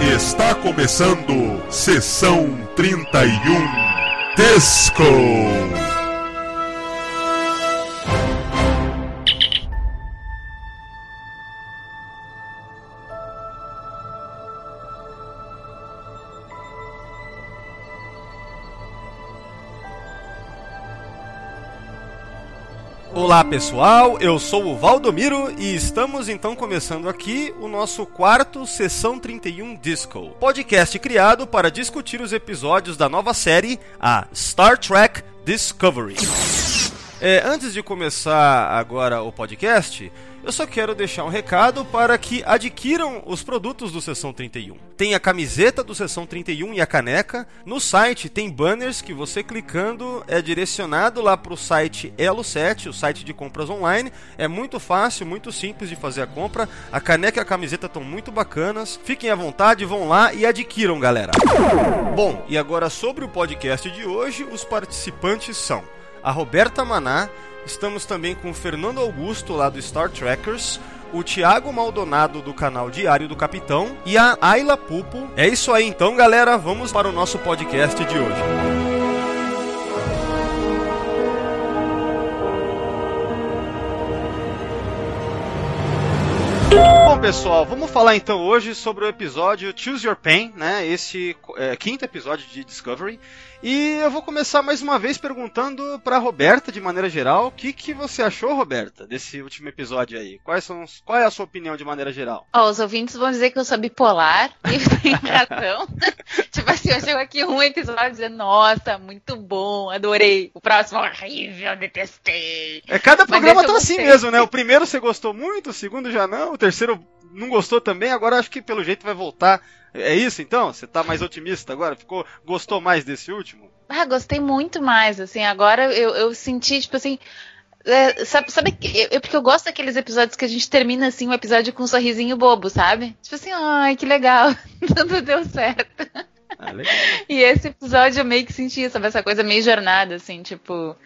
Está começando Sessão 31 Disco. Olá pessoal, eu sou o Valdomiro e estamos então começando aqui o nosso quarto Sessão 31 Disco, podcast criado para discutir os episódios da nova série, a Star Trek Discovery. É, antes de começar agora o podcast, eu só quero deixar um recado para que adquiram os produtos do Sessão 31. Tem a camiseta do Sessão 31 e a caneca. No site tem banners que você clicando é direcionado lá para o site Elo 7, o site de compras online. É muito fácil, muito simples de fazer a compra. A caneca e a camiseta estão muito bacanas. Fiquem à vontade, vão lá e adquiram, galera. Bom, e agora sobre o podcast de hoje, os participantes são a Roberta Maná, Estamos também com o Fernando Augusto, lá do Star Trekkers, o Thiago Maldonado do canal Diário do Capitão e a Ayla Pupo. É isso aí então, galera, vamos para o nosso podcast de hoje. Bom, pessoal, vamos falar então hoje sobre o episódio Choose Your Pain, né? Esse é, quinto episódio de Discovery. E eu vou começar mais uma vez perguntando para Roberta, de maneira geral, o que, que você achou, Roberta, desse último episódio aí? Quais são, qual é a sua opinião de maneira geral? Oh, os ouvintes vão dizer que eu sou bipolar e tem razão. tipo assim, eu chego aqui um episódio dizendo, nossa, muito bom, adorei. O próximo, horrível, detestei. É, cada programa tá assim mesmo, né? O primeiro você gostou muito, o segundo já não, o terceiro não gostou também, agora acho que pelo jeito vai voltar. É isso então? Você tá mais otimista agora? Ficou, gostou mais desse último? Ah, gostei muito mais, assim, agora eu, eu senti, tipo assim, é, sabe, sabe eu, porque eu gosto daqueles episódios que a gente termina assim um episódio com um sorrisinho bobo, sabe? Tipo assim, ai, que legal, tudo deu certo. Ah, e esse episódio eu meio que senti, sabe, essa coisa meio jornada, assim, tipo,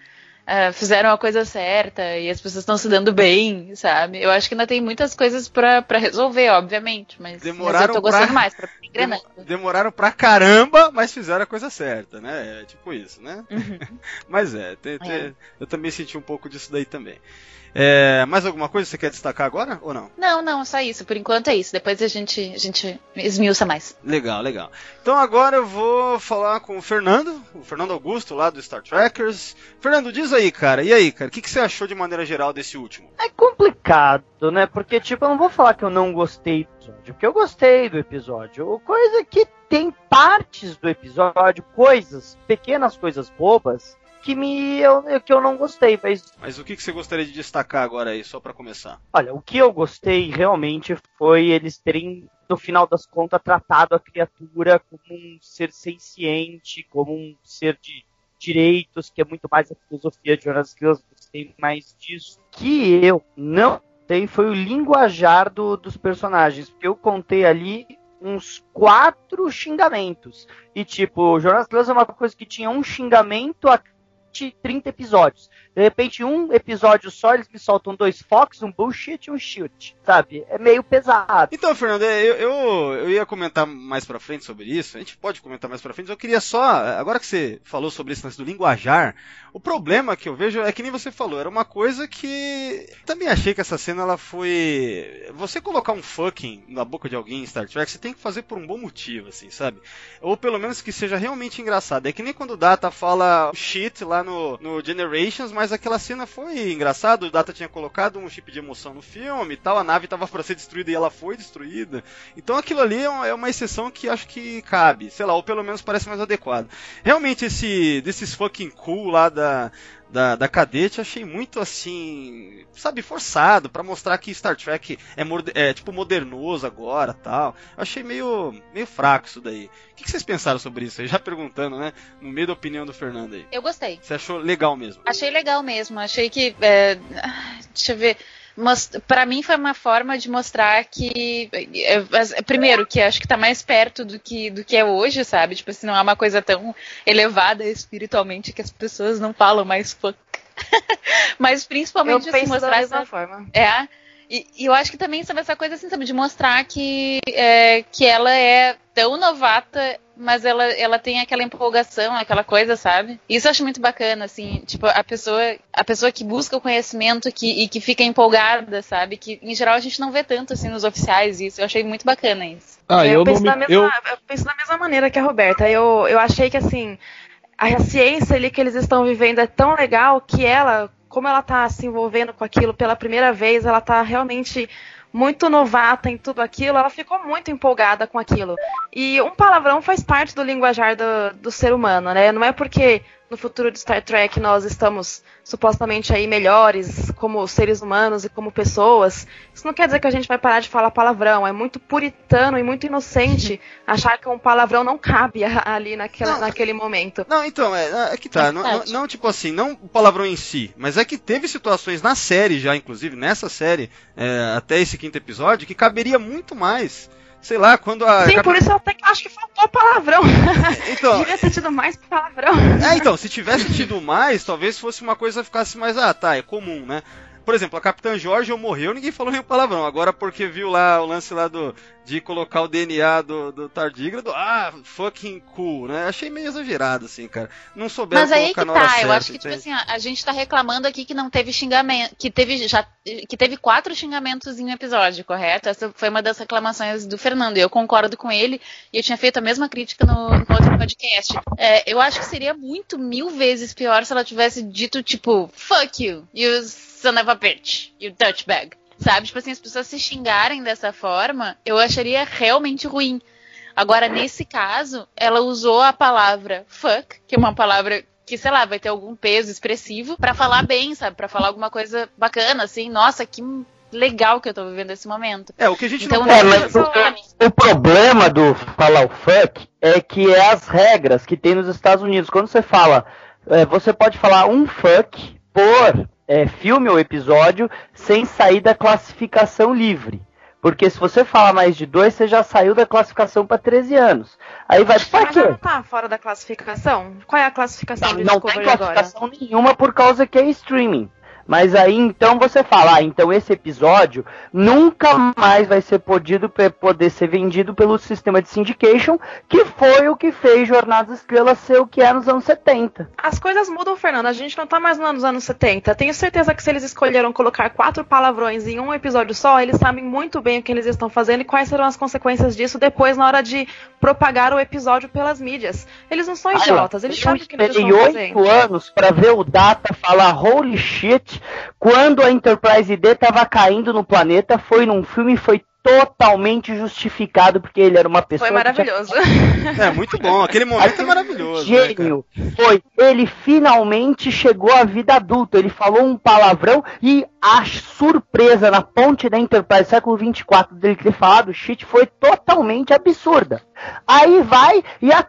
uh, fizeram a coisa certa e as pessoas estão se dando bem, sabe? Eu acho que ainda tem muitas coisas para resolver, obviamente, mas, Demoraram mas eu tô gostando pra... mais, pra engrenando. Demoraram pra caramba, mas fizeram a coisa certa, né? É tipo isso, né? Uhum. mas é, te, te, é, eu também senti um pouco disso daí também. É, mais alguma coisa que você quer destacar agora ou não? Não, não, só isso. Por enquanto é isso. Depois a gente, a gente esmiuça mais. Legal, legal. Então agora eu vou falar com o Fernando, o Fernando Augusto, lá do Star Trekkers. Fernando, diz aí, cara. E aí, cara, o que, que você achou de maneira geral desse último? É complicado, né? Porque, tipo, eu não vou falar que eu não gostei do episódio, porque eu gostei do episódio. Coisa que tem partes do episódio, coisas, pequenas coisas bobas, que me eu, que eu não gostei, mas Mas o que, que você gostaria de destacar agora aí, só para começar? Olha, o que eu gostei realmente foi eles terem no final das contas tratado a criatura como um ser senciente, como um ser de direitos, que é muito mais a filosofia de Jonas Gills, gostei mais disso. Que eu não tem foi o linguajar do, dos personagens, porque eu contei ali uns quatro xingamentos. E tipo, Jonas Gills é uma coisa que tinha um xingamento a 30 episódios. De repente, um episódio só, eles me soltam dois Fox, um bullshit e um shoot, sabe? É meio pesado. Então, Fernando, eu, eu, eu, ia comentar mais pra frente sobre isso. A gente pode comentar mais pra frente. Eu queria só, agora que você falou sobre esse lance do linguajar, o problema que eu vejo é que nem você falou, era uma coisa que. Também achei que essa cena ela foi. Você colocar um fucking na boca de alguém em Star Trek, você tem que fazer por um bom motivo, assim, sabe? Ou pelo menos que seja realmente engraçado. É que nem quando o Data fala shit lá no, no Generations, mas aquela cena foi engraçada. O Data tinha colocado um chip de emoção no filme e tal, a nave estava para ser destruída e ela foi destruída. Então aquilo ali é uma exceção que acho que cabe, sei lá, ou pelo menos parece mais adequado. Realmente esse desses fucking cool lá da da, da cadete achei muito assim, sabe, forçado para mostrar que Star Trek é, é, tipo modernoso agora, tal. achei meio meio fraco isso daí. O que, que vocês pensaram sobre isso? Já perguntando, né, no meio da opinião do Fernando aí. Eu gostei. Você achou legal mesmo? Achei legal mesmo. Achei que é... deixa eu ver para mim foi uma forma de mostrar que primeiro que acho que tá mais perto do que do que é hoje, sabe? Tipo assim, não é uma coisa tão elevada espiritualmente que as pessoas não falam mais fuck. Mas principalmente eu assim, mostrar da mesma essa forma. É. E, e, eu acho que também sabe essa coisa assim, sabe, de mostrar que é, que ela é tão novata, mas ela, ela tem aquela empolgação, aquela coisa, sabe? Isso eu acho muito bacana, assim, tipo, a pessoa, a pessoa que busca o conhecimento que, e que fica empolgada, sabe? Que em geral a gente não vê tanto assim nos oficiais isso. Eu achei muito bacana isso. Ah, eu, eu, não penso me... da mesma, eu... eu penso da mesma maneira que a Roberta. Eu, eu achei que assim, a ciência ali que eles estão vivendo é tão legal que ela, como ela está se envolvendo com aquilo pela primeira vez, ela está realmente muito novata em tudo aquilo, ela ficou muito empolgada com aquilo. E um palavrão faz parte do linguajar do, do ser humano, né? Não é porque no futuro de Star Trek nós estamos supostamente aí melhores como seres humanos e como pessoas. Isso não quer dizer que a gente vai parar de falar palavrão. É muito puritano e muito inocente achar que um palavrão não cabe ali naquela, Não. naquele momento. Não, então, é, é que tá. Não, não, Verdade. não, tipo assim, não o palavrão em si, mas é que teve situações na série já, inclusive, nessa série, é, até esse quinto episódio, que caberia muito mais. Sei lá, quando a. Sim, por isso eu até acho que faltou palavrão. Então, Devia ter tido mais palavrão. É, então, se tivesse tido mais, talvez fosse uma coisa que ficasse mais, ah, tá, é comum, né? Por exemplo, a Capitã Jorge morreu, ninguém falou nenhum palavrão. Agora, porque viu lá o lance lá do, de colocar o DNA do, do tardígrado, ah, fucking cool, né? Achei meio exagerado, assim, cara. Não souberam Mas aí que tá, eu certa, acho que, tipo entende? assim, a, a gente tá reclamando aqui que não teve xingamento, que teve já, que teve quatro xingamentos em um episódio, correto? Essa foi uma das reclamações do Fernando, e eu concordo com ele, e eu tinha feito a mesma crítica no, no outro podcast. É, eu acho que seria muito mil vezes pior se ela tivesse dito, tipo, fuck you, you son of a bitch, you Dutchbag. Sabe? Tipo assim, as pessoas se xingarem dessa forma, eu acharia realmente ruim. Agora, nesse caso, ela usou a palavra fuck, que é uma palavra que, sei lá, vai ter algum peso expressivo, pra falar bem, sabe? Pra falar alguma coisa bacana, assim. Nossa, que legal que eu tô vivendo esse momento. É, o que a gente Então, não É, não mas mim. O problema do falar o fuck é que é as regras que tem nos Estados Unidos. Quando você fala, é, você pode falar um fuck por é, filme ou episódio sem sair da classificação livre. Porque se você fala mais de dois, você já saiu da classificação para 13 anos. Aí vai, Mas já quê? não tá fora da classificação? Qual é a classificação Não, não tem Discovery agora? classificação nenhuma por causa que é streaming. Mas aí então você fala, ah, então esse episódio nunca mais vai ser podido poder ser vendido pelo sistema de syndication, que foi o que fez Jornada das Estrelas ser o que é nos anos 70. As coisas mudam, Fernando. A gente não tá mais nos anos 70. Tenho certeza que se eles escolheram colocar quatro palavrões em um episódio só, eles sabem muito bem o que eles estão fazendo e quais serão as consequências disso depois na hora de propagar o episódio pelas mídias. Eles não são idiotas, eles eu sabem o que eles esperei estão oito fazendo. anos pra ver o Data falar holy shit quando a Enterprise D tava caindo no planeta, foi num filme e foi totalmente justificado porque ele era uma pessoa Foi que tinha maravilhoso. É muito bom, aquele momento é maravilhoso. né? Gênio foi, ele finalmente chegou à vida adulta. Ele falou um palavrão e a surpresa na ponte da Enterprise século 24 dele ter falado shit foi totalmente absurda. Aí vai e a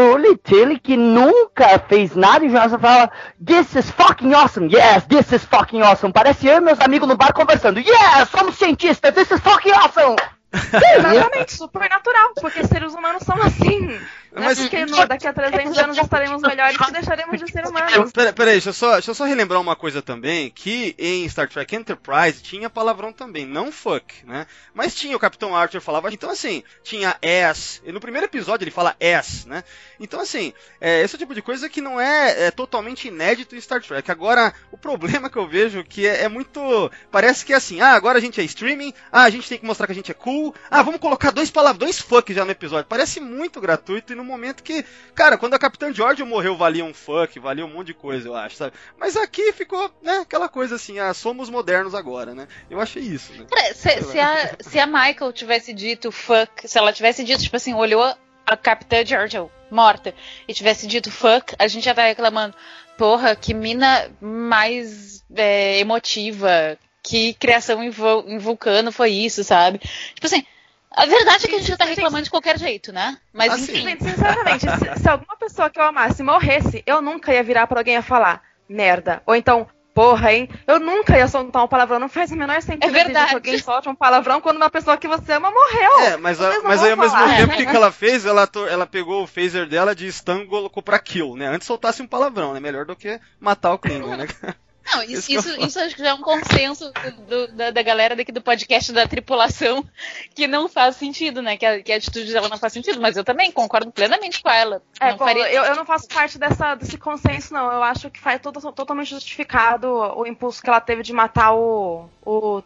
Tully Tilly, que nunca fez nada, e o fala: This is fucking awesome, yes, this is fucking awesome. Parece eu e meus amigos no bar conversando: Yes, somos cientistas, this is fucking awesome. Exatamente, super natural, porque seres humanos são assim. Não Mas- é porque no- daqui a 300 anos estaremos melhores que deixaremos de ser humanos. Pera, peraí, deixa eu, só, deixa eu só relembrar uma coisa também, que em Star Trek Enterprise tinha palavrão também, não fuck, né? Mas tinha, o Capitão Archer falava, então assim, tinha ass, e no primeiro episódio ele fala ass, né? Então assim, é, esse é tipo de coisa que não é, é totalmente inédito em Star Trek. Agora, o problema que eu vejo que é, é muito, parece que é assim, ah, agora a gente é streaming, ah, a gente tem que mostrar que a gente é cool, ah, vamos colocar dois palavrões, dois fuck já no episódio. Parece muito gratuito e no momento que, cara, quando a Capitã George morreu, valia um fuck, valia um monte de coisa, eu acho, sabe? Mas aqui ficou, né, aquela coisa assim, ah, somos modernos agora, né? Eu achei isso, né? Cara, se, se a, se a Michael tivesse dito fuck, se ela tivesse dito, tipo assim, olhou a Capitã Giorgio morta e tivesse dito fuck, a gente já tá reclamando. Porra, que mina mais é, emotiva, que criação em, vo- em vulcano foi isso, sabe? Tipo assim, a verdade é que a gente já tá reclamando de qualquer jeito, né? Mas Assim. enfim. Gente, sinceramente, se, se alguma pessoa que eu amasse morresse, eu nunca ia virar pra alguém e falar merda. Ou então, porra, hein? Eu nunca ia soltar um palavrão. Não faz o menor sentido É verdade. que alguém solte um palavrão quando uma pessoa que você ama morreu. É, mas, a- mas aí ao mesmo tempo, o que, que ela fez? Ela, ela pegou o phaser dela de stun e colocou pra kill, né? Antes soltasse um palavrão, né? Melhor do que matar o Klingon, né? Não, isso, isso, isso, acho que já é um consenso do, da, da, galera daqui do podcast da tripulação que não faz sentido, né? Que a, que a, atitude dela não faz sentido, mas eu também concordo plenamente com ela. É, bom, faria... eu, eu, não faço parte dessa, desse consenso, não. Eu acho que faz todo, totalmente justificado o impulso que ela teve de matar o, o.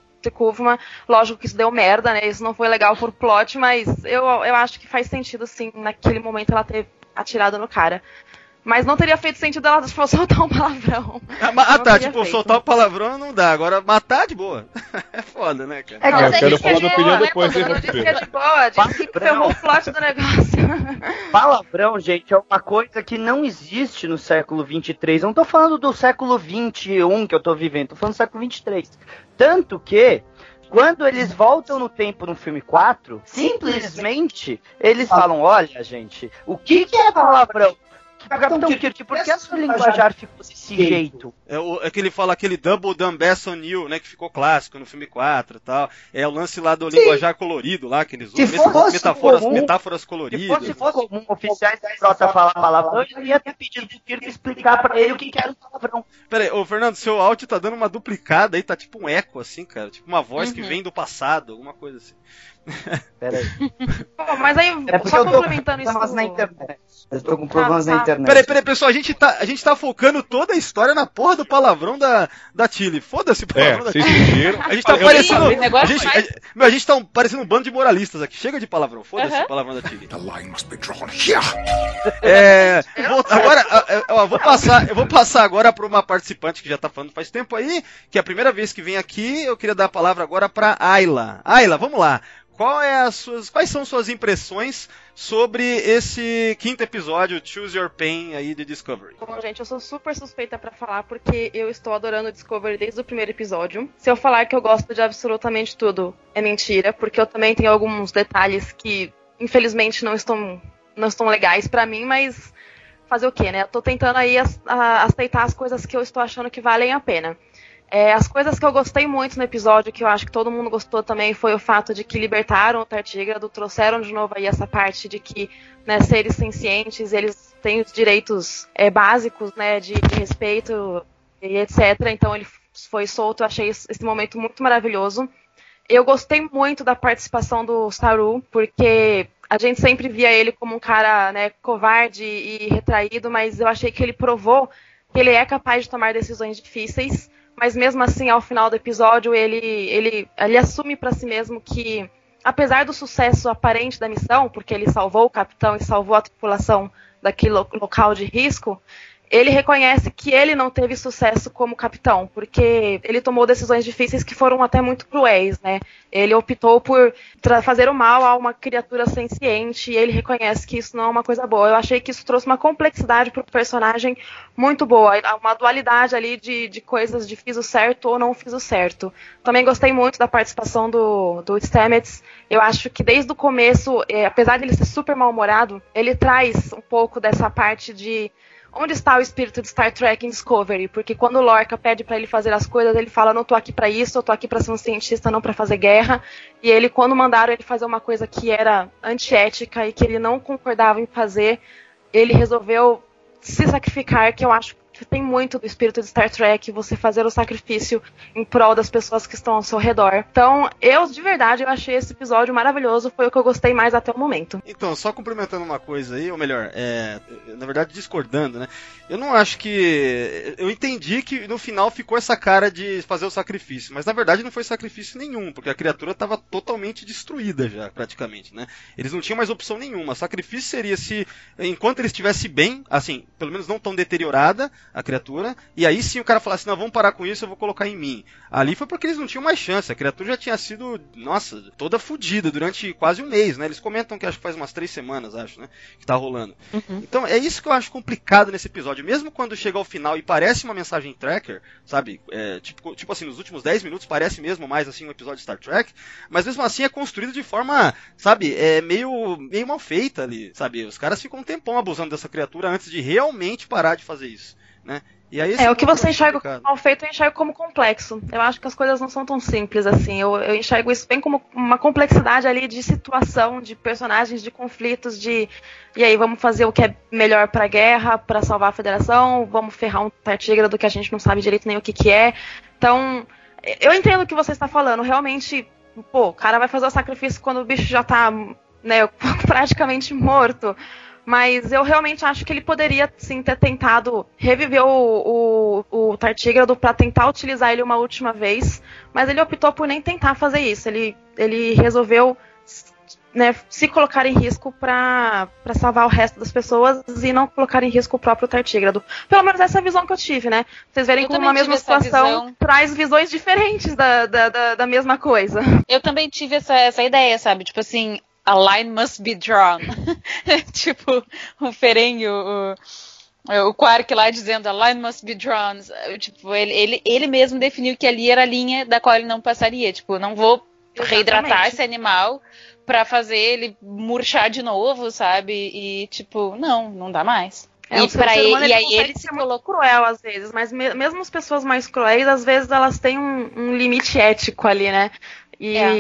Lógico que isso deu merda, né? Isso não foi legal por plot, mas eu, eu acho que faz sentido, sim, naquele momento ela ter atirado no cara. Mas não teria feito sentido ela tipo, soltar um palavrão. Ah, tá, tipo, feito. soltar um palavrão não dá. Agora, matar de boa. é foda, né, cara? É, não, eu quero falar da opinião depois. Né, eu disse que é de boa, disse que ferrou o plot do negócio. Palavrão, gente, é uma coisa que não existe no século 23. Eu não tô falando do século 21 que eu tô vivendo, tô falando do século 23. Tanto que quando eles voltam no tempo no filme 4, simplesmente eles falam: olha, gente, o que, que é palavrão? Capitão Kirk, por que a sua linguajar ficou desse jeito? É, o, é que ele fala aquele Double Dumb Bass on You, né, que ficou clássico no filme 4 e tal. É o lance lá do Sim. linguajar colorido lá, que eles usam. Metáforas, comum, metáforas coloridas. Se fosse, fosse comum oficiais da frota falar palavrão, eu ia ter pedido pro Kirk explicar pra ele o que, que era o palavrão. Pera aí, ô Fernando, seu áudio tá dando uma duplicada aí, tá tipo um eco assim, cara. Tipo uma voz uhum. que vem do passado, alguma coisa assim. Pera aí. mas aí, é só complementando isso. Na internet. Eu tô com problemas ah, tá. na internet. Peraí, peraí, pessoal, a gente, tá, a gente tá focando toda a história na porra do palavrão da, da Chile. Foda-se o palavrão é, da Chile. Sentiram. A gente tá parecendo. A gente, a, a, gente tá um, parecendo um bando de moralistas aqui. Chega de palavrão. Foda-se uh -huh. o palavrão da Chile. The line must be drawn here. É. Vou, agora, eu vou passar, eu vou passar agora pra uma participante que já tá falando faz tempo aí, que é a primeira vez que vem aqui. Eu queria dar a palavra agora pra Ayla. Ayla, vamos lá. Qual é as suas, quais são suas impressões sobre esse quinto episódio, Choose Your Pain, aí de Discovery? Bom, gente, eu sou super suspeita para falar porque eu estou adorando Discovery desde o primeiro episódio. Se eu falar que eu gosto de absolutamente tudo, é mentira, porque eu também tenho alguns detalhes que, infelizmente, não estão, não estão legais para mim, mas fazer o quê, né? Eu tô tentando aí aceitar as coisas que eu estou achando que valem a pena. É, as coisas que eu gostei muito no episódio, que eu acho que todo mundo gostou também, foi o fato de que libertaram o Tartígrado, trouxeram de novo aí essa parte de que né, seres sencientes, eles têm os direitos é, básicos né, de, de, respeito e etc. Então ele foi solto, eu achei esse momento muito maravilhoso. Eu gostei muito da participação do Saru, porque a gente sempre via ele como um cara né, covarde e retraído, mas eu achei que ele provou que ele é capaz de tomar decisões difíceis mas mesmo assim, ao final do episódio, ele, ele, ele assume para si mesmo que, apesar do sucesso aparente da missão, porque ele salvou o capitão e salvou a tripulação daquele local de risco, ele reconhece que ele não teve sucesso como capitão, porque ele tomou decisões difíceis que foram até muito cruéis, né? Ele optou por fazer o mal a uma criatura senciente e ele reconhece que isso não é uma coisa boa. Eu achei que isso trouxe uma complexidade para o personagem muito boa, uma dualidade ali de, de coisas de fiz o certo ou não fiz o certo. Também gostei muito da participação do, do Stamets. Eu acho que desde o começo, é, apesar de ele ser super mal-humorado, ele traz um pouco dessa parte de onde está o espírito de Star Trek em Discovery? Porque quando o Lorca pede para ele fazer as coisas, ele fala: "Não tô aqui para isso, eu tô aqui para ser um cientista, não para fazer guerra". E ele quando mandaram ele fazer uma coisa que era antiética e que ele não concordava em fazer, ele resolveu se sacrificar, que eu acho que tem muito do espírito de Star Trek, você fazer o sacrifício em prol das pessoas que estão ao seu redor. Então, eu, de verdade, eu achei esse episódio maravilhoso, foi o que eu gostei mais até o momento. Então, só complementando uma coisa aí, ou melhor, é, na verdade discordando, né? Eu não acho que. Eu entendi que no final ficou essa cara de fazer o sacrifício, mas na verdade não foi sacrifício nenhum, porque a criatura estava totalmente destruída já, praticamente, né? Eles não tinham mais opção nenhuma. Sacrifício seria se, enquanto ele estivesse bem, assim, pelo menos não tão deteriorada, a criatura, e aí sim o cara falasse, não, vamos parar com isso, eu vou colocar em mim. Ali foi porque eles não tinham mais chance, a criatura já tinha sido, nossa, toda fodida durante quase um mês, né? Eles comentam que acho que faz umas três semanas, acho, né? Que tá rolando. Uhum. Então é isso que eu acho complicado nesse episódio. Mesmo quando chega ao final e parece uma mensagem tracker, sabe? É, tipo, tipo assim, nos últimos 10 minutos parece mesmo mais assim um episódio de Star Trek, mas mesmo assim é construído de forma, sabe, é meio, meio mal feita ali, sabe? Os caras ficam um tempão abusando dessa criatura antes de realmente parar de fazer isso né? É, o que você enxerga como mal feito, eu enxergo como complexo. Eu acho que as coisas não são tão simples assim. Eu, eu enxergo isso bem como uma complexidade ali de situação, de personagens, de conflitos, de. E aí, vamos fazer o que é melhor pra guerra, para salvar a federação, vamos ferrar um tartígrado que a gente não sabe direito nem o que, que é. Então, eu entendo o que você está falando. Realmente, pô, o cara vai fazer o sacrifício quando o bicho já tá né, praticamente morto. Mas eu realmente acho que ele poderia sim ter tentado reviver o, o, o Tartígrado para tentar utilizar ele uma última vez, mas ele optou por nem tentar fazer isso. Ele, ele resolveu né, se colocar em risco para salvar o resto das pessoas e não colocar em risco o próprio Tartígrado. Pelo menos essa é a visão que eu tive, né? Vocês verem eu como uma mesma situação visão. traz visões diferentes da, da, da, da, mesma coisa. Eu também tive essa, essa ideia, sabe? Tipo assim, a line must be drawn. tipo, o Ferengue, o, o Quark lá dizendo a line must be drawn. Tipo, ele, ele, ele mesmo definiu que ali era a linha da qual ele não passaria. Tipo, não vou Exatamente. reidratar esse animal para fazer ele murchar de novo, sabe? E tipo, não, não dá mais. É, e, para ele, e aí ele se colocou cruel às vezes, mas me, mesmo as pessoas mais cruéis, às vezes elas têm um, um limite ético ali, né? E, é.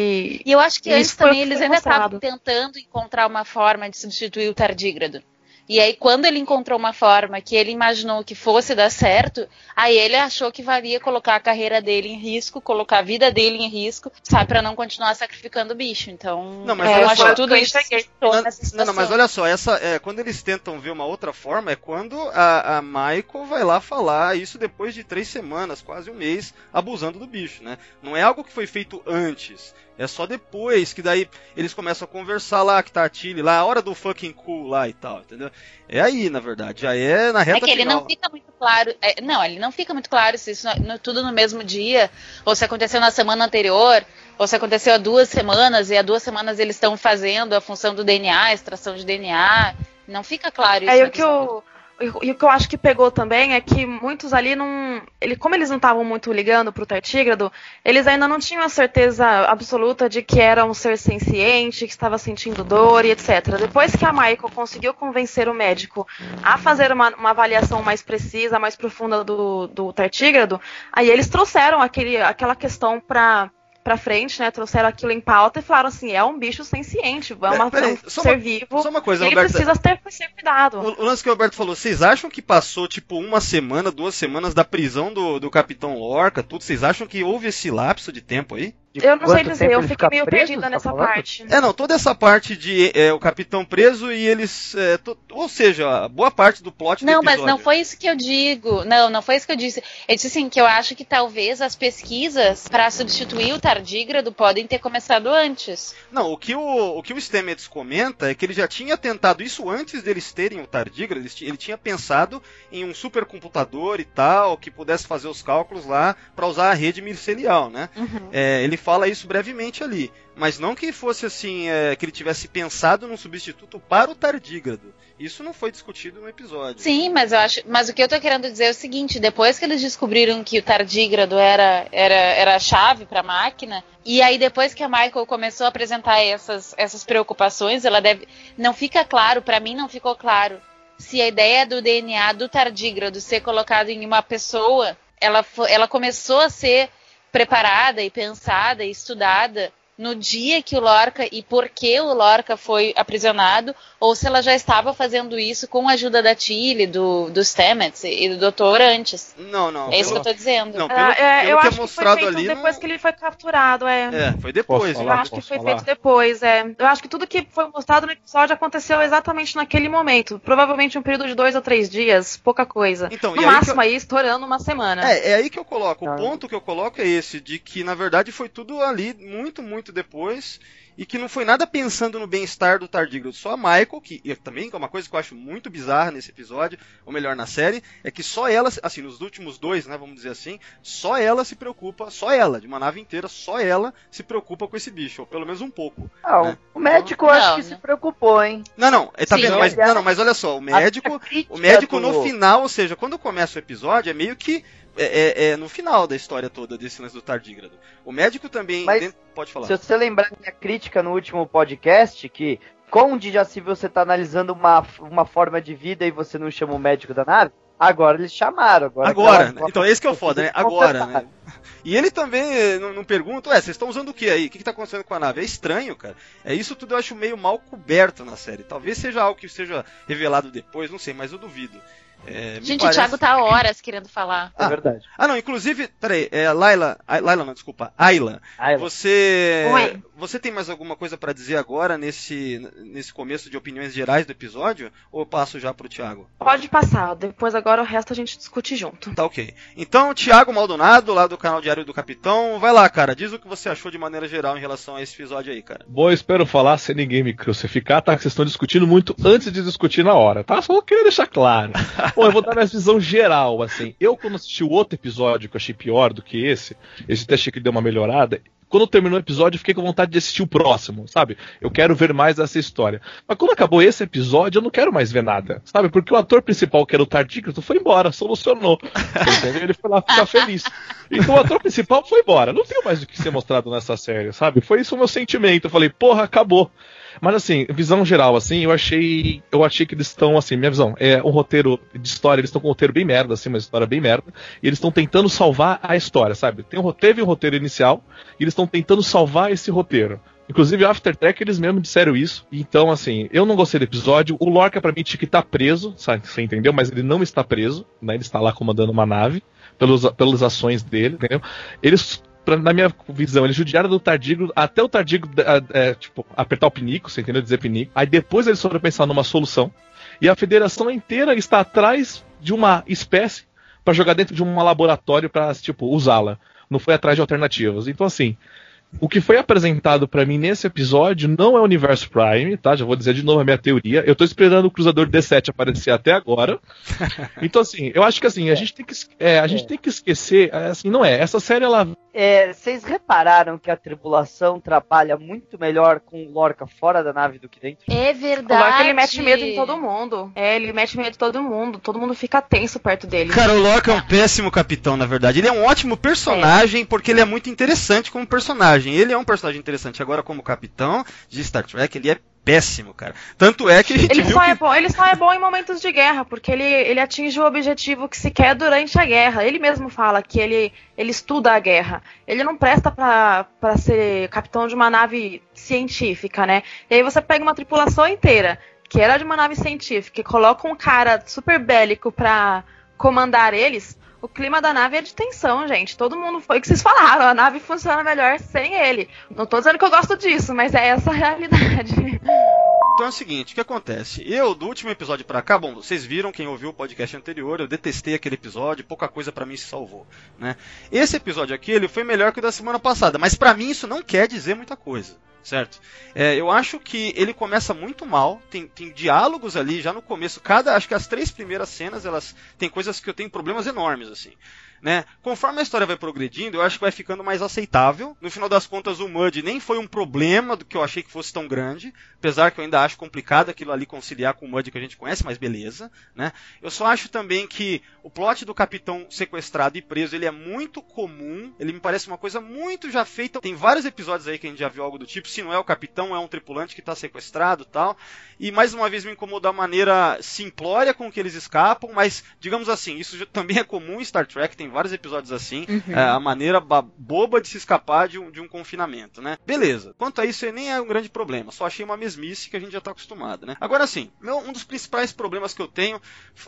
e eu acho que antes também eles ainda estavam tentando encontrar uma forma de substituir o tardígrado. E aí, quando ele encontrou uma forma que ele imaginou que fosse dar certo, aí ele achou que valia colocar a carreira dele em risco, colocar a vida dele em risco, sabe, para não continuar sacrificando o bicho. Então, não, mas é, eu acho que tudo isso não, não, não, mas olha só, essa, é, quando eles tentam ver uma outra forma, é quando a, a Michael vai lá falar isso depois de três semanas, quase um mês, abusando do bicho, né? Não é algo que foi feito antes. É só depois que daí eles começam a conversar lá, que tá a Tilly lá, a hora do fucking cool lá e tal, entendeu? É aí, na verdade, já é na reta É que ele final. não fica muito claro, é, não, ele não fica muito claro se isso no, tudo no mesmo dia, ou se aconteceu na semana anterior, ou se aconteceu há duas semanas, e há duas semanas eles estão fazendo a função do DNA, a extração de DNA, não fica claro isso. É o que eu... E, o que eu acho que pegou também é que muitos ali não. Ele, como eles não estavam muito ligando pro tartígrado, eles ainda não tinham a certeza absoluta de que era um ser senciente, que estava sentindo dor e etc. Depois que a Michael conseguiu convencer o médico a fazer uma, uma avaliação mais precisa, mais profunda do, do tartígrado, aí eles trouxeram aquele, aquela questão para pra frente, né? Trouxeram aquilo em pauta e falaram assim: é um bicho senciente, é, uma, é, um ser uma, vivo. Só uma coisa, ele Roberto, precisa ter, ser cuidado. O, o, lance que o Roberto falou: vocês acham que passou tipo uma semana, duas semanas da prisão do, do Capitão Lorca, tudo? Vocês acham que houve esse lapso de tempo aí? Eu não sei dizer, eu fiquei meio preso, perdida tá nessa falando? parte. É, não, toda essa parte de é, o capitão preso e eles. É, to, ou seja, boa parte do plot Não, mas não foi isso que eu digo. Não, não foi isso que eu disse. Eu disse assim que eu acho que talvez as pesquisas para substituir o tardígrado podem ter começado antes. Não, o que o, o que o Stamets comenta é que ele já tinha tentado isso antes deles terem o tardígrado. Ele, ele tinha pensado em um supercomputador e tal, que pudesse fazer os cálculos lá para usar a rede micelial, né? Uhum. É, ele fala isso brevemente ali. Mas não que fosse assim, é, que ele tivesse pensado num substituto para o tardígrado. Isso não foi discutido no episódio. Sim, mas eu acho. Mas o que eu tô querendo dizer é o seguinte: depois que eles descobriram que o tardígrado era, era, era a chave para a máquina, e aí depois que a Michael começou a apresentar essas, essas preocupações, ela deve. Não fica claro, para mim não ficou claro, se a ideia do DNA do tardígrado ser colocado em uma pessoa, ela, ela começou a ser preparada e pensada e estudada no dia que o Lorca e por que o Lorca foi aprisionado, ou se ela já estava fazendo isso com a ajuda da Tilly, do, do Stamets e do doutor antes. Não, não. É isso que eu estou dizendo. Não, pelo, é, pelo eu que é acho é mostrado que foi feito ali, depois não... que ele foi capturado, é. É, foi depois. Falar, eu acho que foi falar. feito depois, é. Eu acho que tudo que foi mostrado no episódio aconteceu exatamente naquele momento. Provavelmente um período de dois ou três dias, pouca coisa. Então, no máximo aí, eu... aí, estourando uma semana. É, é aí que eu coloco. O ah. ponto que eu coloco é esse, de que na verdade foi tudo ali muito, muito depois e que não foi nada pensando no bem-estar do tardígrado. Só a Michael, que também é uma coisa que eu acho muito bizarra nesse episódio, ou melhor, na série, é que só ela, assim, nos últimos dois, né, vamos dizer assim, só ela se preocupa, só ela, de uma nave inteira, só ela se preocupa com esse bicho, ou pelo menos um pouco. Não, né? o médico não, acho que não. se preocupou, hein? Não, não, tá Sim, vendo? Mas, não, não, mas olha só, o médico, o médico no final, ou seja, quando começa o episódio, é meio que é, é, é, no final da história toda desse lance do tardígrado. O médico também. Mas, dentro, pode falar. Se você lembrar minha crítica no último podcast, que com o Djaci você está analisando uma, uma forma de vida e você não chama o médico da nave, Agora eles chamaram. Agora, Agora, né? Então esse que é o foda, né? Agora, né? E ele também eh, não, não pergunta, ué, vocês estão usando o que aí? O que, que tá acontecendo com a nave? É estranho, cara. É isso tudo eu acho meio mal coberto na série. Talvez seja algo que seja revelado depois, não sei, mas eu duvido. É, Gente, parece- o Thiago tá horas querendo falar. É verdade. Ah, não, inclusive, peraí, é, Laila, Ai- Laila não, desculpa, Ayla, Aí, você Oi. você tem mais alguma coisa pra dizer agora nesse, nesse começo de opiniões gerais do episódio? Ou eu passo já pro Thiago? Pode passar, depois agora o resto a gente discute junto. Tá ok. Então, Thiago Maldonado, lá do canal Diário do Capitão, vai lá, cara, diz o que você achou de maneira geral em relação a esse episódio aí, cara. Bom, eu espero falar sem ninguém me crucificar, tá? Que vocês estão discutindo muito antes de discutir na hora, tá? Só queria deixar claro. Bom, eu vou dar minha visão geral, assim. Eu, quando assisti o outro episódio, que eu achei pior do que esse, esse até achei que deu uma melhorada. Quando terminou o episódio, eu fiquei com vontade de assistir o próximo, sabe? Eu quero ver mais dessa história. Mas quando acabou esse episódio, eu não quero mais ver nada, sabe? Porque o ator principal, que era o Tardígrado, foi embora, solucionou. Ele foi lá ficar feliz. Então o ator principal foi embora. Não tem mais o que ser mostrado nessa série, sabe? Foi isso o meu sentimento. Eu falei, porra, acabou. Mas assim, visão geral, assim, eu achei. Eu achei que eles estão, assim, minha visão, é um roteiro de história, eles estão com um roteiro bem merda, assim, uma história bem merda. E eles estão tentando salvar a história, sabe? Tem um, teve um roteiro inicial, e eles estão tentando salvar esse roteiro. Inclusive, o After Track, eles mesmo disseram isso. Então, assim, eu não gostei do episódio. O Lorca, pra mim, tinha que estar preso, sabe? Você entendeu? Mas ele não está preso, né? Ele está lá comandando uma nave, pelos, pelas ações dele, entendeu? Eles, pra- na minha visão, eles judiaram do Tardigo até o Tardigo, é, é, tipo, apertar o pinico, você entendeu? Dizer pinico. Aí depois eles foram pensar numa solução. E a federação inteira está atrás de uma espécie para jogar dentro de um laboratório para tipo, usá-la. Não foi atrás de alternativas. Então, assim, o que foi apresentado pra mim nesse episódio não é o Universo Prime, tá? Já vou dizer de novo a minha teoria. Eu tô esperando o Cruzador D7 aparecer até agora. Então, assim, eu acho que assim, a gente tem que, é, a gente É. tem que esquecer, é, assim, não é. Essa série, ela É, vocês repararam que a tripulação trabalha muito melhor com o Lorca fora da nave do que dentro? É O verdade. Lorca, ele mete medo em todo mundo. É, ele mete medo em todo mundo. Todo mundo fica tenso perto dele. Cara, o Lorca é um péssimo capitão, na verdade. Ele é um ótimo personagem porque ele é muito interessante como personagem. Ele é um personagem interessante agora como capitão de Star Trek, ele é péssimo, cara. Tanto é que Ele só, que... é bom, ele só é bom em momentos de guerra, porque ele, ele atinge o objetivo que se quer durante a guerra. Ele mesmo fala que ele, ele estuda a guerra. Ele não presta pra ser capitão de uma nave científica, né? E aí você pega uma tripulação inteira, que era de uma nave científica, e coloca um cara super bélico pra comandar eles. O clima da nave é de tensão, gente. Todo mundo foi o que vocês falaram. A nave funciona melhor sem ele. Não tô dizendo que eu gosto disso, mas é essa a realidade. Então é o seguinte, o que acontece? Eu, do último episódio pra cá, bom, vocês viram, quem ouviu o podcast anterior, eu detestei aquele episódio, pouca coisa pra mim se salvou, né? Esse episódio aqui, ele foi melhor que o da semana passada, mas pra mim isso não quer dizer muita coisa, certo? É, eu acho que ele começa muito mal, tem, tem diálogos ali já no começo, cada, acho que as três primeiras cenas, elas tem coisas que eu tenho problemas enormes, assim. Né? Conforme a história vai progredindo, eu acho que vai ficando mais aceitável. No final das contas, o Mud nem foi um problema do que eu achei que fosse tão grande, apesar que eu ainda acho complicado aquilo ali conciliar com o Mud que a gente conhece, mas beleza, né? Eu só acho também que o plot do capitão sequestrado e preso, ele é muito comum, ele me parece uma coisa muito já feita. Tem vários episódios aí que a gente já viu algo do tipo, se não é o capitão, é um tripulante que está sequestrado, tal. E mais uma vez me incomodou a maneira simplória com que eles escapam, mas digamos assim, isso também é comum em Star Trek, tem vários episódios assim, é, a maneira ba- boba de se escapar de um, de um confinamento, né? Beleza. Quanto a isso, nem é um grande problema. Só achei uma mesmice que a gente já tá acostumado, né? Agora sim, meu, um dos principais problemas que eu tenho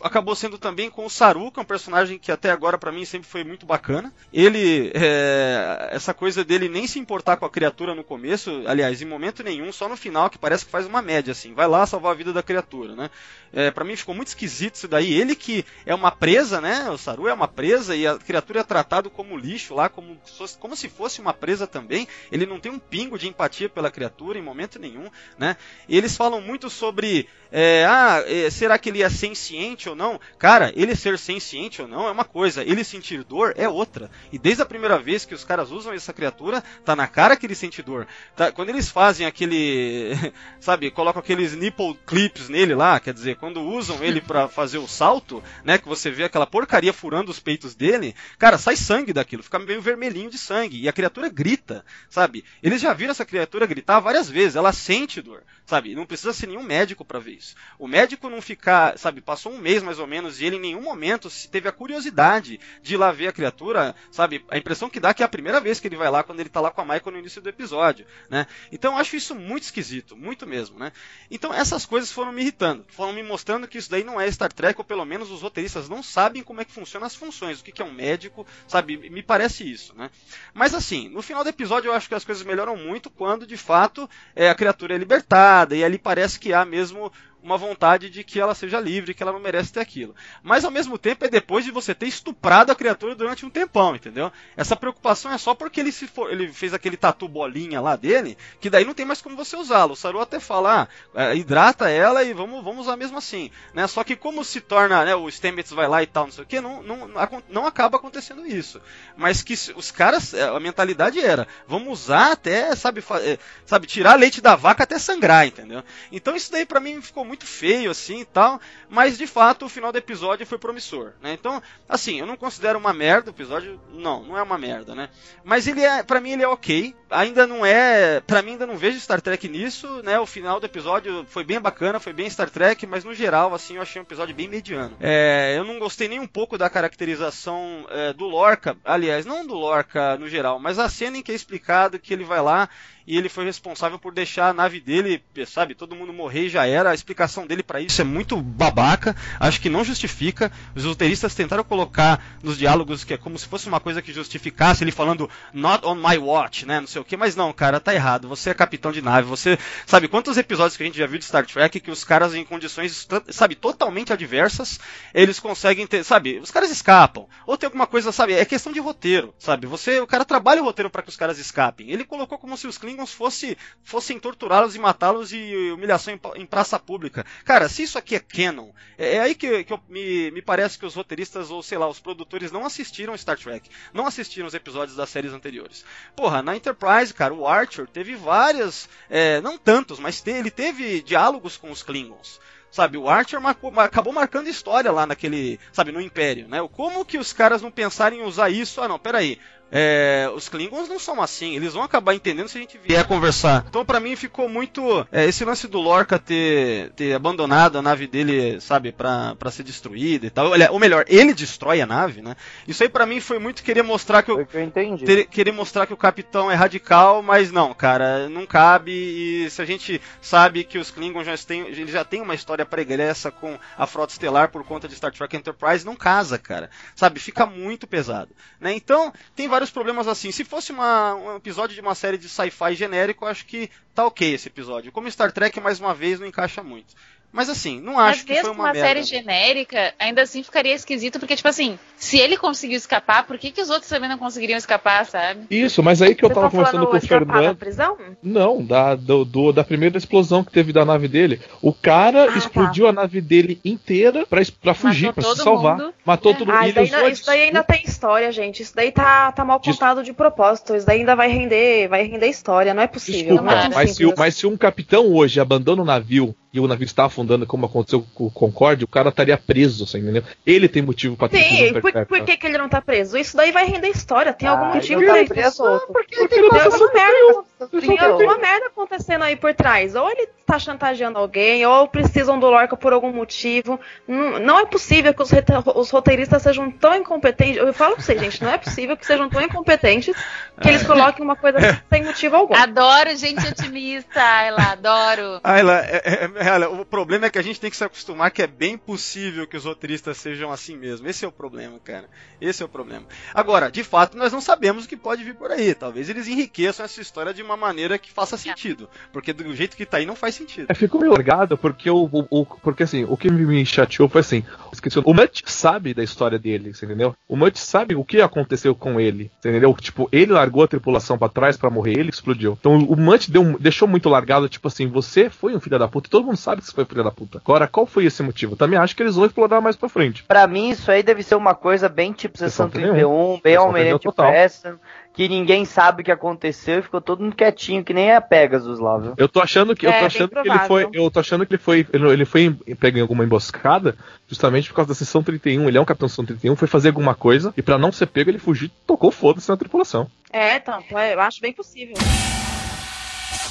acabou sendo também com o Saru, que é um personagem que até agora pra mim sempre foi muito bacana. Ele, é, essa coisa dele nem se importar com a criatura no começo, aliás, em momento nenhum, só no final, que parece que faz uma média, assim. Vai lá salvar a vida da criatura, né? É, para mim ficou muito esquisito isso daí. Ele que é uma presa, né? O Saru é uma presa e a criatura é tratado como lixo lá, como, como se fosse uma presa também. Ele não tem um pingo de empatia pela criatura em momento nenhum, né? E eles falam muito sobre, é, ah, é, será que ele é senciente ou não? Cara, ele ser senciente ou não é uma coisa, ele sentir dor é outra. E desde a primeira vez que os caras usam essa criatura, tá na cara que ele sente dor. Tá- quando eles fazem aquele, sabe, colocam aqueles nipple clips nele lá, quer dizer, quando usam ele pra fazer o salto, né, que você vê aquela porcaria furando os peitos dele, dele, cara, sai sangue daquilo, fica meio vermelhinho de sangue. E a criatura grita, sabe? Eles já viram essa criatura gritar várias vezes, ela sente dor, sabe? Não precisa ser nenhum médico para ver isso. O médico não ficar, sabe, passou um mês mais ou menos e ele em nenhum momento teve a curiosidade de ir lá ver a criatura, sabe? A impressão que dá é que é a primeira vez que ele vai lá quando ele tá lá com a Michael no início do episódio, né? Então eu acho isso muito esquisito, muito mesmo, né? Então essas coisas foram me irritando, foram me mostrando que isso daí não é Star Trek, ou pelo menos os roteiristas não sabem como é que funcionam as funções, o que, que é um médico, sabe? Me parece isso, né? Mas assim, no final do episódio eu acho que as coisas melhoram muito quando de fato é, a criatura é libertada e ali parece que há mesmo uma vontade de que ela seja livre, que ela não merece ter aquilo. Mas ao mesmo tempo é depois de você ter estuprado a criatura durante um tempão, entendeu? Essa preocupação é só porque ele, for, ele fez aquele tatu bolinha lá dele, que daí não tem mais como você usá-lo. O Saru até fala, ah, é, hidrata ela e vamos, vamos usar mesmo assim. Né? Só que como se torna, né, o Stamets vai lá e tal, não sei o que, não, não, não acaba acontecendo isso. Mas que os caras, é, a mentalidade era, vamos usar até, sabe, é, sabe tirar leite da vaca até sangrar, entendeu? Então isso daí para mim ficou muito feio assim e tal, mas de fato o final do episódio foi promissor, né? Então, assim, eu não considero uma merda o episódio, não, não é uma merda, né? Mas ele é, para mim ele é OK, ainda não é, para mim ainda não vejo Star Trek nisso, né? O final do episódio foi bem bacana, foi bem Star Trek, mas no geral assim eu achei um episódio bem mediano. É, eu não gostei nem um pouco da caracterização é, do Lorca, aliás, não do Lorca no geral, mas a cena em que é explicado que ele vai lá e ele foi responsável por deixar a nave dele, sabe, todo mundo morrer e já era. A explicação dele para isso é muito babaca, acho que não justifica. Os roteiristas tentaram colocar nos diálogos que é como se fosse uma coisa que justificasse ele falando not on my watch, né, não sei o que, mas não, cara, tá errado. Você é capitão de nave, você sabe quantos episódios que a gente já viu de Star Trek que os caras em condições, sabe, totalmente adversas, eles conseguem ter, sabe, os caras escapam. Ou tem alguma coisa, sabe, é questão de roteiro, sabe? Você, o cara trabalha o roteiro para que os caras escapem. Ele colocou como se os Klingons Klingons fosse, fossem torturá-los e matá-los e humilhação em, em, praça pública. Cara, se isso aqui é canon, é, é aí que, que eu, me, me parece que os roteiristas, ou sei lá, os produtores não assistiram Star Trek, não assistiram os episódios das séries anteriores. Porra, na Enterprise, cara, o Archer teve várias, é, não tantos, mas te, ele teve diálogos com os Klingons sabe? O Archer marcou, acabou marcando história lá naquele, sabe, no Império, né? Como que os caras não pensarem em usar isso? Ah, não, peraí. É, os Klingons não são assim, eles vão acabar entendendo se a gente vier conversar. Então, para mim, ficou muito. É, esse lance do Lorca ter, ter abandonado a nave dele, sabe, pra, pra ser destruída e tal. Olha, ou melhor, ele destrói a nave, né? Isso aí para mim foi muito querer mostrar que, eu, que eu entendi. Ter, querer mostrar que o capitão é radical, mas não, cara, não cabe. E se a gente sabe que os Klingons já têm, ele já tem uma história pregressa com a frota estelar por conta de Star Trek Enterprise, não casa, cara. Sabe, fica muito pesado. Né? Então, tem vários problemas assim. Se fosse uma, um episódio de uma série de sci-fi genérico, acho que tá ok esse episódio. Como Star Trek, mais uma vez, não encaixa muito. Mas assim, não acho que foi uma, uma série genérica, ainda assim ficaria esquisito, porque, tipo assim, se ele conseguiu escapar, por que, que os outros também não conseguiriam escapar, sabe? Isso, mas aí que eu Você tava tá conversando com o Fernando. Da prisão? Não, da, do, do, da primeira explosão que teve da nave dele. O cara Ah, explodiu tá. a nave dele inteira pra, pra fugir, pra se salvar. mundo. Matou É. todo Ah, mundo. isso daí, ainda- isso daí ainda tem história, gente. Isso daí tá, tá mal contado de propósito. Isso daí ainda vai render, vai render história. Não é possível. Desculpa, não é mas se, mas se um capitão hoje abandona o navio e o navio está afundando, como aconteceu com o Concorde, o cara estaria preso, você entendeu? Ele tem motivo pra ter Sim, por, perpétuo. por que, que ele não tá preso? Isso daí vai render história. Tem algum Ah, motivo ele pra tá ele tá preso. Porque Tem ele tá alguma merda, tem Ele tá alguma merda acontecendo aí por trás. Ou ele tá chantageando alguém, ou precisam do Lorca por algum motivo. Não, não é possível que os, os roteiristas sejam tão incompetentes. Eu falo pra vocês, gente, não é possível que sejam tão incompetentes que eles coloquem uma coisa assim sem motivo algum. Adoro gente otimista, Ayla, adoro. Ayla, é, é, é, olha, o problema é que a gente tem que se acostumar que é bem possível que os roteiristas sejam assim mesmo. Esse é o problema, cara. Esse é o problema. Agora, de fato, nós não sabemos o que pode vir por aí. Talvez eles enriqueçam essa história de uma maneira que faça sentido. Porque do jeito que tá aí não faz sentido. É, ficou meio largado porque o, o- o- porque assim, o que me chateou foi assim, esqueci, o Mutt sabe da história dele, você entendeu? O Mutt sabe o que aconteceu com ele, você entendeu? Tipo, ele largou a tripulação pra trás pra morrer, ele explodiu. Então o Mutt deu, deixou muito largado, tipo assim, você foi um filho da puta, e todo mundo sabe que você foi um filho da puta. Agora, qual foi esse motivo? Também acho que eles vão explorar mais pra frente. Pra mim, isso aí deve ser uma coisa bem tipo Sessão Sessão 31, bem 31 total. Preston, que ninguém sabe o que aconteceu e ficou todo mundo quietinho, que nem a Pegasus lá, viu? Eu tô achando que, eu É, tô achando que ele foi, eu tô achando que ele foi, ele, ele foi em- pego em alguma emboscada, justamente por causa da sessão 31. Ele é um capitão da sessão 31, foi fazer alguma coisa e pra não ser pego ele fugiu, tocou foda-se na tripulação. É, então, é, eu acho bem possível.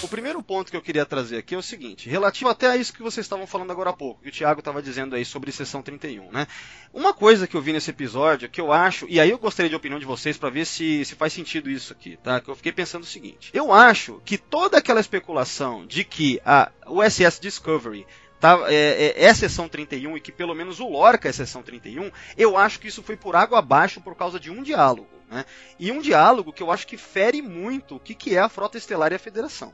O primeiro ponto que eu queria trazer aqui é o seguinte, relativo até a isso que vocês estavam falando agora há pouco, que o Thiago estava dizendo aí sobre sessão 31, né? Uma coisa que eu vi nesse episódio que eu acho, e aí eu gostaria de opinião de vocês para ver se, se faz sentido isso aqui, tá? Que eu fiquei pensando o seguinte: eu acho que toda aquela especulação de que a USS Discovery tá, é, é, é seção 31 e que pelo menos o Lorca é seção 31, eu acho que isso foi por água abaixo por causa de um diálogo. Né? E um diálogo que eu acho que fere muito o que, que é a Frota Estelar e a Federação.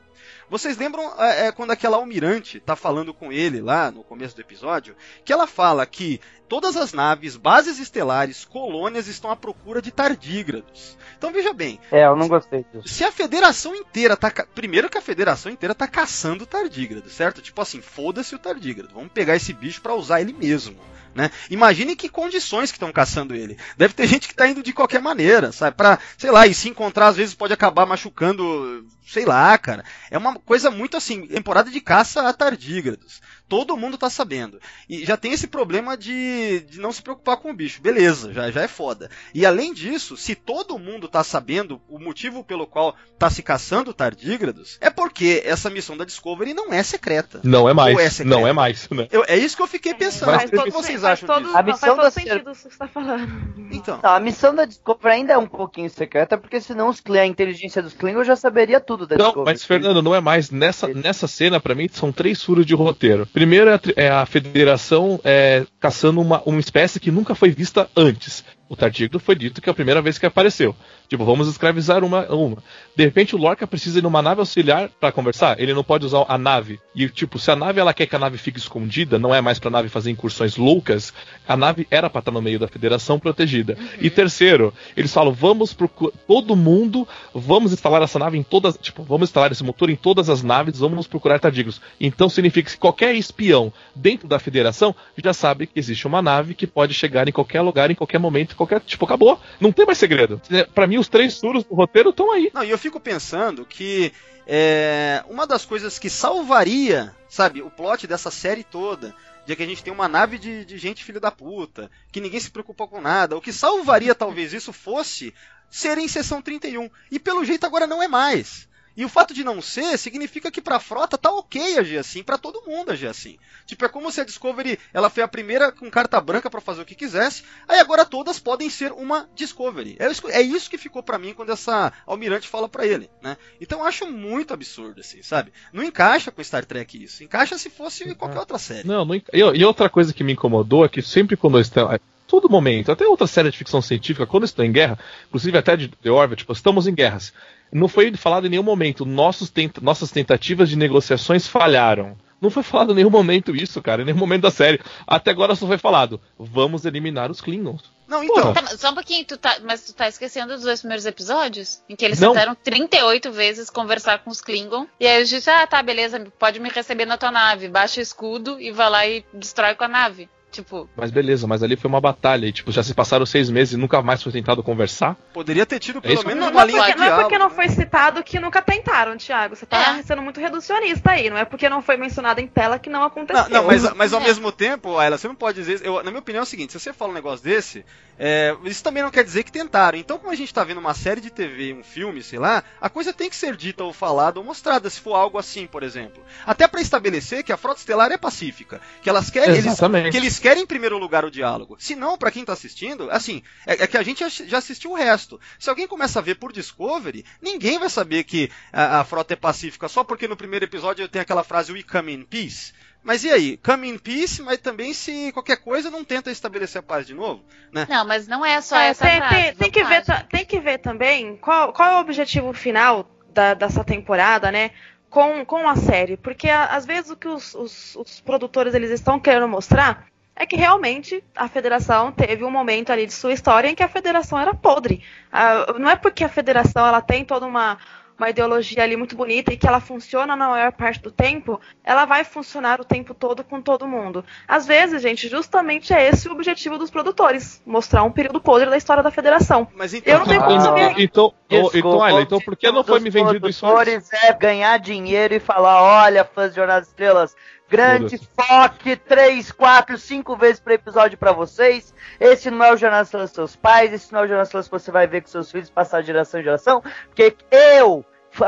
Vocês lembram é, é, quando aquela almirante tá falando com ele lá no começo do episódio? Que ela fala que todas as naves, bases estelares, colônias estão à procura de tardígrados. Então veja bem, É, eu não gostei disso. se a federação inteira tá. ca- Primeiro que a federação inteira tá caçando o tardígrado, certo? Tipo assim, foda-se o tardígrado. Vamos pegar esse bicho pra usar ele mesmo. Né? Imagine que condições que estão caçando ele. Deve ter gente que tá indo de qualquer maneira, sabe? Pra, sei lá, e se encontrar às vezes pode acabar machucando, sei lá, cara. É uma coisa muito assim, temporada de caça a tardígrados. Todo mundo tá sabendo. E já tem esse problema de, de não se preocupar com o bicho. Beleza, já, já é foda. E além disso, se todo mundo tá sabendo o motivo pelo qual tá se caçando tardígrados, é porque essa missão da Discovery não é secreta. Não é mais, é secreto? não é mais, né? Eu- é isso que eu fiquei pensando. Mas o que vocês faz acham todo, disso? A não, missão faz todo da sentido que você tá falando. Então. Tá, a missão da Discovery ainda é um pouquinho secreta, porque senão os, a inteligência dos Klingons já saberia tudo da Não, Discovery. mas Fernando, não é mais. Nessa, nessa cena, pra mim, são três furos de roteiro. Primeiro é a, é a federação é, caçando uma, uma espécie que nunca foi vista antes. O tardígrado foi dito que é a primeira vez que apareceu. Tipo, vamos escravizar uma. uma. De repente o Lorca precisa ir numa nave auxiliar pra conversar. Ele não pode usar a nave. E, tipo, se a nave ela quer que a nave fique escondida, não é mais pra nave fazer incursões loucas, a nave era pra estar no meio da federação protegida. E terceiro, eles falam, vamos procurar. Todo mundo, vamos instalar essa nave em todas. Tipo, vamos instalar esse motor em todas as naves, vamos procurar tardígrados. Então significa que qualquer espião dentro da federação já sabe que existe uma nave que pode chegar em qualquer lugar, em qualquer momento, qualquer. Tipo, acabou. Não tem mais segredo. É, Pra mim, os três furos do roteiro estão aí. Não, e eu fico pensando que é, uma das coisas que salvaria, sabe, o plot dessa série toda, de que a gente tem uma nave de, de gente filho da puta, que ninguém se preocupa com nada, o que salvaria talvez isso fosse ser em sessão 31. E pelo jeito agora não é mais. E o fato de não ser significa que pra frota tá ok agir assim, pra todo mundo agir assim. Tipo, é como se a Discovery, ela foi a primeira com carta branca pra fazer o que quisesse, aí agora todas podem ser uma Discovery. É isso, é que ficou pra mim quando essa almirante fala pra ele, né? Então eu acho muito absurdo assim, sabe? Não encaixa com Star Trek isso. Encaixa se fosse qualquer outra série. Não, não. E, outra coisa que me incomodou é que sempre quando eu estou. Todo momento, até outra série de ficção científica, quando estão em guerra, inclusive até de The Orville, tipo, estamos em guerras. Não foi falado em nenhum momento, tent- nossas tentativas de negociações falharam. Não foi falado em nenhum momento isso, cara, em nenhum momento da série. Até agora só foi falado, vamos eliminar os Klingons. Não, então. Tá, só um pouquinho, tu tá, mas tu tá esquecendo dos dois primeiros episódios? Em que eles Não. tentaram 38 vezes conversar com os Klingon. E aí eu disse, ah, tá, beleza, pode me receber na tua nave. Baixa o escudo e vai lá e destrói com a nave. Tipo, Mas beleza, mas ali foi uma batalha e, tipo, já se passaram seis meses e nunca mais foi tentado conversar. Poderia ter tido É pelo que menos uma é linha porque, de não é porque diálogo, não né? foi citado que nunca tentaram, Thiago. Você tá É. sendo muito reducionista aí. Não é porque não foi mencionado em tela que não aconteceu. Não, não, mas, mas ao É. mesmo tempo, Ayla, você não pode dizer. Eu, na minha opinião é o seguinte: se você fala um negócio desse, é, isso também não quer dizer que tentaram. Então, como a gente tá vendo uma série de TV, um filme, sei lá, a coisa tem que ser dita ou falada ou mostrada, se for algo assim, por exemplo. Até pra estabelecer que a frota estelar é pacífica. Que elas querem. Eles, Exatamente. que eles querem em primeiro lugar o diálogo. Se não, pra quem tá assistindo, assim, é, é que a gente já- assistiu o resto. Se alguém começa a ver por Discovery, ninguém vai saber que a, a frota é pacífica só porque no primeiro episódio tem aquela frase We come in peace. Mas e aí? Come in peace, mas também se qualquer coisa não tenta estabelecer a paz de novo, né? não, mas não é só É, essa tem, frase. tem- tem que ver, tem que ver também qual, qual é o objetivo final da- dessa temporada, né? Com, com a série. Porque a- às vezes o que os, os- os produtores eles estão querendo mostrar é que realmente a federação teve um momento ali de sua história em que a federação era podre. Ah, não é porque a federação ela tem toda uma, uma ideologia ali muito bonita e que ela funciona na maior parte do tempo, ela vai funcionar o tempo todo com todo mundo. Às vezes, gente, justamente é esse o objetivo dos produtores, mostrar um período podre da história da federação. Mas então, Eu não tenho como Então, saber. então, Desculpa, então, Ayla, então por que não foi me vendido isso antes? produtores é ganhar dinheiro e falar, olha, fãs de Jornada das Estrelas, grande foque, 3, 4, 5 vezes por episódio pra vocês. Esse não é o das Estrelas dos seus pais, esse não é o Jornada das Estrelas que você vai ver com seus filhos passar de geração em geração, porque eu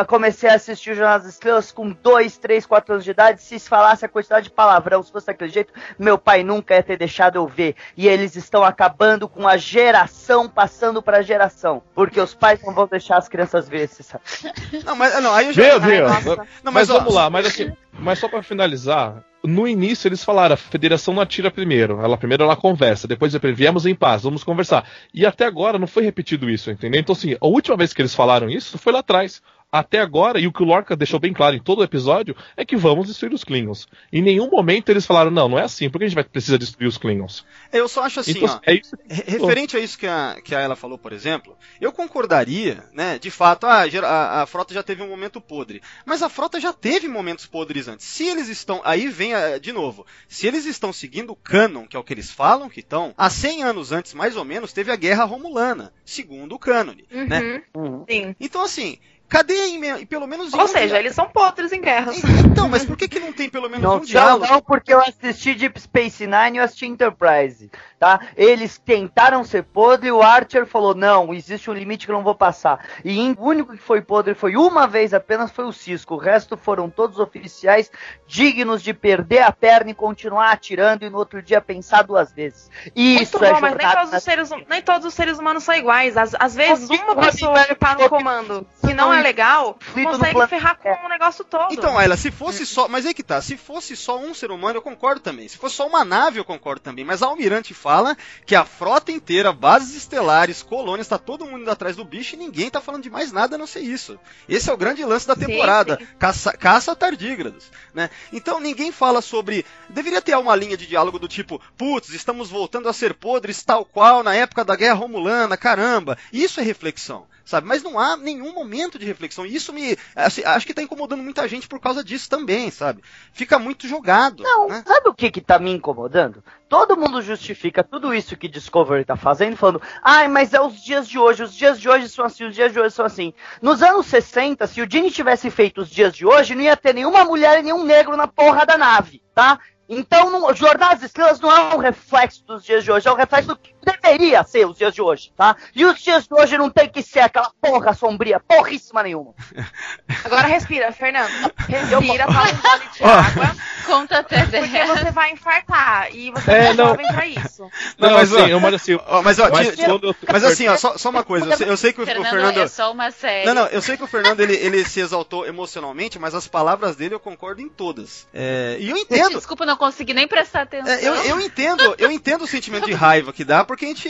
comecei a assistir o Jornada das Estrelas com 2, 3, 4 anos de idade, se falasse a quantidade de palavrão, se fosse daquele jeito, meu pai nunca ia ter deixado eu ver. E eles estão acabando com a geração passando pra geração, porque os pais não vão deixar as crianças ver esse sabe? Não, mas não, aí eu já. Meu Ai, Deus! nossa. Não, mas mas, vamos lá, mas assim, mas só pra finalizar, no início eles falaram, a federação não atira primeiro. Ela primeiro ela conversa, depois viemos em paz, vamos conversar. E até agora não foi repetido isso, entendeu? Então assim, a última vez que eles falaram isso foi lá atrás. Até agora, e o que o Lorca deixou bem claro em todo o episódio, é que vamos destruir os Klingons. Em nenhum momento eles falaram, não, não é assim, porque a gente vai precisar destruir os Klingons. Eu só acho assim, então, ó. é isso. Re- Referente a isso que a, que a ela falou, por exemplo, eu concordaria, né? De fato, ah, gera- a, a frota já teve um momento podre. Mas a frota já teve momentos podres antes. Se eles estão. Aí vem a- de novo. Se eles estão seguindo o canon, que é o que eles falam que estão, há 100 anos antes, mais ou menos, teve a Guerra Romulana, segundo o cânone. Né? Uhum, Sim. Então, assim, cadê em, pelo menos em Ou um seja, dia- eles são podres em guerras. Então, mas por que, que não tem pelo menos Não, um não, diálogo? não, porque eu assisti Deep Space Nine e eu assisti Enterprise, tá? Eles tentaram ser podre e o Archer falou, não, existe um limite que eu não vou passar. E em- o único que foi podre foi uma vez apenas, foi o Cisco. O resto foram todos oficiais dignos de perder a perna e continuar atirando e no outro dia pensar duas vezes. Isso Muito é bom, mas nem todos, os seres, hum- nem todos os seres humanos são iguais. Às, às vezes, uma o pessoa tá no comando que não é legal consegue ferrar com o negócio todo. Então, Ayla, se fosse só. Mas aí que tá, se fosse só um ser humano, eu concordo também. Se fosse só uma nave, eu concordo também. Mas a Almirante fala que a frota inteira, bases estelares, colônias, tá todo mundo indo atrás do bicho e ninguém tá falando de mais nada a não ser isso. Esse é o grande lance da Sim, temporada. sim. Caça, caça tardígrados, né? Então ninguém fala sobre. Deveria ter uma linha de diálogo do tipo, putz, estamos voltando a ser podres tal qual na época da Guerra Romulana, caramba. Isso é reflexão. Sabe? Mas não há nenhum momento de reflexão. E isso me. assim, acho que tá incomodando muita gente por causa disso também, sabe? Fica muito jogado. Não, né? sabe o que que tá me incomodando? Todo mundo justifica tudo isso que Discovery tá fazendo, falando, ai, mas é os dias de hoje, os dias de hoje são assim, os dias de hoje são assim. Nos anos 60, se o Gene tivesse feito os dias de hoje, não ia ter nenhuma mulher e nenhum negro na porra da nave, tá? Então, não, Jornada das Estrelas não é um reflexo dos dias de hoje, é um reflexo do que deveria ser os dias de hoje, tá? E os dias de hoje não tem que ser aquela porra sombria, porríssima nenhuma. Agora respira, Fernando. Respira, toma um gole de água, Conta até porque 10. você vai infartar. E você É, não. jovem pra isso. Não, Não, mas, assim, ó, eu, mas assim, Ó, mas, ó, mas eu- mas assim, ó, só, só uma coisa. Eu sei, eu sei que o, o Fernando, Fernando. é só uma série. Não, não, eu sei que o Fernando ele, ele se exaltou emocionalmente, mas as palavras dele eu concordo em todas. É, e eu entendo. Desculpa, não consegui nem prestar atenção. É, eu, eu entendo, eu entendo o sentimento de raiva que dá, porque a gente,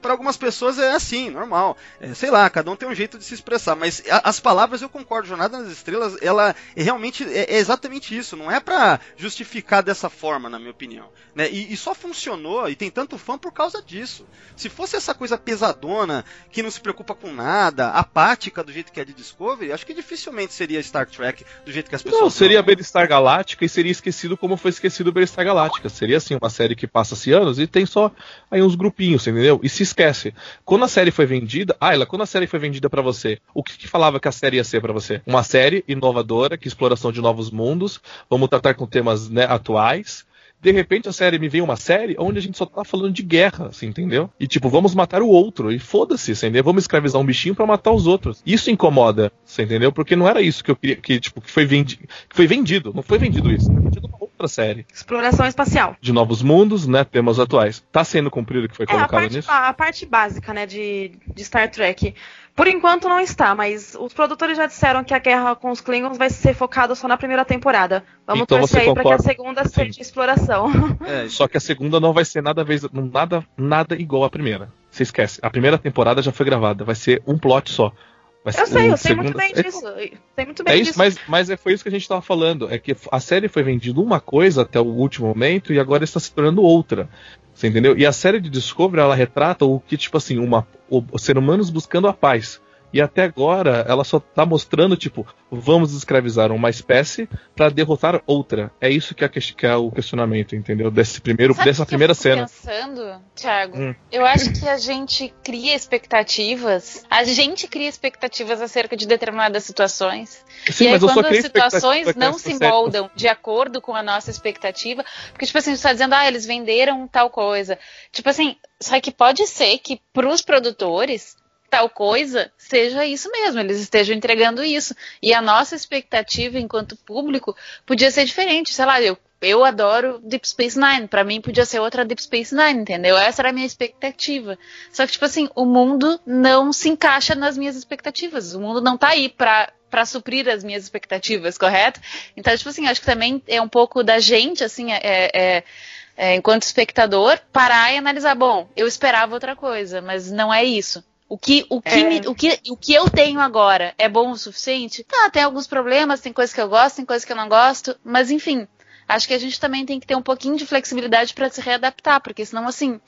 para algumas pessoas é assim, normal. É, sei lá, cada um tem um jeito de se expressar, mas a- as palavras eu concordo. Jornada nas Estrelas, ela é realmente é, é exatamente isso. Não é pra justificar dessa forma, na minha opinião. Né? E, e só funcionou e tem tanto fã por causa disso. Se fosse essa coisa pesadona, que não se preocupa com nada, apática do jeito que é de Discovery, acho que dificilmente seria Star Trek do jeito que as pessoas. Não, seria. Battlestar Galáctica e seria esquecido como foi esquecido Battlestar Galáctica. Seria assim, uma série que passa-se anos e tem só aí uns grupinhos, entendeu? E se esquece. Quando a série foi vendida, Ayla, quando a série foi vendida pra você, o que, que falava que a série ia ser pra você? Uma série inovadora, que exploração de novos mundos, vamos tratar com temas né, atuais. De repente a série me vem uma série onde a gente só tá falando de guerra, assim, entendeu? E tipo, vamos matar o outro, e foda-se, você entendeu? Vamos escravizar um bichinho pra matar os outros. Isso incomoda, você entendeu? Porque não era isso que eu queria, que tipo, que foi, vendi que foi vendido, não foi vendido isso, foi vendido uma outra série. Exploração espacial. De novos mundos, né, temas atuais. Tá sendo cumprido o que foi É, a colocado parte, nisso? a parte básica, né, de, de Star Trek. Por enquanto não está, mas os produtores já disseram que a guerra com os Klingons vai ser focada só na primeira temporada. Vamos Então torcer aí pra que a segunda seja de exploração. É, Só que a segunda não vai ser nada, vez, nada, nada igual à primeira. Você esquece. A primeira temporada já foi gravada, vai ser um plot só. Ser Eu sei, eu sei muito segunda- bem É- disso. eu Sei muito bem É isso, disso. mas, mas é, foi isso que a gente tava falando. É que a série foi vendida uma coisa até o último momento e agora está se tornando outra. Você entendeu? E a série de Discovery, ela retrata o que, tipo assim, uma, o, os seres humanos buscando a paz. E até agora ela só tá mostrando, tipo, vamos escravizar uma espécie para derrotar outra. É isso que é, que é, o questionamento, entendeu? Desse primeiro, Sabe dessa que primeira eu fico cena. pensando, Thiago, Hum. eu acho que a gente cria expectativas. A gente cria expectativas acerca de determinadas situações. Sim, e aí, quando as situações não se série- moldam de acordo com a nossa expectativa, porque, tipo assim, você tá dizendo, ah, eles venderam tal coisa. Tipo assim, só que pode ser que pros produtores tal coisa seja isso mesmo, eles estejam entregando isso. E a nossa expectativa enquanto público podia ser diferente, sei lá, eu eu adoro Deep Space Nine, pra mim podia ser outra Deep Space Nine, entendeu? Essa era a minha expectativa. Só que, tipo assim, o mundo não se encaixa nas minhas expectativas. O mundo não tá aí pra, pra suprir as minhas expectativas, correto? Então, tipo assim, acho que também é um pouco da gente, assim, é, é- é, enquanto espectador, parar e analisar, bom, eu esperava outra coisa, mas não é isso. O que, o, que É. me- o, que, o que eu tenho agora é bom o suficiente? Tá, tem alguns problemas, tem coisas que eu gosto, tem coisas que eu não gosto, mas enfim, acho que a gente também tem que ter um pouquinho de flexibilidade para se readaptar, porque senão, assim,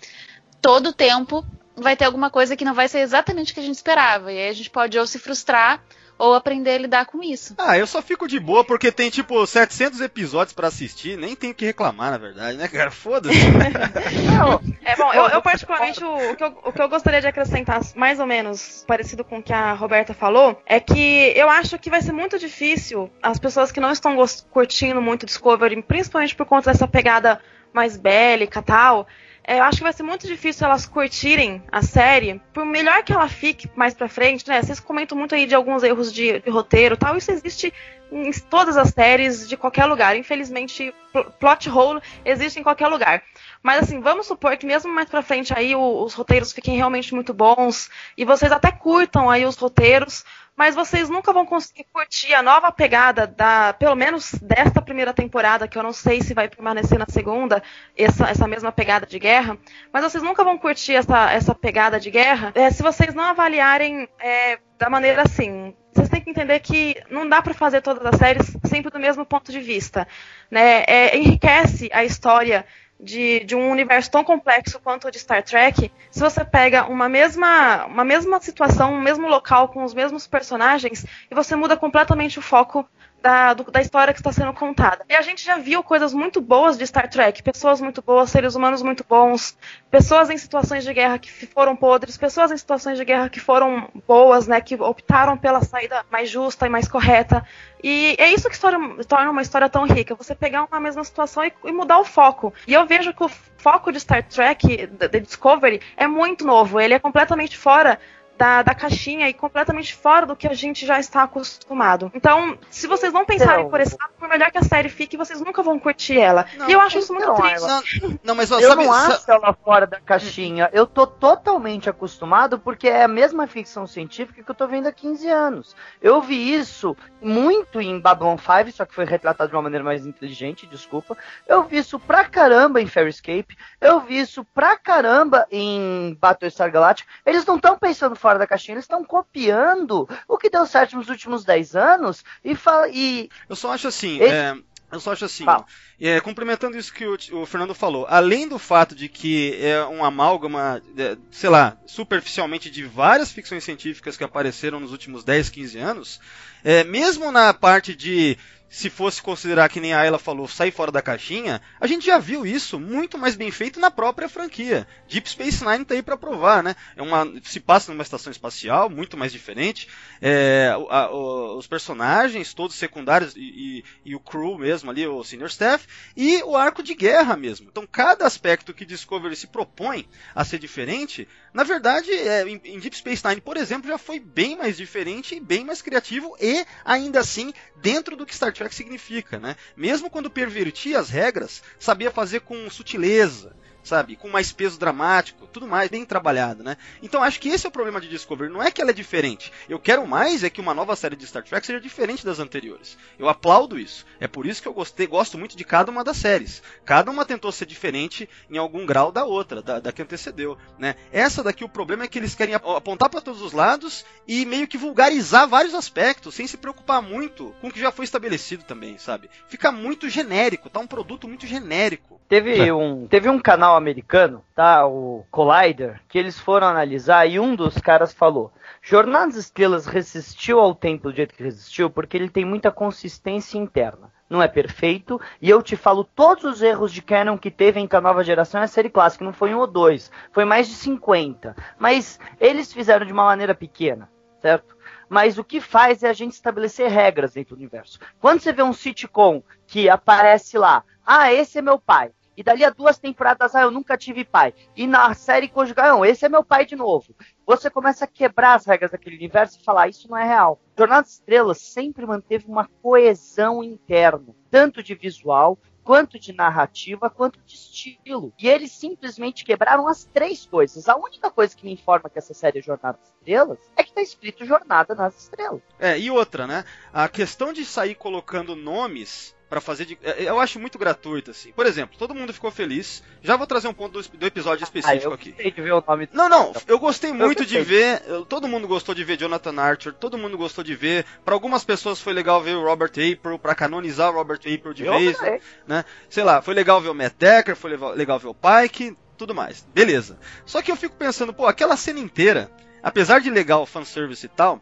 todo tempo vai ter alguma coisa que não vai ser exatamente o que a gente esperava. E aí a gente pode ou se frustrar ou aprender a lidar com isso. Ah, eu só fico de boa porque tem tipo 700 episódios pra assistir, nem tenho o que reclamar, na verdade, né, cara? Foda-se. Não, é bom, eu, eu particularmente o, o que eu, o que eu gostaria de acrescentar, mais ou menos parecido com o que a Roberta falou, é que eu acho que vai ser muito difícil as pessoas que não estão curtindo muito Discovery, principalmente por conta dessa pegada mais bélica e tal. É, Eu acho que vai ser muito difícil elas curtirem a série, por melhor que ela fique mais pra frente, né? Vocês comentam muito aí de alguns erros de, de roteiro tal, isso existe em todas as séries, de qualquer lugar. Infelizmente, pl- plot hole existe em qualquer lugar. Mas assim, vamos supor que mesmo mais pra frente aí o- os roteiros fiquem realmente muito bons e vocês até curtam aí os roteiros, mas vocês nunca vão conseguir curtir a nova pegada da, pelo menos desta primeira temporada, que eu não sei se vai permanecer na segunda, essa, essa mesma pegada de guerra, mas vocês nunca vão curtir essa, essa pegada de guerra é, se vocês não avaliarem é, da maneira assim. Vocês têm que entender que não dá pra fazer todas as séries sempre do mesmo ponto de vista. Né? É, enriquece a história de, de um universo tão complexo quanto o de Star Trek, se você pega uma mesma, uma mesma situação, um mesmo local com os mesmos personagens e você muda completamente o foco da, do- da história que está sendo contada. E a gente já viu coisas muito boas de Star Trek, pessoas muito boas, seres humanos muito bons, pessoas em situações de guerra que foram podres, pessoas em situações de guerra que foram boas, né, que optaram pela saída mais justa e mais correta. E é isso que história- torna uma história tão rica, você pegar uma mesma situação e, e mudar o foco. E eu vejo que o foco de Star Trek, da Discovery, é muito novo, ele é completamente fora da, da caixinha e completamente fora do que a gente já está acostumado. Então, se vocês não pensarem Então- por esse lado, por melhor que a série fique, vocês nunca vão curtir ela. Não, e eu acho isso muito então, triste. não, não, mas ó, Eu sabe, não acho ela fora da caixinha. Eu tô totalmente acostumado porque é a mesma ficção científica que eu tô vendo há 15 anos. Eu vi isso muito em Babylon 5, só que foi retratado de uma maneira mais inteligente, desculpa. Eu vi isso pra caramba em Farscape. Eu vi isso pra caramba em Battlestar Galactica. Eles não estão pensando fora da caixinha, eles estão copiando o que deu certo nos últimos 10 anos e, fa- e eu só acho assim, Esse- é, eu só acho assim, Fala. é, complementando isso que o, o Fernando falou, além do fato de que é um amálgama, é, sei lá, superficialmente de várias ficções científicas que apareceram nos últimos 10, 15 anos, é, mesmo na parte de se fosse considerar que nem a Ayla falou, sair fora da caixinha, a gente já viu isso muito mais bem feito na própria franquia. Deep Space Nine tá aí para provar, né? É uma, se passa numa estação espacial, muito mais diferente. É, a- o- os personagens, todos secundários, e, e- e o crew mesmo ali, o senior staff, e o arco de guerra mesmo. Então, cada aspecto que Discovery se propõe a ser diferente, na verdade, é, em, em Deep Space Nine, por exemplo, já foi bem mais diferente e bem mais criativo ainda assim, dentro do que Star Trek significa, né? Mesmo quando pervertia as regras, sabia fazer com sutileza, sabe? Com mais peso dramático, tudo mais bem trabalhado, né? Então acho que esse é o problema de Discovery, não é que ela é diferente. Eu quero mais é que uma nova série de Star Trek seja diferente das anteriores. Eu aplaudo isso. É por isso que eu gostei, gosto muito de cada uma das séries. Cada uma tentou ser diferente em algum grau da outra, da, da que antecedeu, né? Essa daqui o problema é que eles querem ap- apontar para todos os lados e meio que vulgarizar vários aspectos, sem se preocupar muito com o que já foi estabelecido também, sabe? Fica muito genérico, tá um produto muito genérico. Teve, É. um, teve um canal americano, tá? O Collider, que eles foram analisar e um dos caras falou: Jornada das Estrelas resistiu ao tempo do jeito que resistiu porque ele tem muita consistência interna. Não é perfeito, e eu te falo todos os erros de canon que teve que a nova geração é a série clássica, não foi um ou dois, foi mais de 50. Mas eles fizeram de uma maneira pequena, certo? Mas o que faz é a gente estabelecer regras dentro do universo. Quando você vê um sitcom que aparece lá, ah, esse é meu pai. E dali a duas temporadas, ah, eu nunca tive pai. E na série conjugal, não, esse é meu pai de novo. Você começa a quebrar as regras daquele universo e falar, "Ah, isso não é real. Jornada das Estrelas sempre manteve uma coesão interna, tanto de visual, quanto de narrativa, quanto de estilo. E eles simplesmente quebraram as três coisas. A única coisa que me informa que essa série é Jornada das Estrelas é que tá escrito Jornada nas Estrelas. É, e outra, né? A questão de sair colocando nomes pra fazer de. é, Eu acho muito gratuito, assim. Por exemplo, todo mundo ficou feliz. Já vou trazer um ponto do, do episódio Ah, específico eu aqui. de ver o nome Não, não, eu gostei muito de gostei. ver. eu- Todo mundo gostou de ver Jonathan Archer, todo mundo gostou de ver. Pra algumas pessoas foi legal ver o Robert April, pra canonizar o Robert April de Eu vez. adorei. Sei lá, foi legal ver o Matt Decker, foi legal ver o Pike, tudo mais. Beleza. Só que eu fico pensando, pô, aquela cena inteira, apesar de legal o fanservice e tal,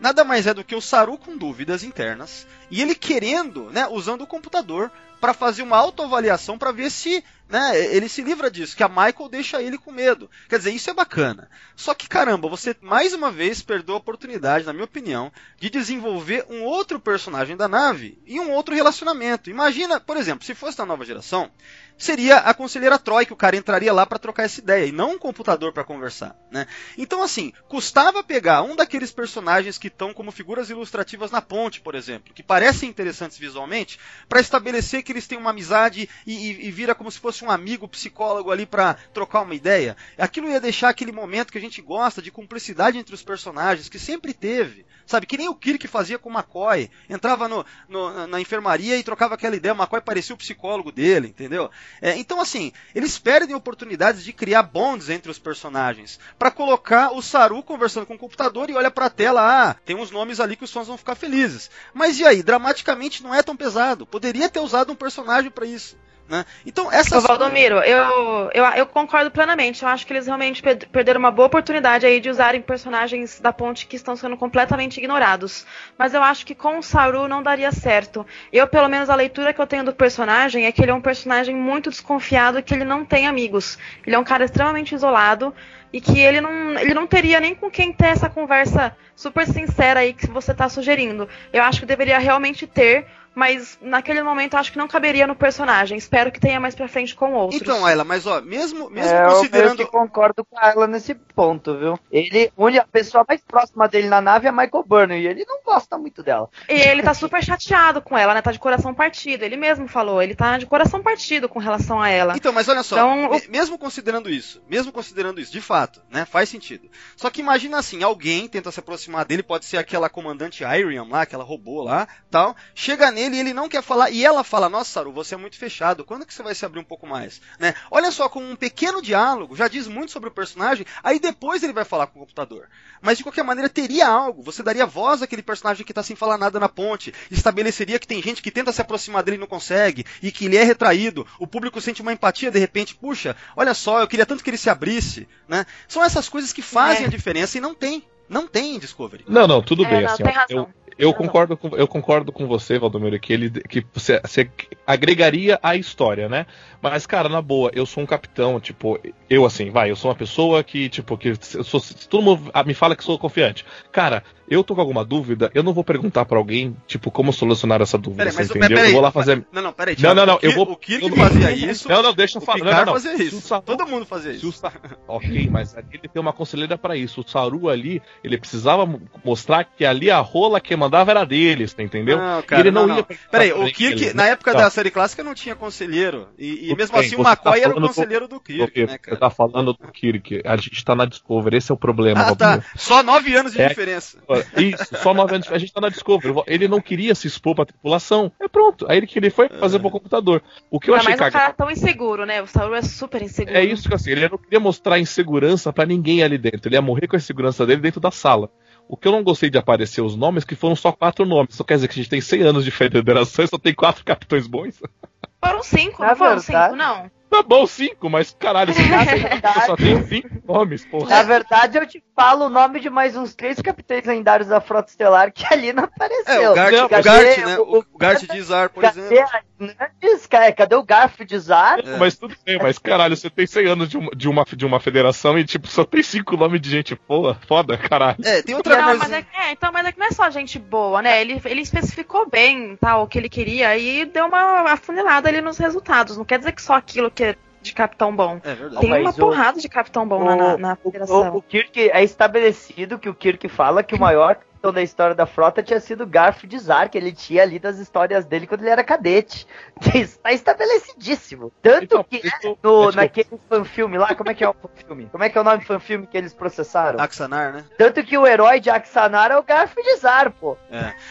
nada mais é do que o Saru com dúvidas internas e ele querendo, né, usando o computador pra fazer uma autoavaliação pra ver se, né, ele se livra disso, que a Michael deixa ele com medo. Quer dizer, isso é bacana. Só que caramba, você mais uma vez perdeu a oportunidade, na minha opinião, de desenvolver um outro personagem da nave e um outro relacionamento. Imagina, por exemplo, se fosse da nova geração, seria a conselheira Troy que o cara entraria lá pra trocar essa ideia e não um computador pra conversar, né? Então assim, custava pegar um daqueles personagens que estão como figuras ilustrativas na ponte, por exemplo, que parecem interessantes visualmente, pra estabelecer que eles têm uma amizade e, e- e vira como se fosse um amigo psicólogo ali pra trocar uma ideia. Aquilo ia deixar aquele momento que a gente gosta de cumplicidade entre os personagens, que sempre teve, sabe? Que nem o Kirk fazia com o McCoy, entrava no, no- na- enfermaria e trocava aquela ideia, o McCoy parecia o psicólogo dele, entendeu? É, então, assim, eles perdem oportunidades de criar bonds entre os personagens. Pra colocar o Saru conversando com o computador e olha pra tela, ah, tem uns nomes ali que os fãs vão ficar felizes. Mas e aí, dramaticamente não é tão pesado. Poderia ter usado um personagem pra isso. Né? Então, Ô, essas Valdomiro, eu, eu, eu concordo plenamente. Eu acho que eles realmente per- perderam uma boa oportunidade aí de usarem personagens da ponte que estão sendo completamente ignorados. Mas eu acho que com o Saru não daria certo. Eu, pelo menos, a leitura que eu tenho do personagem é que ele é um personagem muito desconfiado e que ele não tem amigos. Ele é um cara extremamente isolado e que ele não, ele não teria nem com quem ter essa conversa super sincera aí que você está sugerindo. Eu acho que deveria realmente ter, mas naquele momento eu acho que não caberia no personagem. Espero que tenha mais pra frente com outros. Então, Ayla, mas ó, mesmo, mesmo É, eu considerando. que concordo com ela nesse ponto, viu? Ele, onde a pessoa mais próxima dele na nave é Michael Burnham, e ele não gosta muito dela. E ele tá super chateado com ela, né? Tá de coração partido. Ele mesmo falou, ele tá de coração partido com relação a ela. Então, mas olha só, Então, me- mesmo considerando isso, mesmo considerando isso, de fato, né, faz sentido. Só que imagina assim, alguém tenta se aproximar dele, pode ser aquela comandante Iriam lá, aquela robô lá, tal, chega nele e ele não quer falar, e ela fala, nossa, Saru, você é muito fechado, quando que você vai se abrir um pouco mais? Né? Olha só, com um pequeno diálogo, já diz muito sobre o personagem, aí depois ele vai falar com o computador. Mas de qualquer maneira, teria algo, você daria voz àquele personagem que tá sem falar nada na ponte, estabeleceria que tem gente que tenta se aproximar dele e não consegue, e que ele é retraído, o público sente uma empatia de repente, puxa, olha só, eu queria tanto que ele se abrisse, né? São essas coisas que fazem É. a diferença e não tem. Não tem em Discovery. Não, não, tudo É, bem, não, assim, tem ó, razão. eu, eu concordo com, eu concordo com você, Valdomiro, que ele que você, você agregaria a história, né? Mas, cara, na boa, eu sou um capitão, tipo, eu assim, vai, eu sou uma pessoa que, tipo, que eu sou, se todo mundo me fala que sou confiante. Cara, eu tô com alguma dúvida, eu não vou perguntar pra alguém, tipo, como solucionar essa dúvida, Peraí, você mas entendeu? peraí, eu vou lá fazer. Não, não, peraí, Não, não, não, o Kirk, eu vou. O Kirk fazia isso, Não, não, deixa eu falar. Não, não, não. fazia isso. Saru- Todo mundo fazia isso. Sa- Ok, mas ali ele tem uma conselheira pra isso. O Saru ali, ele precisava mo- mostrar que ali a rola que mandava era deles, tá entendeu? Não, E cara, ele não, não, ia. Peraí, o Kirk, ele, na né? época Tá. da série clássica não tinha conselheiro. E, e mesmo bem, assim o você tá McCoy era o falando do- conselheiro do Kirk, né, Você cara? tá falando do Kirk. A gente tá na Discovery, esse é o problema. Ah, tá. Só nove anos de É. diferença. Isso, só nove anos. A gente tá na Discovery. Ele não queria se expor pra tripulação. É pronto. Aí ele que ele foi fazer pro computador. O que eu Ainda achei mais um cagado. cara tão inseguro, né? O Saru é super inseguro. É isso que assim, ele não queria mostrar insegurança pra ninguém ali dentro. Ele ia morrer com a insegurança dele dentro da sala. O que eu não gostei de aparecer os nomes, que foram só quatro nomes. Isso quer dizer que a gente tem 100 anos de federação e só tem quatro capitães bons? Foram cinco, Na não foram verdade- cinco, não. Tá bom, cinco, mas caralho, você verdade- só tem cinco nomes, porra. Na verdade, eu te falo o nome de mais uns três capitães lendários da Frota Estelar que ali não apareceu. É, o Gart, Não, o cadê Gart, né? o- O, o Gart de Zar, por Cadê exemplo. a Hernandes? Ca- Cadê o Garf de Zar? É. Mas tudo bem, mas caralho, você tem 100 anos de uma, de uma, de uma federação e, tipo, só tem cinco nomes de gente boa, foda, caralho. É, tem outra Não, coisa. mas é, que- é, então, mas é que não é só gente boa, né? Ele, ele especificou bem tá, o que ele queria e deu uma afunilada ali nos resultados. Não quer dizer que só aquilo que é de capitão bom. É verdade. Tem mas uma o- porrada de capitão bom lá na, na O, federação. o Kirk é estabelecido que o Kirk fala que o maior capitão da história da frota tinha sido o Garf de Zar, que ele tinha ali das histórias dele quando ele era cadete. Que está estabelecidíssimo. Tanto Então, que isso- é no, é tipo- naquele fanfilme lá, como é que é o fanfilme? Como é que é o nome do fanfilme que eles processaram? Axanar, né? Tanto que o herói de Axanar é o Garf de Zar, pô.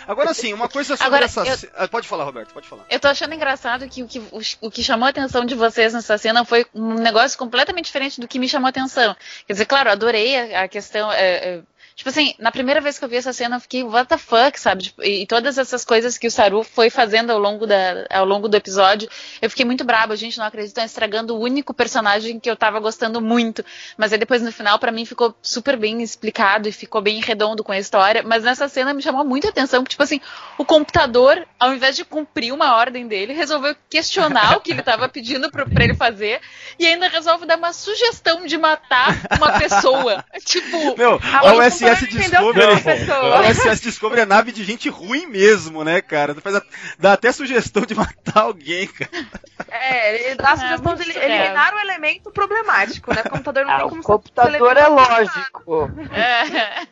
Agora sim, uma coisa sobre Agora, essa. eu- Ah, Pode falar, Roberto, pode falar. Eu tô achando engraçado que o que, o, o que chamou a atenção de vocês nessa cena foi um negócio completamente diferente do que me chamou a atenção. Quer dizer, claro, adorei a, a questão. é, é, tipo assim, na primeira vez que eu vi essa cena, eu fiquei, what the fuck, sabe? Tipo, e, todas essas coisas que o Saru foi fazendo ao longo, da, ao longo do episódio, eu fiquei muito braba. Gente, não acredito, estão estragando o único personagem que eu tava gostando muito. Mas aí depois no final, pra mim, ficou super bem explicado e ficou bem redondo com a história. Mas nessa cena me chamou muito a atenção, porque, tipo assim, o computador, ao invés de cumprir uma ordem dele, resolveu questionar o que ele estava pedindo pro- pra ele fazer e ainda resolve dar uma sugestão de matar uma pessoa. tipo, Meu, a mas Não entendeu Discovery. que é USS Discovery é nave de gente ruim mesmo, né, cara? Faz a- dá até sugestão de matar alguém, cara. É, ele dá a É, sugestão muito de eliminar o elemento problemático, né? O computador não Ah, tem o como ser computador é lógico. é,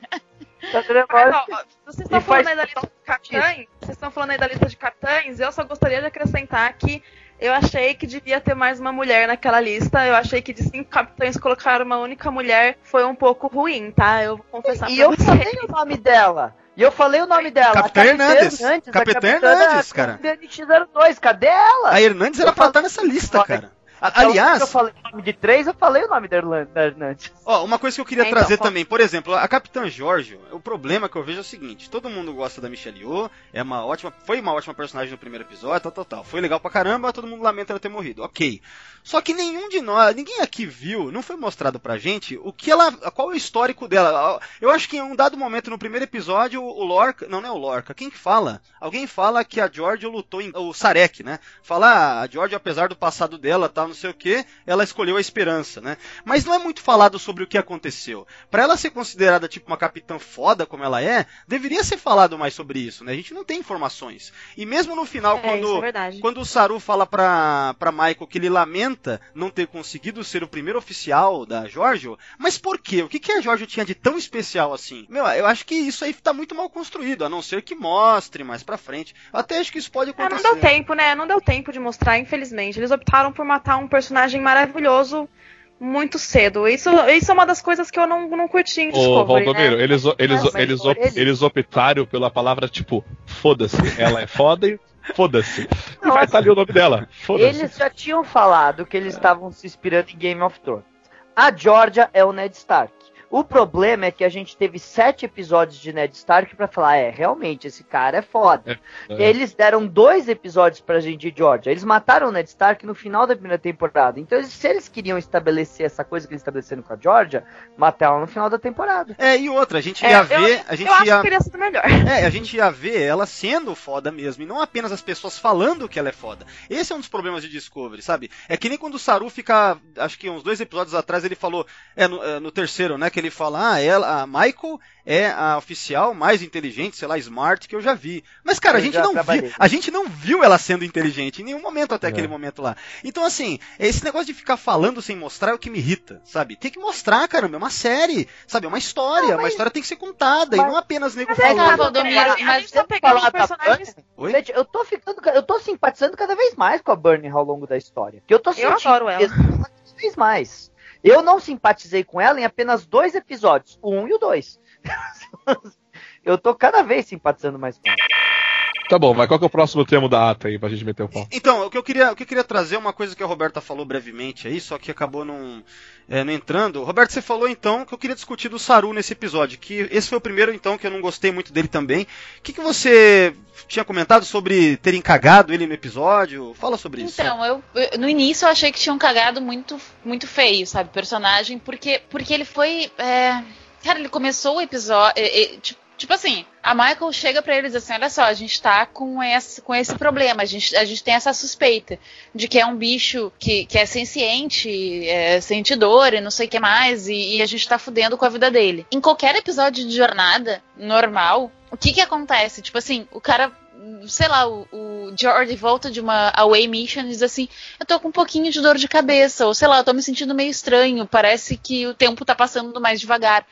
O computador é Mas, lógico. ó, vocês estão falando aí da lista de capitães, vocês estão falando aí da lista de capitães, eu só gostaria de acrescentar que eu achei que devia ter mais uma mulher naquela lista. Eu achei que de cinco capitães colocar uma única mulher foi um pouco ruim, tá? Eu vou confessar E pra eu vocês. falei o nome dela. E eu falei o nome dela. Capitã Hernandes. Capitã Hernandes, cara. NX02, cadê ela? A Hernandes era Eu pra estar nessa lista, cara. A- Então, Aliás, Eu falei o nome de três, eu falei o nome da Hernandes. Ó, uma coisa que eu queria É, então, trazer fala. também, por exemplo, a Capitã Giorgio, o problema que eu vejo é o seguinte, todo mundo gosta da Michelle Yeoh, é uma ótima, foi uma ótima personagem no primeiro episódio, tal, tal, tal. Foi legal pra caramba, todo mundo lamenta ela ter morrido. OK. Só que nenhum de nós, ninguém aqui viu, não foi mostrado pra gente o que ela, qual é o histórico dela. Eu acho que em um dado momento no primeiro episódio, o Lorca, não, não é o Lorca, quem que fala? Alguém fala que a Giorgio lutou em, o Sarek, né? Fala, ah, a Giorgio, apesar do passado dela, tal, não sei o que, ela escolheu a esperança, né? Mas não é muito falado sobre o que aconteceu. Pra ela ser considerada tipo uma capitã foda como ela é, deveria ser falado mais sobre isso, né? A gente não tem informações. E mesmo no final, É, é quando, verdade. quando o Saru fala pra, pra Michael que ele lamenta não ter conseguido ser o primeiro oficial da Giorgio, mas por quê? O que, que a Giorgio tinha de tão especial assim? Meu, eu acho que isso aí tá muito mal construído, a não ser que mostre mais pra frente. Eu até acho que isso pode É, acontecer. não deu tempo, né? Não deu tempo de mostrar, infelizmente. Eles optaram por matar um personagem maravilhoso muito cedo. Isso, isso é uma das coisas que eu não, não curti em Ô, Discovery, Valdomiro, né? eles, eles, eles, por op- ele- eles optaram pela palavra tipo, foda-se. Ela é foda e foda-se. E vai estar ali o nome dela. Eles já tinham falado que eles estavam se inspirando em Game of Thrones. A Georgia é o Ned Stark. O problema é que a gente teve sete episódios de Ned Stark pra falar, é, realmente, esse cara é foda. É. Eles deram dois episódios pra gente de Georgia. Eles mataram o Ned Stark no final da primeira temporada. Então, eles- se eles queriam estabelecer essa coisa que eles estabeleceram com a Georgia, mataram no final da temporada. É, e outra, a gente É, ia eu- ver, a gente Eu acho ia que teria sido melhor. É, a gente ia ver ela sendo foda mesmo, e não apenas as pessoas falando que ela é foda. Esse é um dos problemas de Discovery, sabe? É que nem quando o Saru fica, acho que uns dois episódios atrás ele falou, é no, é, no terceiro, né, que ele fala, ah, ela, a Michael é a oficial mais inteligente, sei lá, smart que eu já vi. Mas cara, a Eu gente não trabalhei. viu, a gente não viu ela sendo inteligente em nenhum momento até É. aquele momento lá. Então assim, esse negócio de ficar falando sem mostrar é o que me irrita, sabe? Tem que mostrar, caramba, é uma série, sabe? É uma história, uma história tem que ser contada e mas- não apenas nego Mas é falando. Valdomiro, a, a mas gente tá pegando da personagem. Oi? Gente, eu tô ficando, eu tô simpatizando cada vez mais com a Bernie ao longo da história. Que eu tô Eu sentindo adoro ela. cada vez mais. Eu não simpatizei com ela em apenas dois episódios, o um e o dois. eu tô cada vez simpatizando mais com ela. Tá bom, mas qual que é o próximo termo da ata aí pra gente meter o pau? Então, o que eu queria, o que eu queria trazer é uma coisa que a Roberta falou brevemente aí, só que acabou não, é, não entrando. Roberto, você falou então que eu queria discutir do Saru nesse episódio, que esse foi o primeiro então que eu não gostei muito dele também. O que, que você tinha comentado sobre terem cagado ele no episódio? Fala sobre isso. Então, eu, eu- no início eu achei que tinham cagado muito, muito feio, sabe, o personagem, porque, porque ele foi. é, Cara, ele começou o episódio. é, é, tipo, tipo assim, a Michael chega pra eles assim: olha só, a gente tá com esse, com esse problema, a gente, a gente tem essa suspeita de que é um bicho que, que é senciente, é sentidor e não sei o que mais, e, e a gente tá fudendo com a vida dele. Em qualquer episódio de jornada normal, o que que acontece? Tipo assim, o cara sei lá, o, o George volta de uma away mission e diz assim: Eu tô com um pouquinho de dor de cabeça, ou sei lá, eu tô me sentindo meio estranho, parece que o tempo tá passando mais devagar.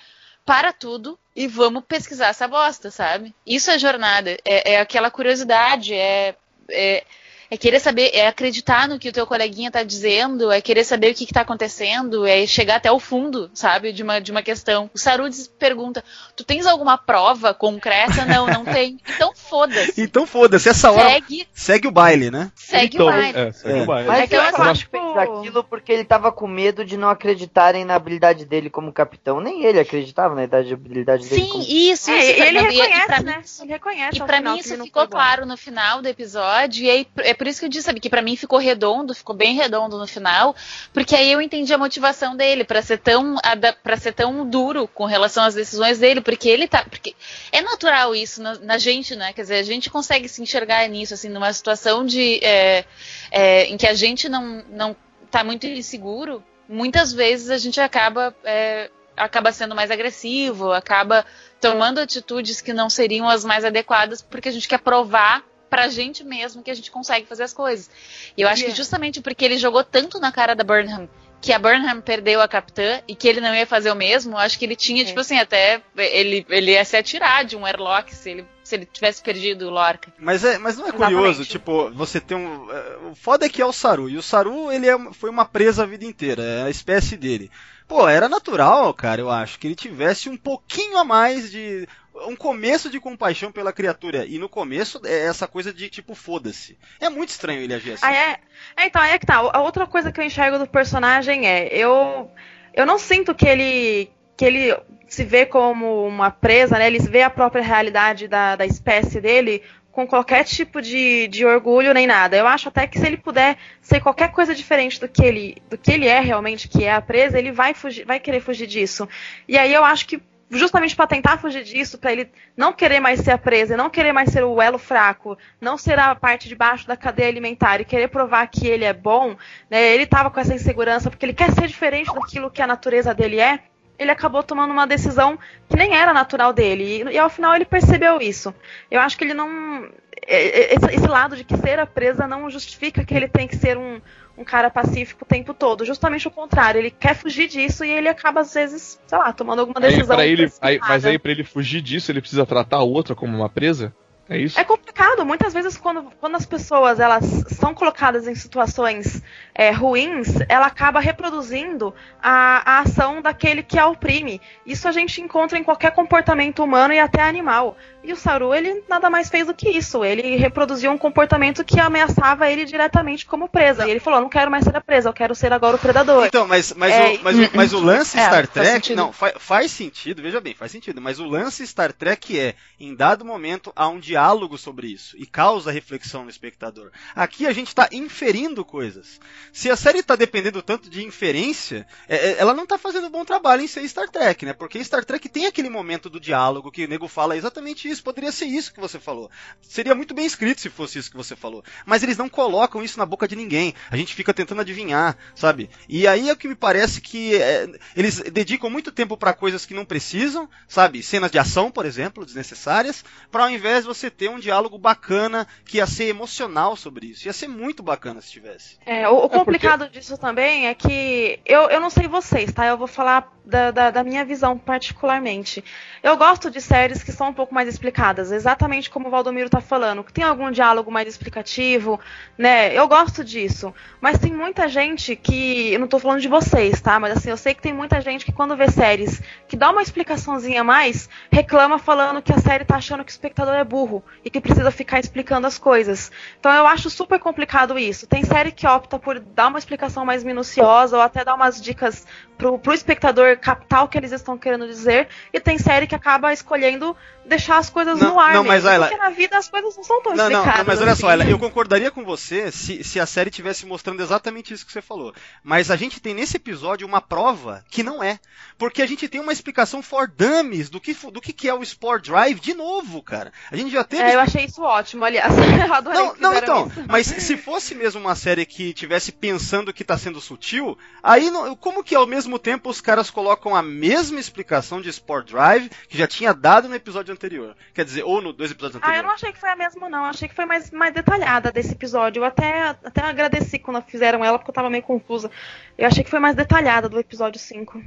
Para tudo e vamos pesquisar essa bosta, sabe? Isso é jornada, é, é aquela curiosidade, é, é, é querer saber, é acreditar no que o teu coleguinha tá dizendo, é querer saber o que, que tá acontecendo, é chegar até o fundo, sabe, de uma, de uma questão. O Saru diz- pergunta: Tu tens alguma prova concreta? Não, não tem. Então foda-se. Então foda-se, essa hora Segue, segue o baile, né? segue então, o baile. É, segue É. o baile. Mas Então, eu eu acho acho que fez que- aquilo porque ele tava com medo de não acreditarem na habilidade dele como capitão. Nem ele acreditava na idade- habilidade dele Sim, como isso, É, isso. e ele Fernando, e- e reconhece, pra né? mim- Ele reconhece. E pra final mim que isso ele ficou claro no final do episódio, e aí, é por isso que eu disse, sabe, que pra mim ficou redondo, ficou bem redondo no final, porque aí eu entendi a motivação dele pra ser tão para ser tão duro com relação às decisões dele, porque ele tá, porque é natural isso na, na gente, né? Quer dizer, a gente consegue se enxergar nisso assim, numa situação de é, é, em que a gente não não tá muito inseguro, muitas vezes a gente acaba é, acaba sendo mais agressivo, acaba tomando atitudes que não seriam as mais adequadas, porque a gente quer provar pra gente mesmo que a gente consegue fazer as coisas. E eu acho que Yeah. justamente porque ele jogou tanto na cara da Burnham que a Burnham perdeu a capitã e que ele não ia fazer o mesmo, eu acho que ele tinha, É. tipo assim, até ele, ele ia se atirar de um airlock se ele, se ele tivesse perdido o Lorca. Mas, é, mas não é Exatamente. curioso, tipo, você tem um. é, O foda é que é o Saru. E o Saru, ele é- foi uma presa a vida inteira, é a espécie dele. Pô, era natural, cara, eu acho, que ele tivesse um pouquinho a mais de. Um começo de compaixão pela criatura. E no começo é essa coisa de tipo, foda-se. É muito estranho ele agir assim. Ah, é? é, então, aí é que tá. A outra coisa que eu enxergo do personagem é, eu, eu não sinto que ele, que ele se vê como uma presa, né? Ele vê a própria realidade da, da espécie dele com qualquer tipo de, de orgulho nem nada. Eu acho até que se ele puder ser qualquer coisa diferente do que ele, do que ele é realmente, que é a presa, ele vai fugir, vai querer fugir disso. E aí eu acho que justamente para tentar fugir disso, para ele não querer mais ser a presa, não querer mais ser o elo fraco, não ser a parte de baixo da cadeia alimentar e querer provar que ele é bom, né? Ele tava com essa insegurança porque ele quer ser diferente daquilo que a natureza dele é. Ele acabou tomando uma decisão que nem era natural dele. E, e ao final ele percebeu isso. Eu acho que ele não. Esse, esse lado de que ser a presa não justifica que ele tem que ser um, um cara pacífico o tempo todo. Justamente o contrário. Ele quer fugir disso e ele acaba, às vezes, sei lá, tomando alguma Aí, decisão. pra ele, aí- mas aí pra ele fugir disso, ele precisa tratar a outra como uma presa? É isso? É complicado. Muitas vezes, quando, quando as pessoas elas são colocadas em situações é, ruins, ela acaba reproduzindo a, a ação daquele que a oprime. Isso a gente encontra em qualquer comportamento humano e até animal. E o Saru, ele nada mais fez do que isso. Ele reproduziu um comportamento que ameaçava ele diretamente como presa. E ele falou: não quero mais ser a presa, eu quero ser agora o predador. Então, mas, mas, É, o, mas, o, mas o lance É, Star faz Trek. sentido. Não, fa- faz sentido, veja bem, faz sentido. Mas o lance Star Trek é, em dado momento, há um diálogo sobre isso e causa reflexão no espectador. Aqui a gente está inferindo coisas. Se a série está dependendo tanto de inferência, é- é- ela não está fazendo um bom trabalho em ser Star Trek, né? Porque Star Trek tem aquele momento do diálogo que o nego fala exatamente isso. Poderia ser isso que você falou. Seria muito bem escrito se fosse isso que você falou. Mas eles não colocam isso na boca de ninguém. A gente fica tentando adivinhar, sabe? E aí é o que me parece que é, eles dedicam muito tempo para coisas que não precisam, sabe? Cenas de ação, por exemplo, desnecessárias, para ao invés você ter um diálogo bacana que ia ser emocional sobre isso. Ia ser muito bacana se tivesse. É, o, o complicado disso também é que eu, eu não sei vocês, tá? Eu vou falar da, da, da, minha visão particularmente. Eu gosto de séries que são um pouco mais explicadas, exatamente como o Valdomiro está falando, que tem algum diálogo mais explicativo, né? Eu gosto disso. Mas tem muita gente que. Eu não estou falando de vocês, tá? Mas assim, eu sei que tem muita gente que quando vê séries que dá uma explicaçãozinha a mais, reclama falando que a série tá achando que o espectador é burro e que precisa ficar explicando as coisas. Então eu acho super complicado isso. Tem série que opta por dar uma explicação mais minuciosa ou até dar umas dicas pro, pro espectador captar o que eles estão querendo dizer, e tem série que acaba escolhendo deixar as coisas não, no ar. Não, mas ela... Porque na vida as coisas não são tão não, explicadas. Não, mas olha assim. só, ela, eu concordaria com você se, se a série tivesse mostrando exatamente isso que você falou. Mas a gente tem nesse episódio uma prova que não é. Porque a gente tem uma explicação for dummies do que, do que, que é o Sport Drive de novo, cara. A gente já teve. É, eu achei isso ótimo, aliás. Eu adorei não, não, então. isso. Mas se fosse mesmo uma série que tivesse pensando que tá sendo sutil, aí não, como que ao mesmo tempo os caras colocam a mesma explicação de Sport Drive que já tinha dado no episódio anterior? Quer dizer, ou no dois episódios Ah, eu anteriores. não achei que foi a mesma, não. Eu achei que foi mais, mais detalhada desse episódio. Eu até, até agradeci quando fizeram ela, porque eu tava meio confusa. Eu achei que foi mais detalhada do episódio 5.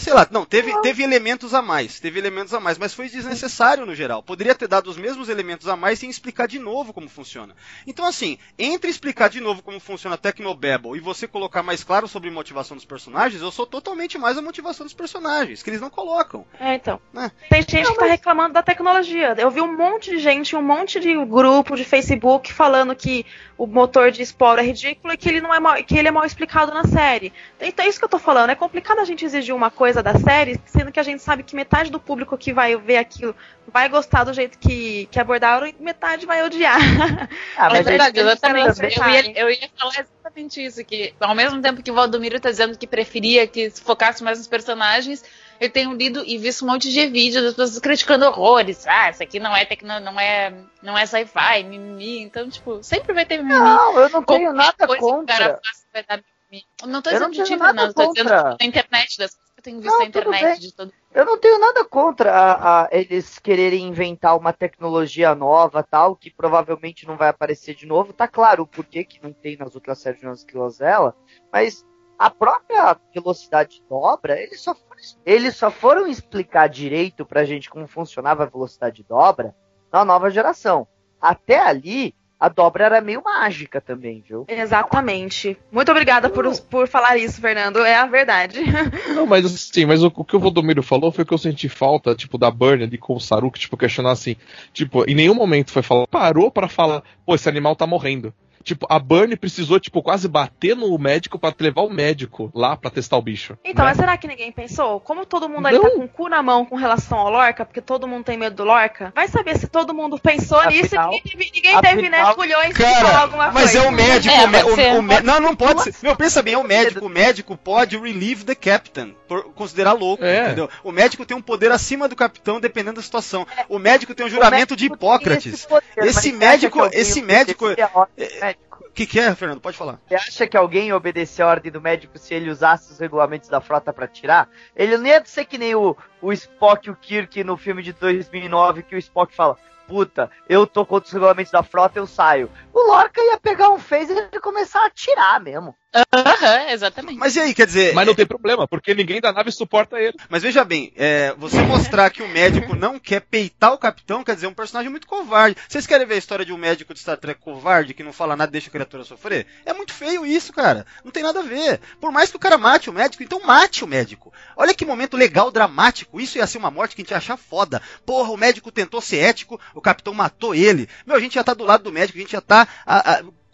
Sei lá, não, teve, teve elementos a mais, teve elementos a mais, mas foi desnecessário no geral. Poderia ter dado os mesmos elementos a mais sem explicar de novo como funciona. Então, assim, entre explicar de novo como funciona a Tecnobabble e você colocar mais claro sobre a motivação dos personagens, eu sou totalmente mais a motivação dos personagens, que eles não colocam. É, então. É. Tem gente que tá reclamando da tecnologia. Eu vi um monte de gente, um monte de grupo de Facebook falando que o motor de esporo é ridículo e que ele não é mal, que ele é mal explicado na série. Então é isso que eu tô falando. É complicado a gente exigir uma coisa da série, sendo que a gente sabe que metade do público que vai ver aquilo vai gostar do jeito que, que abordaram e metade vai odiar. Ah, é mas verdade, exatamente. Eu ia, eu ia falar exatamente isso, que ao mesmo tempo que o Valdomiro tá dizendo que preferia que se focasse mais nos personagens, eu tenho lido e visto um monte de vídeos das pessoas criticando horrores. Ah, isso aqui não é tecno, não é, não é sci-fi, mimimi. Então, tipo, sempre vai ter mimimi. Não, eu não tenho nada coisa que o cara contra. faça vai dar mimimi. Não tô não dizendo de ti, nada não, tô dizendo contra. na internet, das coisas que eu tenho visto Não, na internet de todo Eu não tenho nada contra a, a eles quererem inventar uma tecnologia nova, tal, que provavelmente não vai aparecer de novo. Tá claro o porquê que não tem nas outras séries de Jonas Quilozella, mas a própria velocidade de dobra, eles só, foram, eles só foram explicar direito pra gente como funcionava a velocidade de dobra na nova geração. Até ali, a dobra era meio mágica também, viu? Exatamente. Muito obrigada por, por falar isso, Fernando. É a verdade. Não, mas assim, mas o, o que o Valdomiro falou foi que eu senti falta, tipo, da Burn ali com o Saruk, tipo, questionar assim, tipo, em nenhum momento foi falar, parou pra falar, pô, esse animal tá morrendo. Tipo, a Burn precisou, tipo, quase bater no médico pra levar o médico lá pra testar o bicho. Então, né? mas será que ninguém pensou? Como todo mundo ali tá com o cu na mão com relação ao Lorca, porque todo mundo tem medo do Lorca, vai saber se todo mundo pensou nisso e Afinal- ninguém teve, ninguém teve né, afinal- culhões de falar Cara, alguma mas coisa. é o médico. É, o o- o mé- não, não pode ser. Meu, pensa bem, é o médico. O médico pode relieve the captain, por considerar louco, É. entendeu? O médico tem um poder acima do capitão, dependendo da situação. O médico tem um juramento de Hipócrates. Esse médico- esse médico- O que, que é, Fernando? Pode falar. Você acha que alguém obedecer a ordem do médico se ele usasse os regulamentos da frota pra tirar? Ele não ia ser que nem o, o Spock e o Kirk no filme de 2009, que o Spock fala: Puta, eu tô contra os regulamentos da frota, eu saio. O Lorca ia pegar um phaser e começar a atirar mesmo. Aham, exatamente. Mas e aí, quer dizer. Mas não tem problema, porque ninguém da nave suporta ele. Mas veja bem, é, você mostrar que o médico não quer peitar o capitão, quer dizer, é um personagem muito covarde. Vocês querem ver a história de um médico de Star Trek covarde que não fala nada, deixa a criatura sofrer? É muito feio isso, cara. Não tem nada a ver. Por mais que o cara mate o médico, então mate o médico. Olha que momento legal, dramático. Isso ia ser uma morte que a gente ia achar foda. Porra, o médico tentou ser ético, o capitão matou ele. Meu, a gente já tá do lado do médico, a gente já tá.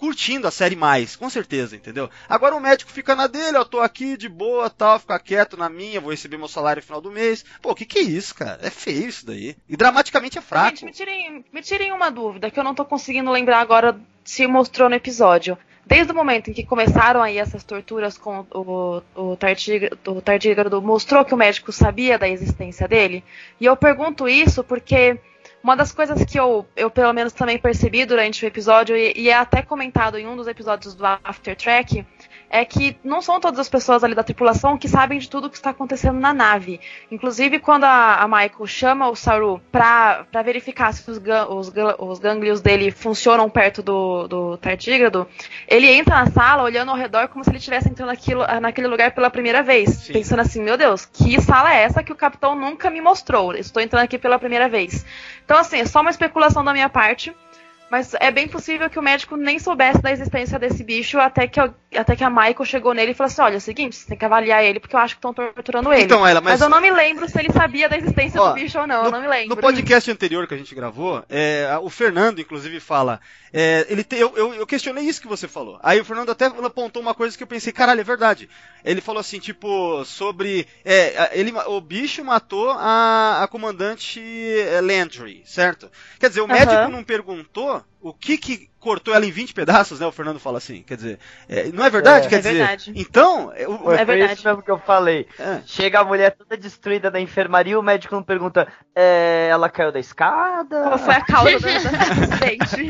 Curtindo a série mais, com certeza, entendeu? Agora o médico fica na dele, ó, tô aqui de boa, tal, ficar quieto na minha, vou receber meu salário no final do mês. Pô, o que que é isso, cara? É feio isso daí. E dramaticamente é fraco. Gente, me tirem, me tirem uma dúvida que eu não tô conseguindo lembrar agora se mostrou no episódio. Desde o momento em que começaram aí essas torturas com o, o, o tardígrado, mostrou que o médico sabia da existência dele? E eu pergunto isso porque uma das coisas que eu, eu pelo menos também percebi durante o episódio, e, e é até comentado em um dos episódios do After Track, é que não são todas as pessoas ali da tripulação que sabem de tudo que está acontecendo na nave. Inclusive, quando a, a Michael chama o Saru pra, pra verificar se os, os, os gânglios dele funcionam perto do, do tardígrado, ele entra na sala olhando ao redor como se ele estivesse entrando naquilo, naquele lugar pela primeira vez. Sim. Pensando assim, meu Deus, que sala é essa que o capitão nunca me mostrou? Estou entrando aqui pela primeira vez. Então, assim, é só uma especulação da minha parte. Mas é bem possível que o médico nem soubesse da existência desse bicho até que, até que a Michael chegou nele e falou assim: olha, é o seguinte, você tem que avaliar ele porque eu acho que estão torturando ele. Então, ela, mas... mas, eu não me lembro se ele sabia da existência Ó, do bicho ou não, eu não me lembro. no podcast anterior que a gente gravou, é, o Fernando, inclusive, fala. é, ele te- eu, eu, eu questionei isso que você falou. Aí o Fernando até apontou uma coisa que eu pensei, caralho, é verdade. Ele falou assim, tipo, sobre. é, ele, o bicho matou a, a comandante é, Landry, certo? Quer dizer, o Aham. médico não perguntou o que que cortou ela em 20 pedaços, né? O Fernando fala assim. Quer dizer, é, não é verdade? É. Quer É dizer, verdade. então. é, o- É foi verdade. isso mesmo que eu falei. é. Chega a mulher toda destruída da enfermaria, o médico não pergunta, é, ela caiu da escada? Qual foi a causa do acidente?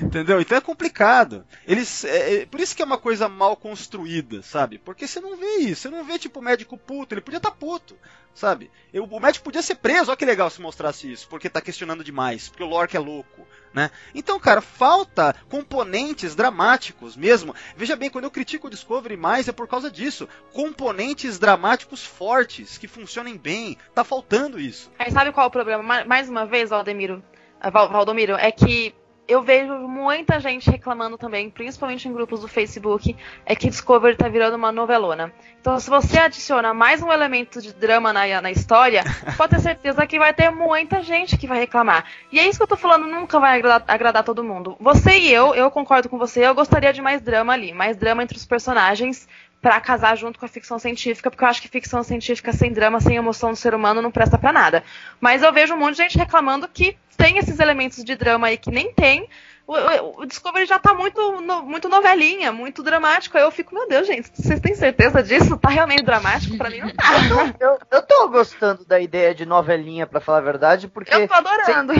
Entendeu? Então é complicado. Eles, é, é- por isso que é uma coisa mal construída, sabe? Porque você não vê isso. Você não vê, tipo, o médico puto. Ele podia estar puto, sabe? Eu- o médico podia ser preso. Olha que legal se mostrasse isso. Porque tá questionando demais. Porque o Lorca é louco, né? Então, cara, falta componentes dramáticos mesmo. Veja bem, quando eu critico o Discovery mais é por causa disso. Componentes dramáticos fortes, que funcionem bem. Tá faltando isso. Aí sabe qual é o problema? Ma- Mais uma vez, Valdemiro, Val- Valdomiro, é que eu vejo muita gente reclamando também, principalmente em grupos do Facebook, é que Discovery tá virando uma novelona. Então, se você adiciona mais um elemento de drama na, na história, pode ter certeza que vai ter muita gente que vai reclamar. E é isso que eu tô falando, nunca vai agradar, agradar todo mundo. Você e eu, eu concordo com você, eu gostaria de mais drama ali, mais drama entre os personagens pra casar junto com a ficção científica, porque eu acho que ficção científica sem drama, sem emoção do ser humano não presta pra nada. Mas eu vejo um monte de gente reclamando que tem esses elementos de drama aí que nem tem. O, o- o Discovery já tá muito, no- muito novelinha, muito dramático. Aí eu fico, meu Deus, gente, vocês têm certeza disso? Tá realmente dramático? Pra mim não tá. Eu, eu tô gostando da ideia de novelinha, pra falar a verdade, porque Eu tô adorando.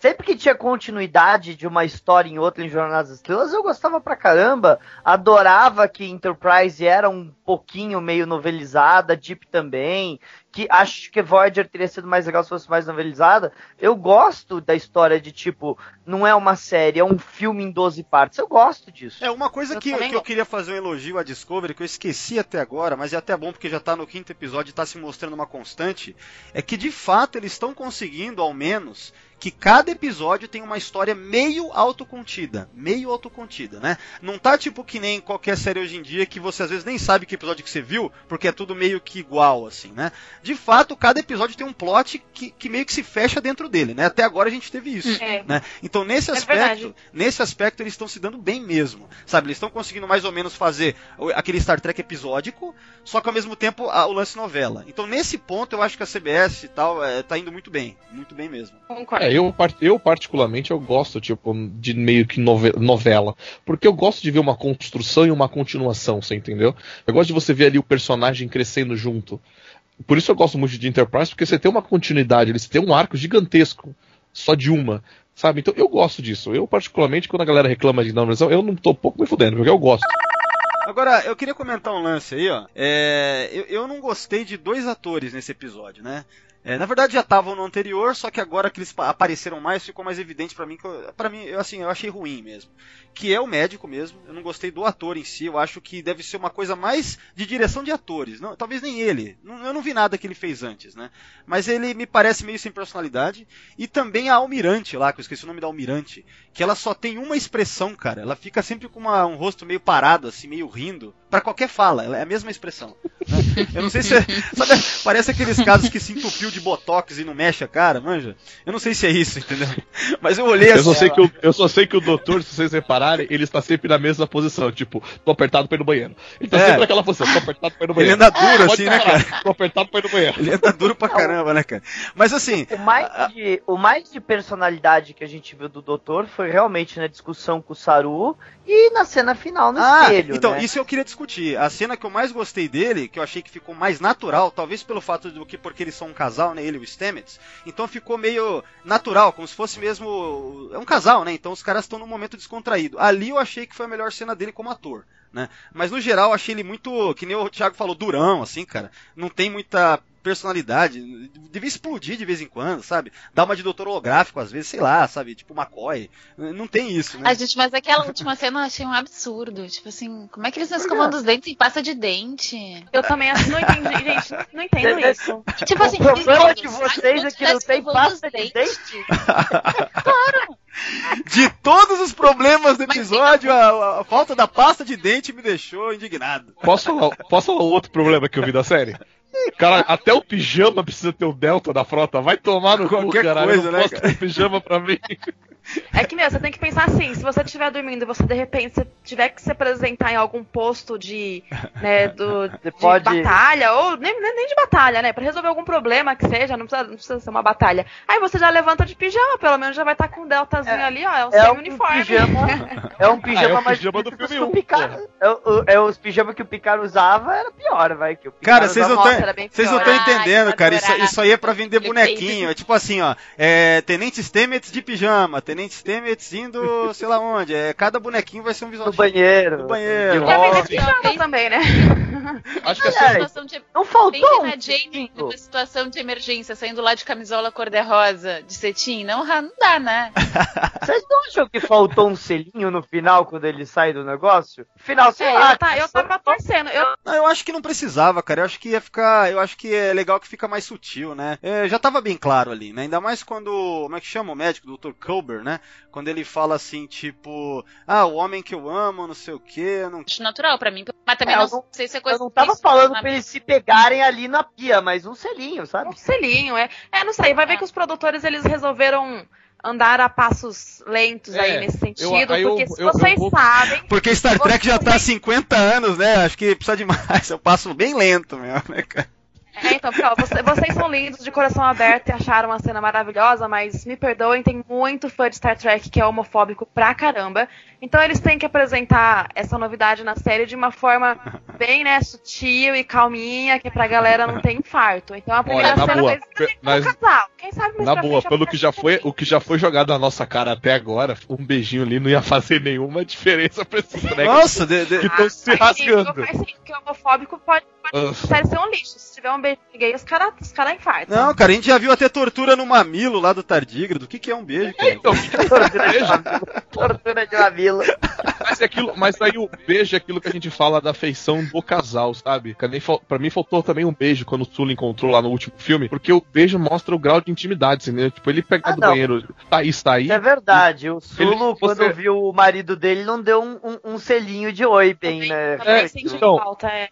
Sempre que tinha continuidade de uma história em outra em Jornada das Estrelas, eu gostava pra caramba. Adorava que Enterprise era um pouquinho meio novelizada, Deep também. Que acho que Voyager teria sido mais legal se fosse mais novelizada. Eu gosto da história de tipo, não é uma série, é um filme em 12 partes. Eu gosto disso. É, uma coisa Eu que, que eu queria fazer um elogio à Discovery, que eu esqueci até agora, mas é até bom porque já tá no quinto episódio e tá se mostrando uma constante, é que de fato eles estão conseguindo, ao menos, que cada episódio tem uma história meio autocontida. Meio autocontida, né? Não tá tipo que nem qualquer série hoje em dia que você às vezes nem sabe que episódio que você viu, porque é tudo meio que igual, assim, né? De fato, cada episódio tem um plot que, que meio que se fecha dentro dele, né? Até agora a gente teve isso. É. Né? Então, nesse É aspecto, verdade. nesse aspecto, eles estão se dando bem mesmo. Sabe, eles estão conseguindo mais ou menos fazer aquele Star Trek episódico, só que ao mesmo tempo a- o lance novela. Então, nesse ponto, eu acho que a CBS e tal é, tá indo muito bem. Muito bem mesmo. Concordo. É, eu, eu particularmente eu gosto, tipo, de meio que nove- novela. Porque eu gosto de ver uma construção e uma continuação, você entendeu? Eu gosto de você ver ali o personagem crescendo junto. Por isso eu gosto muito de Enterprise, porque você tem uma continuidade, eles têm um arco gigantesco, só de uma. Sabe? Então eu gosto disso. Eu, particularmente, quando a galera reclama de normalização, eu não tô pouco me fudendo, porque eu gosto. Agora, eu queria comentar um lance aí, ó. É, eu, eu não gostei de dois atores nesse episódio, né? É, na verdade já estavam no anterior, só que agora que eles pa- apareceram mais, ficou mais evidente pra mim que pra mim, eu, assim, eu achei ruim mesmo. Que é o médico mesmo. Eu não gostei do ator em si. Eu acho que deve ser uma coisa mais de direção de atores. Não, talvez nem ele. Não- eu não vi nada que ele fez antes, né? Mas ele me parece meio sem personalidade. E também a Almirante lá, que eu esqueci o nome da Almirante, que ela só tem uma expressão, cara. Ela fica sempre com uma- um rosto meio parado, assim, meio rindo, Pra qualquer fala. Ela é a mesma expressão. né? Eu não sei se é, sabe, parece aqueles casos que se entupiu de botox e não mexe a cara, manja. Eu não sei se é isso, entendeu? Mas eu olhei Eu assim. só, sei que o, eu só sei que o doutor, se vocês repararem, ele está sempre na mesma posição. Tipo, tô apertado pra ir no banheiro. Ele tá É. sempre naquela posição, tô apertado pra ir no Ele banheiro. anda duro assim, né, cara? Tô apertado pra ir no banheiro. Ele anda duro pra caramba, né, cara? Mas assim, O mais, de, o mais de personalidade que a gente viu do doutor foi realmente na discussão com o Saru e na cena final no Ah, espelho. então, né? isso eu queria discutir discutir. A cena que eu mais gostei dele, que eu achei que ficou mais natural, talvez pelo fato do que porque eles são um casal, né? Ele e o Stamets. Então ficou meio natural, como se fosse mesmo. É um casal, né? Então os caras estão num momento descontraído. Ali eu achei que foi a melhor cena dele como ator. Né? Mas no geral achei ele muito, que nem o Thiago falou, durão, assim, cara. Não tem muita personalidade. Devia explodir de vez em quando, sabe? Dar uma de doutor holográfico, às vezes, sei lá, sabe? Tipo McCoy. Não tem isso, né? A gente, mas aquela última cena eu achei um absurdo. Tipo assim, como é que eles estão escovando os dentes em pasta de dente? Eu também não entendi, gente. Não entendo isso. Tipo assim, o problema de vocês é que não tem pasta de dentes. dente. De todos os problemas do episódio, a, a falta da pasta de dente me deixou indignado. Posso falar, posso falar outro problema que eu vi da série? Cara, até o pijama precisa ter o delta da frota. Vai tomar no cu, Qualquer caralho. coisa, eu não né, posso cara? ter pijama pra mim. É que, meu, você tem que pensar assim, se você estiver dormindo e você, de repente, você tiver que se apresentar em algum posto de, né, do, de pode- batalha, ou nem, nem de batalha, né, pra resolver algum problema que seja, não precisa, não precisa ser uma batalha. Aí você já levanta de pijama, pelo menos já vai estar com um deltazinho É- ali, ó, é um É um semi-uniforme. pijama. É um pijama Ah, é o mais pijama do filme que o um, Picard. É, o- é os pijamas que o Picard usava era pior, vai. Que o Picard Cara, vocês não estão era bem vocês não pior. estão Ai, entendendo, cara. Isso, isso aí é pra vender bonequinho. É tipo assim, ó. É, Tenente Stamets de pijama, Tenente Stamets indo, sei lá onde. É, cada bonequinho vai ser um visual no banheiro. No banheiro. vem de pijama também, né? Acho que É, assim, situação de Não faltou Pense um Jane numa situação de emergência, saindo lá de camisola cor-de-rosa, de cetim. Não, não dá, né? Vocês não acham que faltou um selinho no final quando ele sai do negócio? Final, sei É, lá. eu, tá, eu tava torcendo. Eu, Não, eu acho que não precisava, cara. Eu acho que ia ficar. Eu acho que é legal que fica mais sutil, né? É, já tava bem claro ali, né? Ainda mais quando. Como é que chama o médico? O Dr. Culber, né? Quando ele fala assim, tipo. Ah, o homem que eu amo, não sei o quê. Não... Acho natural pra mim. Mas também É, não, não- sei se é coisa Eu não tava isso, falando pra eles se pegarem ali na pia, mas um selinho, sabe? um selinho, é. É, não sei, vai ver que os produtores, eles resolveram andar a passos lentos aí É, nesse eu- sentido, aí eu- porque se eu- eu vocês vou- sabem, Porque Star Trek já tá há 50 anos, né? Acho que precisa de mais. Eu passo bem lento mesmo, né, cara? É, então, porque, ó, você- vocês são lindos, de coração aberto e acharam a cena maravilhosa, mas me perdoem, tem muito fã de Star Trek que é homofóbico pra caramba. Então eles têm que apresentar essa novidade na série de uma forma bem, né, sutil e calminha, que é pra galera não ter infarto. Então a primeira Olha, na cena boa, deles pe- é um mas- casal. Quem sabe mais na pra boa, frente pelo que já foi, o que já foi jogado na nossa cara até agora, um beijinho ali não ia fazer nenhuma diferença pra esses Nossa, de- de- que estão se Aí, rasgando. Porque homofóbico pode, Ah. Sério, ser um lixo. Se tiver um beijo gay, os caras os cara infartam. Não, cara, a gente já viu até tortura no mamilo lá do tardígrado. O que, que é um beijo, cara? Então, Tortura de mamilo. Tortura de mamilo. mas, é aquilo, mas aí o beijo é aquilo que a gente fala da afeição do casal, sabe? Pra mim faltou também um beijo quando o Sully encontrou lá no último filme, porque o beijo mostra o grau de intimidade, entendeu? Tipo, ele pegar Ah, do não. banheiro, tá aí, está aí. É verdade, o Sulo, Ele- quando você- viu o marido dele, não deu um, um- um selinho de oi bem, né? É, então- falta, é.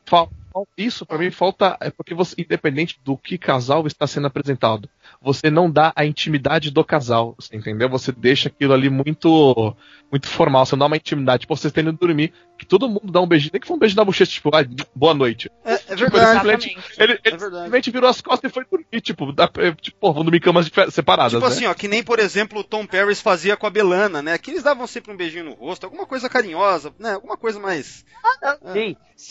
Isso, pra mim, falta. É porque você, independente do que casal está sendo apresentado, você não dá a intimidade do casal, você entendeu? Você deixa aquilo ali muito muito formal, você não dá uma intimidade. Tipo, vocês tendo dormir, que todo mundo dá um beijinho, nem que for um beijo na bochecha, tipo, ah, boa noite. É, é Tipo, verdade. ele simplesmente, ele, ele É verdade. simplesmente virou as costas e foi dormir, tipo, dá, é, tipo pô, vamos dormir em camas separadas, Tipo né? assim, ó, que nem, por exemplo, o Tom Paris fazia com a Belana, né? Que eles davam sempre um beijinho no rosto, alguma coisa carinhosa, né? Alguma coisa mais.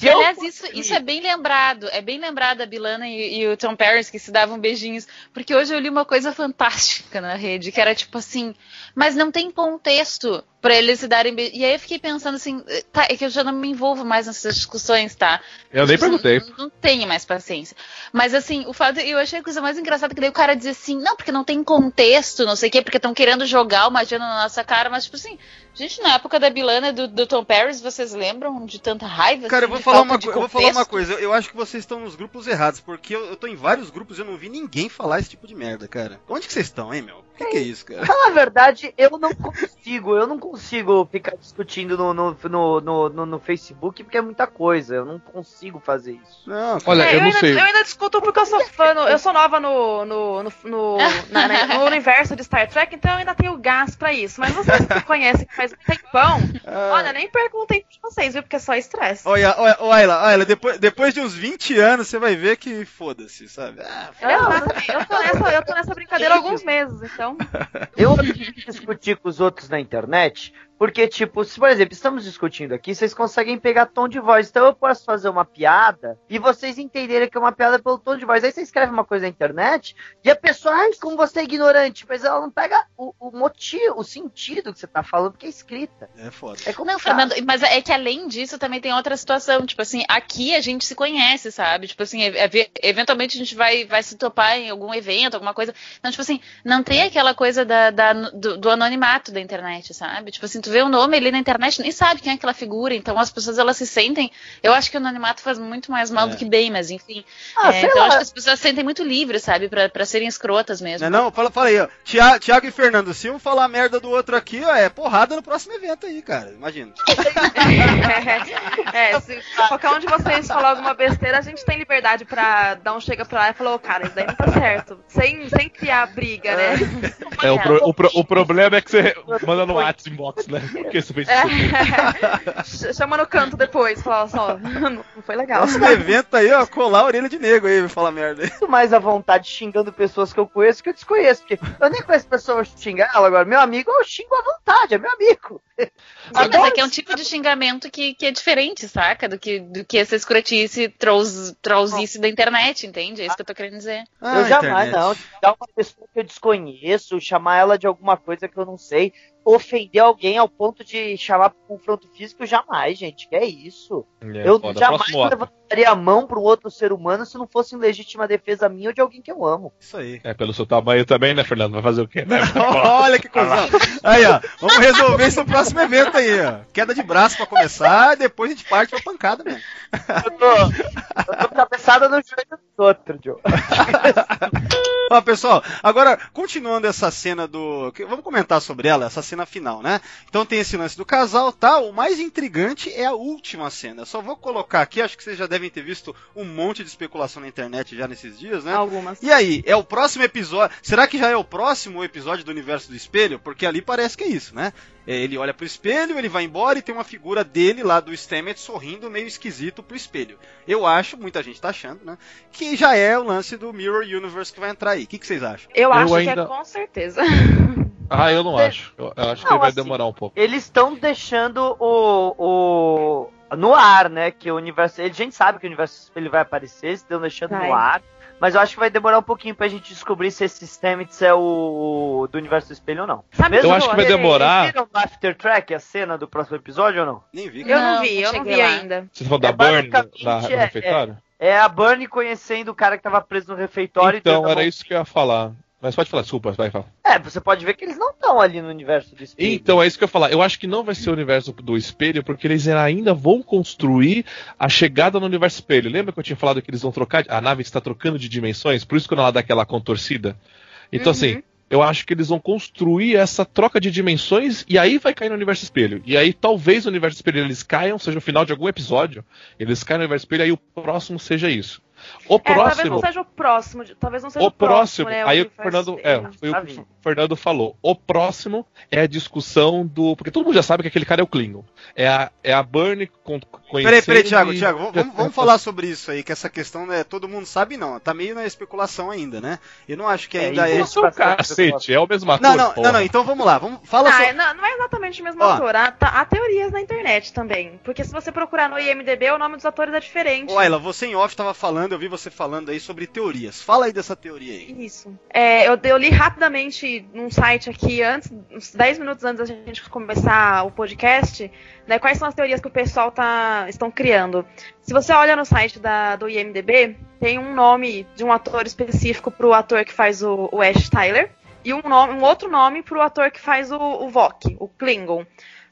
E, eu aliás, isso, isso é bem lembrado. É bem lembrado a Bilana e, e o Tom Paris que se davam beijinhos. Porque hoje eu li uma coisa fantástica na rede, que era tipo assim, mas não tem contexto pra eles se darem. E aí eu fiquei pensando assim, tá, é que eu já não me envolvo mais nessas discussões, tá? Eu nem perguntei. Não, não tenho mais paciência. Mas assim, o fato, eu achei a coisa mais engraçada que daí o cara dizia assim, não, porque não tem contexto, não sei o quê, porque estão querendo jogar uma agenda na nossa cara, mas tipo assim, gente, na época da Bilana e do, do Tom Paris, vocês lembram de tanta raiva? Cara, eu assim, vou de falar falta uma, eu vou falar uma coisa. Eu, eu acho que vocês estão nos grupos errados, porque eu, eu tô em vários grupos e eu não vi ninguém falar esse tipo de merda, cara. Onde que vocês estão, hein, meu? O que, que é isso, cara? Na verdade, eu não consigo, eu não consigo ficar discutindo no, no, no, no, no- no Facebook porque é muita coisa. Eu não consigo fazer isso. Não. Olha, É, eu não ainda, sei. eu ainda discuto porque eu sou fã, no- eu sou nova no, no, no, no- na- né, no universo de Star Trek, então eu ainda tenho gás pra isso. Mas vocês que conhecem faz um tempão, Ah. olha, nem perguntem pra vocês, viu? Porque é só estresse. Olha, olha, olha, olha depois, depois de uns 20 anos você vai ver que foda-se, sabe? Ah, Eu, exatamente, eu, tô nessa, eu tô nessa brincadeira há alguns meses, então. Eu discuti com os outros na internet Porque, tipo, se, por exemplo, estamos discutindo aqui, vocês conseguem pegar tom de voz. Então eu posso fazer uma piada e vocês entenderem que é uma piada pelo tom de voz. Aí você escreve uma coisa na internet e a pessoa, ai, como você é ignorante, mas ela não pega o, o motivo, o sentido que você tá falando, porque é escrita. É foda. É Não, complicado. Fernando, mas é que além disso também tem outra situação. Tipo assim, aqui a gente se conhece, sabe? Tipo assim, é- é- eventualmente a gente vai, vai se topar em algum evento, alguma coisa. Então, tipo assim, não tem aquela coisa da, da- do, do anonimato da internet, sabe? Tipo assim, tu vê o nome ali na internet, nem sabe quem é aquela figura. Então as pessoas elas se sentem. Eu acho que o anonimato faz muito mais mal É. do que bem, mas enfim. Ah, É, sei então lá. acho que as pessoas se sentem muito livres, sabe? Pra, pra serem escrotas mesmo. Não, é não, fala, fala aí, ó. Tia- Tiago e Fernando, se um falar merda do outro aqui, ó, é porrada no próximo evento aí, cara. Imagina. é, se qualquer um de vocês falar alguma besteira, a gente tem liberdade pra dar um chega pra lá e falar, ô cara, isso daí não tá certo. Sem, sem criar briga, né? É, o, pro- o pro- o problema é que você manda no WhatsApp inbox, né? Porque você fez isso. É. Chama no canto depois, fala só, não foi legal. Próximo evento aí, ó, colar a orelha de nego aí, falar merda muito mais à vontade xingando pessoas que eu conheço que eu desconheço. Porque eu nem conheço pessoas xingar ela agora. Meu amigo, eu xingo à vontade, é meu amigo. Sim, mas é que é um tipo de xingamento que, que é diferente, saca? Do que, do que essa escrotice, trollzice da internet, entende? É isso que eu tô querendo dizer. Ah, eu jamais, internet. não. Xingar uma pessoa que eu desconheço, chamar ela de alguma coisa que eu não sei, ofender alguém ao ponto de chamar pro confronto físico, jamais, gente. Que é isso? É, eu foda. jamais Próximo ato. levantaria a mão para um outro ser humano se não fosse em legítima defesa minha ou de alguém que eu amo. Isso aí. É, pelo seu tamanho também, né, Fernando? Vai fazer o quê? Né? Olha que coisa. Aí, ó. Vamos resolver isso no próximo evento aí, ó. Queda de braço pra começar, depois a gente parte pra pancada mesmo. Eu tô, eu tô cabeçada no joelho do outro, Joe. Ó, pessoal, agora, continuando essa cena do. Vamos comentar sobre ela, essa cena final, né? Então tem esse lance do casal tá? O mais intrigante é a última cena. Só vou colocar aqui, acho que vocês já devem ter visto um monte de especulação na internet já nesses dias, né? Algumas. E aí, é o próximo episódio. Será que já é o próximo episódio do universo do espelho? Porque ali parece que é isso, né? É, Ele olha pro espelho, ele vai embora e tem uma figura dele lá do Stamets sorrindo meio esquisito pro espelho. Eu acho, muita gente tá achando, né? Que já é o lance do Mirror Universe que vai entrar aí. O que, que vocês acham? Eu acho que ainda- é com certeza. Ah, eu não acho. Eu, eu acho que Não, vai assim, demorar um pouco. Eles estão deixando o, o. no ar, né? Que o universo. A gente sabe que o universo ele vai aparecer, eles estão deixando Vai. no ar. Mas eu acho que vai demorar um pouquinho pra gente descobrir se esse Stamets é o do universo do espelho ou não. Sabe Mesmo Eu acho que vai vocês- demorar. Vocês viram no After Track a cena do próximo episódio ou não? Nem vi. Eu não, Não, vi, eu não cheguei vi lá. ainda. Vocês vão da É Burn, da, basicamente, da, do é- refeitório? É a Bernie conhecendo o cara que tava preso no refeitório e Então, era isso que eu ia falar. Mas pode falar, desculpa, vai falar. É, você pode ver que eles não estão ali no universo do espelho. Então, é isso que eu ia falar. Eu acho que não vai ser o universo do espelho, porque eles ainda vão construir a chegada no universo espelho. Lembra que eu tinha falado que eles vão trocar? A nave está trocando de dimensões, por isso que ela dá aquela contorcida. Então, assim, eu acho que eles vão construir essa troca de dimensões e aí vai cair no universo espelho. E aí talvez o universo espelho eles caiam, seja o final de algum episódio, eles caem no universo espelho e aí o próximo seja isso. O É, talvez próximo. não seja o próximo, talvez não seja O próximo, né, aí o Fernando, é, espelho. foi o Tá que o Fernando falou. O próximo é a discussão do, porque todo mundo já sabe que aquele cara é o Klingon. É a é a Burnie con, conhecendo Peraí, peraí, Thiago, e- Thiago, vamos, vamos falar sobre isso aí, que essa questão, né, todo mundo sabe não, tá meio na especulação ainda, né? Eu não acho que É, ainda é... Isso é o cacete, é o mesmo ator. Não, não, porra. não, não, então vamos lá, vamos, fala Ah, sobre... é- não, não é exatamente o mesmo Ó. ator. Há, tá- há teorias na internet também. Porque se você procurar no IMDB, o nome dos atores é diferente. Ô, Ayla, você em off tava falando, eu vi você falando aí sobre teorias. Fala aí dessa teoria aí. Isso. É, eu, eu li rapidamente num site aqui, antes, uns 10 minutos antes da gente começar o podcast, né, quais são as teorias que o pessoal tá, estão criando. Se você olha no site da, do IMDB, tem um nome de um ator específico pro ator que faz o, o Ash Tyler, e um, nome, um outro nome pro ator que faz o, o Vok, o Klingon.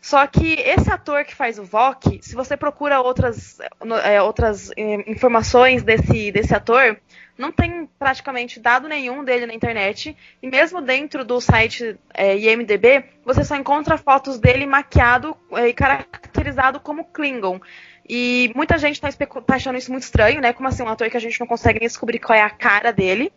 Só que esse ator que faz o Vok, se você procura outras, é, outras eh, informações desse, desse ator, não tem praticamente dado nenhum dele na internet. E mesmo dentro do site é, IMDB, você só encontra fotos dele maquiado é, e caracterizado como Klingon. E muita gente tá, especu- tá achando isso muito estranho, né? Como assim, um ator que a gente não consegue nem descobrir qual é a cara dele.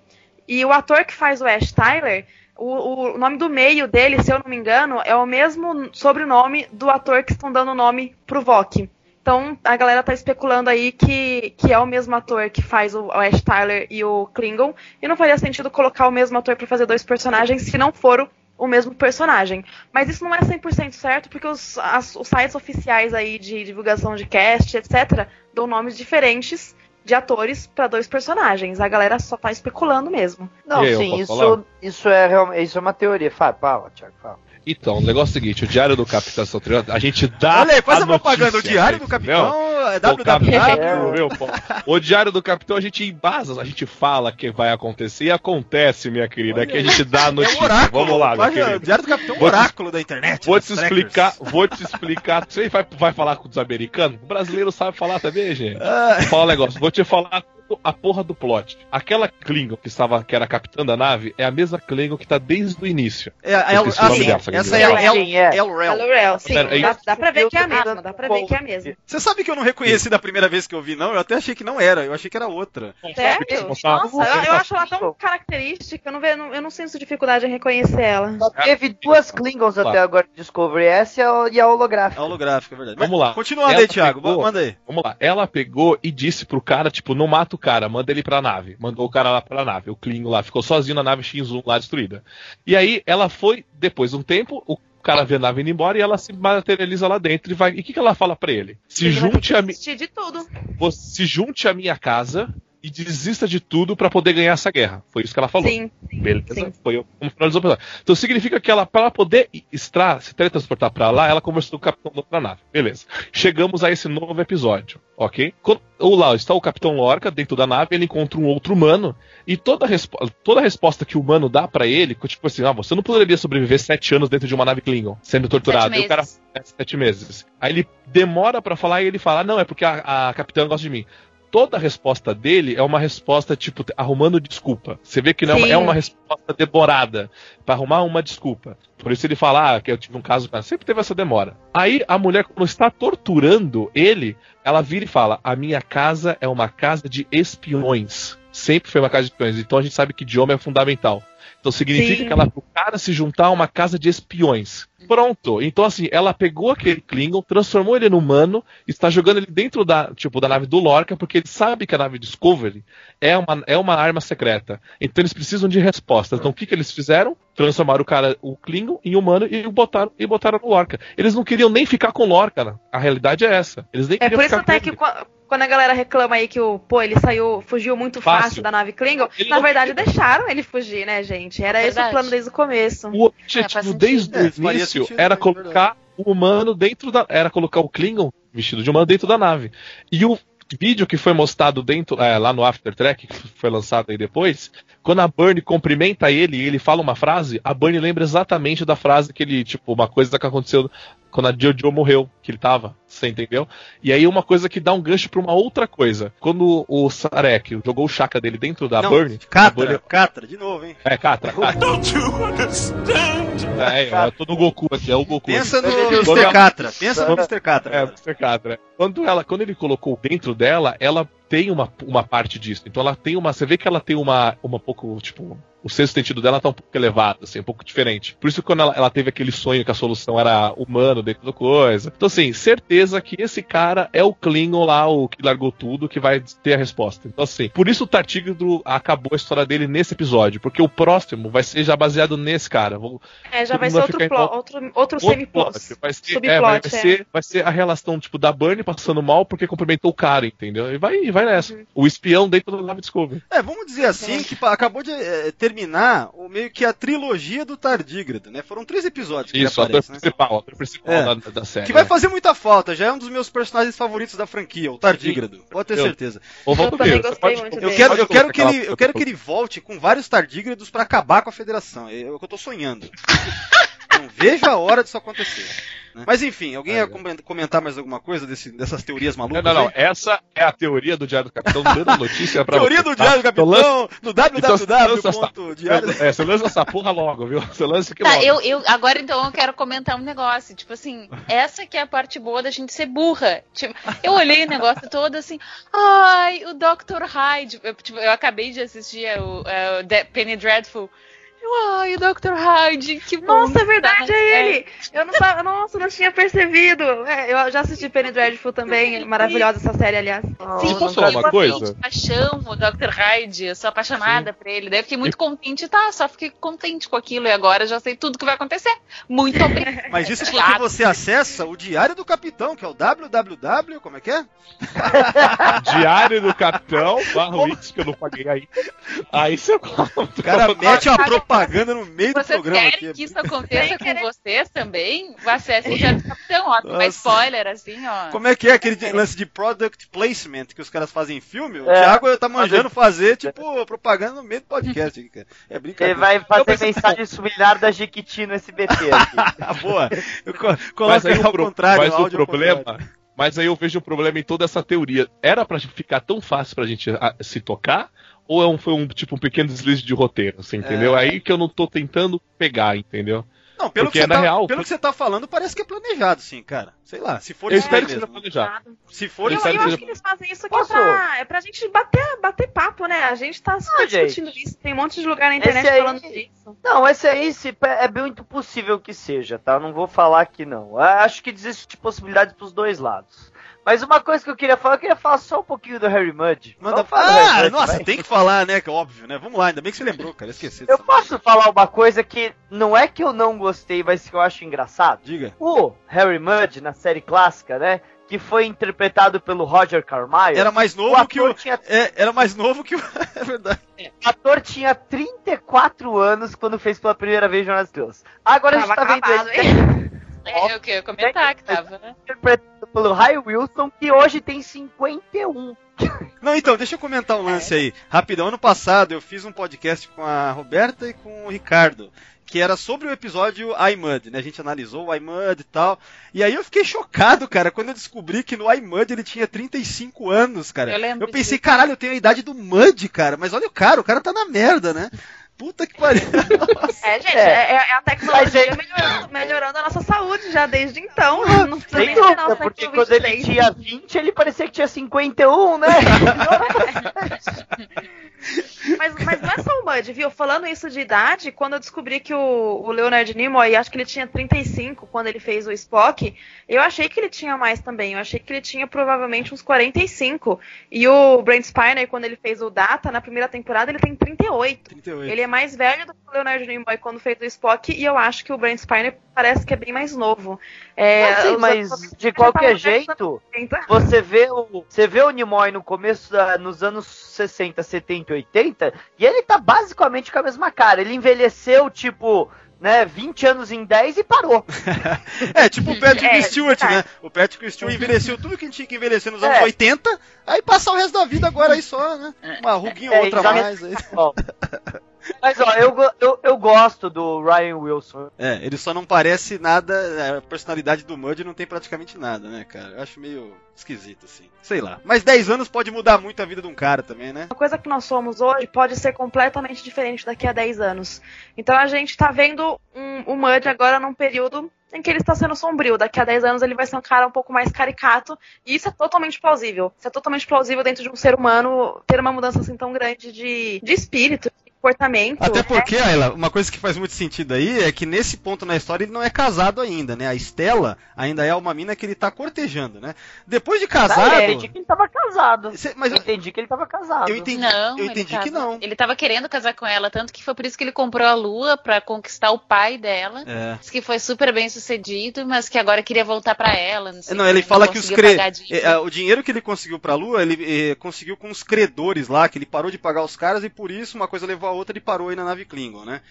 E o ator que faz o Ash Tyler, o, o nome do meio dele, se eu não me engano, é o mesmo sobrenome do ator que estão dando o nome pro Vok. Então a galera tá especulando aí que, que é o mesmo ator que faz o, o Ash Tyler e o Klingon. E não faria sentido colocar o mesmo ator pra fazer dois personagens se não for o, o mesmo personagem. Mas isso não é 100% certo, porque os, as- os sites oficiais aí de divulgação de cast, etc., dão nomes diferentes de atores para dois personagens. A galera só tá especulando mesmo. Não, E aí, sim, isso, falar? isso, é realmente isso é uma teoria. Fala, fala, Thiago, fala. Então, o negócio é o seguinte, o Diário do Capitão Sotriota, a gente dá Olha aí, faz a, notícia, propaganda. O Diário do? Capitão é O www. meu, pô. O Diário do Capitão a gente embasa, a gente fala que vai acontecer e acontece, minha querida. Aqui a gente dá a É notícia. um oráculo. Vamos lá, minha Página- querida. Diário do Capitão é um oráculo da internet. Vou dos te trackers. explicar, vou te explicar. Você vai, vai falar com os americanos? O brasileiro sabe falar também, gente. Ah, Fala um negócio, vou te falar a porra do plot. Aquela Klingon que estava, que era a capitã da nave, é a mesma Klingon que tá desde o início. é, é, Eu esqueci o ah, nome sim, dela, essa é a El, é. El Rel. Sim. Aí. Dá, dá pra ver que é a mesma, dá pra ver que é a mesma. Você sabe que eu não reconheci da primeira vez que eu vi, não? Eu até achei que não era, eu achei que era outra. Sério? Nossa, eu, eu acho ela tão característica, eu não, ve- não- eu não sinto dificuldade em reconhecer ela. Só teve duas Klingons Vamos até agora de Discovery, essa e a, e a É holográfica. é verdade. Vamos lá. Continuando Ela aí, Thiago. pegou- Manda aí. Vamos lá. Ela pegou e disse pro cara, tipo, não mata o cara, manda ele pra nave. Mandou o cara lá pra nave. O Klingon lá ficou sozinho na nave X1 lá destruída. E aí ela foi, depois de um tempo, o cara vê a nave indo embora e ela se materializa lá dentro e vai. E o que, que ela fala pra ele? Se Ele junte a, mi, desistir de tudo. se junte à minha casa e desista de tudo pra poder ganhar essa guerra. Foi isso que ela falou. Sim. Beleza? Sim. Foi como finalizou o episódio. Então significa que ela, para ela poder extra, se teletransportar pra lá, ela conversou com o capitão da outra nave. Beleza. Chegamos a esse novo episódio, ok? Quando, o lá está o capitão Lorca dentro da nave, ele encontra um outro humano e toda a, respo- toda a resposta que o humano dá pra ele, tipo assim, ah, você não poderia sobreviver sete anos dentro de uma nave Klingon, sendo torturado. Sete E o cara é, sete meses. Aí ele demora pra falar e ele fala, "Ah, não, é porque a, a capitã gosta de mim. Toda a resposta dele é uma resposta, tipo, arrumando desculpa. Você vê que não é uma- Sim. é uma resposta demorada pra arrumar uma desculpa. Por isso ele fala ah, que eu tive um caso. Sempre teve essa demora. Aí a mulher, quando está torturando ele, ela vira e fala: A minha casa é uma casa de espiões. Sempre foi uma casa de espiões. Então a gente sabe que idioma é fundamental. Então significa Sim. que ela pro cara se juntar a uma casa de espiões. Pronto. Então assim, ela pegou aquele Klingon, transformou ele no humano, está jogando ele dentro da, tipo, da nave do Lorca, porque ele sabe que a nave Discovery é uma, é uma arma secreta. Então eles precisam de respostas. Então o que, que eles fizeram? Transformaram o cara, o Klingon, em humano e o botaram, e botaram no Lorca. Eles não queriam nem ficar com o Lorca. né? A realidade é essa. Eles nem É queriam por isso até que quando a galera reclama aí que o, pô, ele saiu, fugiu muito fácil, Fácil. da nave Klingon, Ele na verdade deixaram ele fugir, né, gente? Era esse o plano desde o começo. O É, objetivo sentido. desde É, o início sentido, era é colocar o humano dentro da. Era colocar o Klingon vestido de humano dentro da nave. E o vídeo que foi mostrado dentro, é, lá no After Track, que foi lançado aí depois, quando a Burnie cumprimenta ele e ele fala uma frase, a Burnie lembra exatamente da frase que ele, tipo, uma coisa que aconteceu quando a Jojo morreu, que ele tava, você entendeu? E aí uma coisa que dá um gancho pra uma outra coisa. Quando o Sarek jogou o chakra dele dentro da Não, Burnie, a Catra, Burnie- Catra, de novo, hein? é, Catra, Catra. É, eu tô no Goku aqui, é o Goku. Pensa no Mr. ela- Catra. Pensa no Mr. Catra. É, Mr. Catra. Quando, ela, quando ele colocou dentro dela, ela tem uma, uma parte disso. Então ela tem uma. Você vê que ela tem uma. Uma pouco, tipo. O sexto sentido dela tá um pouco elevado, assim, um pouco diferente. Por isso que quando ela, ela teve aquele sonho que a solução era humano dentro da coisa. Então, assim, certeza que esse cara é o Klingon lá, o que largou tudo, que vai ter a resposta. Então, assim, por isso o Tartígrado acabou a história dele nesse episódio. Porque o próximo vai ser já baseado nesse cara. Vou- É, já vai ser vai outro, plot, outro, outro outro semi-plot. plot. Vai ser, é, vai, é. ser, vai ser a relação, tipo, da Burnie passando mal porque cumprimentou o cara, entendeu? E vai, e vai nessa. Uhum. O espião dentro da nave Discovery. É, vamos dizer assim, que pa- acabou de eh, terminar o meio que a trilogia do Tardígrado, né? Foram três episódios que Isso, ele aparece, né? principal, ator principal É. da, da série. Que vai né? fazer muita falta, já é um dos meus personagens favoritos da franquia, o Tardígrado. Pode ter Eu- certeza. Ô, Valdomiro, também gostei pode- muito Eu dele. quero, eu quero que ele, eu quero que ele volte com vários tardígrados pra acabar com a federação. É o que eu tô sonhando. Não vejo a hora disso acontecer. né? Mas enfim, alguém ia comen- comentar mais alguma coisa desse- dessas teorias Não, malucas? não, não. aí? Essa é a teoria do Diário do Capitão dando notícia pra Teoria você, do tá? Diário do Então Capitão, no então lança essa- www.diário. É, você lança essa porra logo, viu? Você lança que Tá, logo. eu, eu, agora então eu quero comentar um negócio. Tipo assim, essa que é a parte boa da gente ser burra. Tipo, eu olhei o negócio todo assim, ai, o Dr. Hyde. Eu, tipo, eu acabei de assistir o, é, o Penny Dreadful. Ai, o Dr. Hyde, que bom. Nossa, é que verdade, tá, é ele! Eu não tava, nossa, não tinha percebido. É, eu já assisti Penny Dreadful também, maravilhosa essa série, aliás. Sim, Posso falar eu uma coisa? de paixão, o Dr. Hyde, eu sou apaixonada por ele. Daí eu fiquei muito contente, tá? Só fiquei contente com aquilo e agora já sei tudo que vai acontecer. Muito obrigada. Mas isso porque Thiago. você acessa o Diário do Capitão, que é o www, como é que é? Diário do Capitão, barra Wix, que eu não paguei aí. Aí você O cara mete uma propaganda no meio do Vocês programa querem aqui. é que isso aconteça com vocês também? Acesse o Diário do Capitão, ó. Tem Nossa. spoiler, assim, ó. Como é que é aquele lance de product placement que os caras fazem em filme? O É. Thiago tá manjando fazer, tipo, propaganda no meio do podcast aqui, cara. É Ele brincadeira. vai Eu fazer pensei- mensagem subliminar da Jequiti no SBT aqui. Ah, boa. Eu coloco aí ao o, pro- contrário, mas o problema. Mas aí eu vejo o problema em toda essa teoria. Era pra ficar tão fácil pra gente ah, se tocar? Ou é um, foi um tipo um pequeno deslize de roteiro, assim, entendeu? É. Aí que eu não tô tentando pegar, entendeu? Não, pelo, Porque que, você na tá, real, pelo foi- que você tá falando, parece que é planejado, sim, cara. Sei lá, se for Eu isso espero que seja mesmo. planejado. Se for Eu, isso eu que acho seja- que eles fazem isso aqui Posso? pra, é pra gente bater, bater papo, né? A gente tá super Ah, gente. discutindo isso. Tem um monte de lugar na internet aí- falando disso. Não, esse aí se, é muito possível que seja, tá? Não vou falar que não. Eu Acho que existe possibilidades pros dois lados. Mas uma coisa que eu queria falar, eu queria falar só um pouquinho do Harry Mudd. Manda... Vamos falar Ah, Mudd, nossa, vai? tem que falar, né? Que é óbvio, né? Vamos lá, ainda bem que você lembrou, cara. Esqueci Eu posso falar uma coisa que não é que eu não gostei, mas que eu acho engraçado? Diga. O Harry Mudd, na série clássica, né? Que foi interpretado pelo Roger Carmyle. Era mais o novo que ator o. tinha É, era mais novo que o. É verdade. O ator tinha 34 anos quando fez pela primeira vez das Estrelas. Agora a gente Tava tá vendo acabado, hein? É o que eu ia comentar que tava, né? interpretado pelo Ray Wilson, que hoje tem 51. Não, então, deixa eu comentar um lance aí. Rapidão, ano passado eu fiz um podcast com a Roberta e com o Ricardo. Que era sobre o episódio iMud, né? A gente analisou o iMud e tal. E aí eu fiquei chocado, cara, quando eu descobri que no iMud ele tinha 35 anos, cara. Eu lembro Eu pensei, disso. caralho, eu tenho a idade do Mud, cara. Mas olha o cara, o cara tá na merda, né? Puta que pariu. É, gente, É. é, é a tecnologia Mas, melhorando, melhorando a nossa saúde já desde então. Não precisa Sem nem esperar dúvida, o porque quando ele 23. tinha 20, ele parecia que tinha 51, né? Mas, mas não é só o Mud, viu? Falando isso de idade, quando eu descobri que o, o Leonard Nimoy, acho que ele tinha 35 quando ele fez o Spock, eu achei que ele tinha mais também. Eu achei que ele tinha provavelmente uns 45. E o Brent Spiner, quando ele fez o Data, na primeira temporada, ele tem 38. 38. Ele é mais velho do que o Leonard Nimoy quando fez o Spock, e eu acho que o Brent Spiner parece que é bem mais novo. É, os mas de qualquer jeito, você vê o, você vê o Nimoy no começo, da, nos anos 60, 70, 80, e ele tá basicamente com a mesma cara. Ele envelheceu, tipo, né, 20 anos em 10 e parou. É, tipo o Patrick É, Stewart, tá. né? O Patrick Stewart envelheceu tudo que tinha que envelhecer nos anos É. 80, aí passar o resto da vida agora aí só, né? Uma ruguinha ou É, outra exatamente. mais. Aí. Mas ó, eu, eu, eu gosto do Ryan Wilson. É, ele só não parece nada. é, A personalidade do Mud não tem praticamente nada, né, cara? Eu acho meio esquisito, assim. Sei lá. Mas 10 anos pode mudar muito a vida de um cara também, né? Uma coisa que nós somos hoje pode ser completamente diferente daqui a 10 anos. Então a gente tá vendo um, o Mud agora num período em que ele está sendo sombrio. Daqui a 10 anos ele vai ser um cara um pouco mais caricato. E isso é totalmente plausível. Isso é totalmente plausível dentro de um ser humano ter uma mudança assim tão grande de, de espírito, comportamento. Até né? porque, Ayla, uma coisa que faz muito sentido aí é que nesse ponto na história ele não é casado ainda, né? A Estela ainda é uma mina que ele tá cortejando, né? Depois de casado. Ah, eu entendi que ele tava casado. Cê- mas Eu entendi que ele tava casado. eu entendi, Não, eu ele entendi tava- que não. Ele tava querendo casar com ela, tanto que foi por isso que ele comprou a lua pra conquistar o pai dela. É. Diz que foi super bem sucedido, mas que agora queria voltar pra ela. Não, sei Não, ele que, fala não que os conseguiu cre... dívida. eh, o dinheiro que ele conseguiu pra Lua, ele eh, conseguiu com os credores lá, que ele parou de pagar os caras e por isso uma coisa levou a outra, ele parou aí na nave Klingon, né?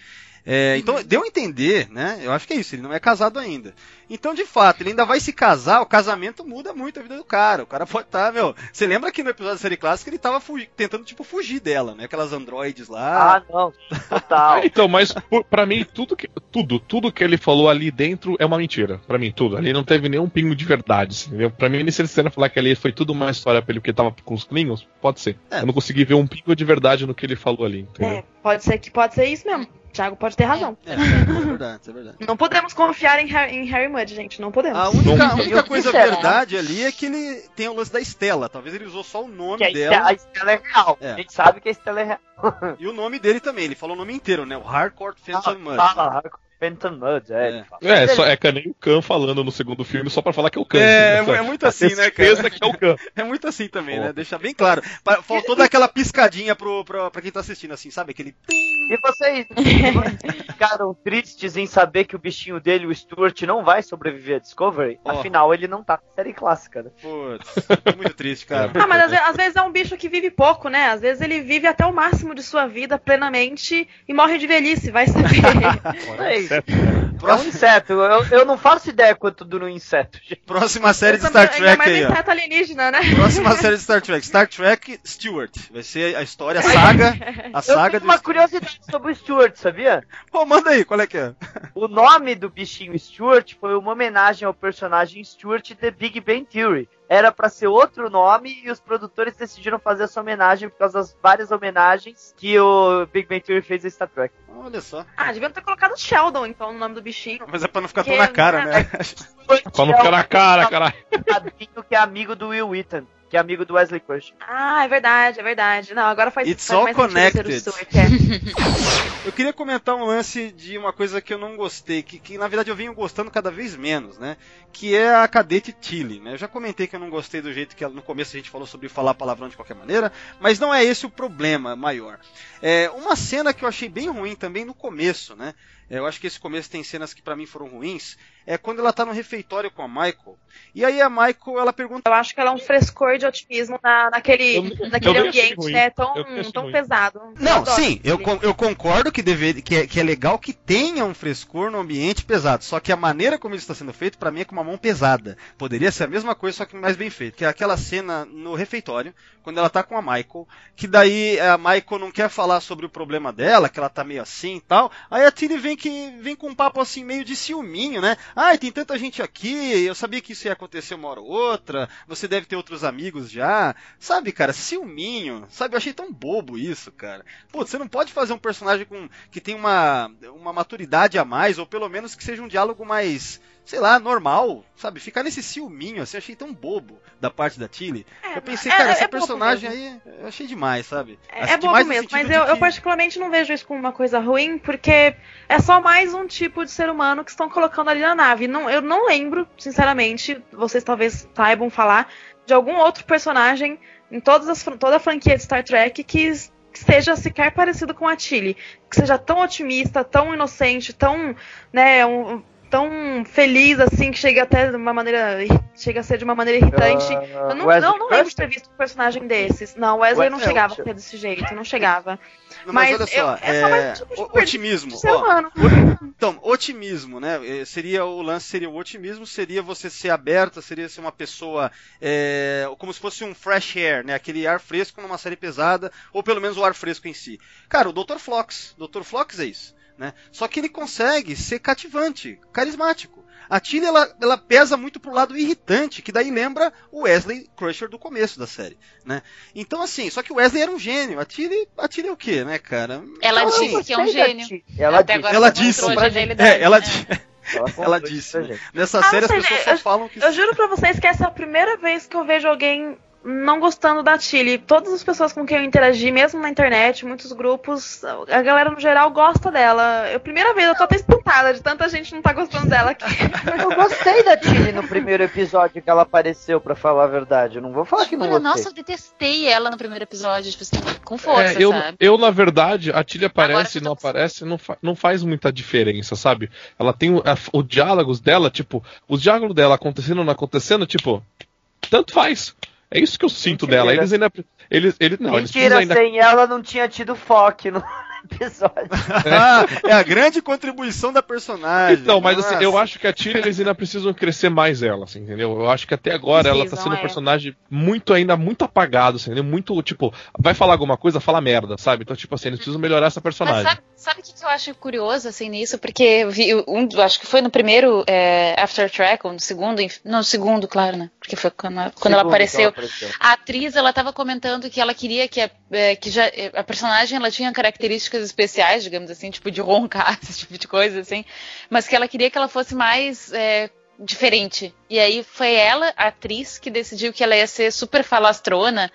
É, Uhum. então, deu a entender, né? Eu acho que é isso, ele não é casado ainda. Então, de fato, ele ainda vai se casar, o casamento muda muito a vida do cara. O cara pode estar, meu. Você lembra que no episódio da série clássica ele tava fugi- tentando, tipo, fugir dela, né? Aquelas androides lá. Ah, não. Total. Então, mas pra mim, tudo que, tudo, tudo que ele falou ali dentro é uma mentira. Pra mim, tudo. Ali não teve nenhum pingo de verdade, assim, entendeu? Pra mim, se eles quiserem falar que ali foi tudo uma história pra ele que tava com os Klingons, pode ser. É. Eu não consegui ver um pingo de verdade no que ele falou ali, entendeu? É, pode ser que pode ser isso mesmo. Thiago pode ter razão. É, é verdade, é verdade. Não podemos confiar em Harry, em Harry Mudd, gente. Não podemos. A única, a única coisa verdade ali é que ele tem o lance da Estela. Talvez ele usou só o nome Que a dela. A Estela é real. É. A gente sabe que a Estela é real. E o nome dele também. Ele falou o nome inteiro, né? O Harcourt Fenton Mudd. Fala, Phantom Mud, é. É. ele fala. É, só, é que nem o Khan falando no segundo filme só pra falar que é o Khan. É, assim, é muito assim, né, cara? que é o Khan. É muito assim também, Pô. né? Deixa bem claro. Faltou dar aquela piscadinha pro, pro, pra quem tá assistindo, assim, sabe? Aquele. E vocês ficaram tristes em saber que o bichinho dele, o Stuart, não vai sobreviver a Discovery? Ó. Afinal, ele não tá na série clássica, né? Putz, tô muito triste, cara. Ah, mas às às vezes é um bicho que vive pouco, né? Às vezes ele vive até o máximo de sua vida plenamente e morre de velhice, vai saber. Ei, É um inseto. Eu, eu não faço ideia quanto dura um inseto. gente. Próxima série de Também- Star ainda Trek mais aí, ó. inseto alienígena, né? Próxima série de Star Trek. Star Trek Stewart. Vai ser a história, a saga. A Eu saga tenho do. uma curiosidade sobre o Stuart, sabia? Pô, manda aí, qual é que é? O nome do bichinho Stuart foi uma homenagem ao personagem Stuart de Big Bang Theory. Era pra ser outro nome e os produtores decidiram fazer essa homenagem por causa das várias homenagens que o Big Bang Theory fez a Star Trek. Olha só. Ah, deviam ter colocado Sheldon, então, no nome do bichinho. Mas é pra não ficar tão na cara, né? Pra não ficar na cara, caralho. Que é amigo do Will Wheaton, que é amigo do Wesley Crusher. Ah, é verdade, é verdade. Não, agora faz, It's faz all mais sentido connected. ser o Stuart, é. Eu queria comentar um lance de uma coisa que eu não gostei, que, que na verdade eu venho gostando cada vez menos, né? Que é a cadete Tilly, né? Eu já comentei que eu não gostei do jeito que ela- no começo a gente falou sobre falar palavrão de qualquer maneira, mas não é esse o problema maior. É uma cena que eu achei bem ruim também no começo, né? Eu acho que esse começo tem cenas que pra mim foram ruins. É quando ela tá no refeitório com a Michael. E aí a Michael, ela pergunta Eu acho que ela é um frescor de otismo na, naquele, Eu naquele eu ambiente, né? Tão, achei tão ruim. pesado. Não, sim, eu, eu concordo que, deve, que, é, que é legal que tenha um frescor no ambiente pesado. Só que a maneira como isso está sendo feito, pra mim, é com uma mão pesada. Poderia ser a mesma coisa, só que mais bem feito. Que é aquela cena no refeitório, quando ela tá com a Michael, que daí a Michael não quer falar sobre o problema dela, que ela tá meio assim e tal. Aí a Tilly vem, que, vem com um papo assim, meio de ciúminho, né? Ai, tem tanta gente aqui, eu sabia que isso ia acontecer uma hora ou outra, você deve ter outros amigos já. Sabe, cara, ciúminho, sabe? Eu achei tão bobo isso, cara. Putz, você não pode fazer um personagem com que tem uma, uma maturidade a mais, ou pelo menos que seja um diálogo mais, sei lá, normal, sabe? Ficar nesse ciúminho, assim, eu achei tão bobo da parte da Tilly. É, eu pensei, é- cara, é essa bobo personagem aí, eu achei demais, sabe? É, Assim, é bobo mesmo, mas eu, eu que- particularmente não vejo isso como uma coisa ruim, porque é só mais um tipo de ser humano que estão colocando ali na nave. Não, eu não lembro, sinceramente, vocês talvez saibam falar, de algum outro personagem em todas as, toda a franquia de Star Trek que, que seja sequer parecido com a Tilly. Que seja tão otimista, tão inocente, tão, né, um- tão feliz assim, que chega até de uma maneira. chega a ser de uma maneira irritante. Ah, Eu não, Wesley não, não lembro de ter visto um personagem desses. Não, Wesley não Wesley chegava a Crusher. ser desse jeito, não chegava. Não, mas, mas olha só, eu- é só mais é, um tipo de otimismo. De ó. Então, otimismo, né? Eh, Seria o lance seria o otimismo, seria você ser aberta, seria ser uma pessoa é, como se fosse um fresh air, né? Aquele ar fresco numa série pesada, ou pelo menos o ar fresco em si. Cara, o Dr. Flox, Dr. Flox é isso, né? Só que ele consegue ser cativante, carismático. A Tilly, ela, ela pesa muito pro lado irritante, que daí lembra o Wesley Crusher do começo da série, né? Então, assim, só que o Wesley era um gênio. A Tilly, a Tilly é o quê, né, cara? Ela Então, disse assim, que é um gênio. Ela Até disse. agora ela disse É, ela, né? Ela, ela disse, né? Nessa Ah, série as pessoas né? só falam que Eu juro pra vocês que essa é a primeira vez que eu vejo alguém não gostando da Tilly. Todas as pessoas com quem eu interagi, mesmo na internet, muitos grupos, a galera no geral gosta dela. É a primeira vez, eu tô até espantada de tanta gente não tá gostando dela aqui. Eu gostei da Tilly no primeiro episódio que ela apareceu, pra falar a verdade. Eu não vou falar que não Olha, gostei. nossa, eu detestei ela no primeiro episódio, tipo assim, com força, É, eu, sabe? eu, na verdade, a Tilly aparece eu e não aparece, não, fa- não faz muita diferença, sabe? Ela tem o, a- o diálogos dela, tipo, os diálogos dela acontecendo ou não acontecendo, tipo, tanto faz. É isso que eu sinto Mentira. dela. Eles ainda. Eles, eles, não, eles Mentira, precisam ainda. sem ela não tinha tido foco no episódio. Ah, é a grande contribuição da personagem. Então, mas assim, eu acho que a Tilly eles ainda precisam crescer mais ela, assim, entendeu? Eu acho que até agora ela tá sendo um é. personagem muito ainda muito apagado, assim, entendeu? Muito, tipo, vai falar alguma coisa, fala merda, sabe? Então, tipo assim, eles precisam melhorar essa Mas personagem. sabe, sabe o que, que eu acho curioso, assim, nisso? Porque eu vi, um, acho que foi no primeiro é, After Track, ou no segundo, enf- no segundo, claro, né? porque foi quando, ela- quando ela apareceu. ela apareceu. A atriz, ela estava comentando que ela queria que, a, é, que já, a personagem ela tinha características especiais, digamos assim, tipo de roncar, esse tipo de coisa, assim, mas que ela queria que ela fosse mais é, diferente. E aí foi ela, a atriz, que decidiu que ela ia ser super falastrona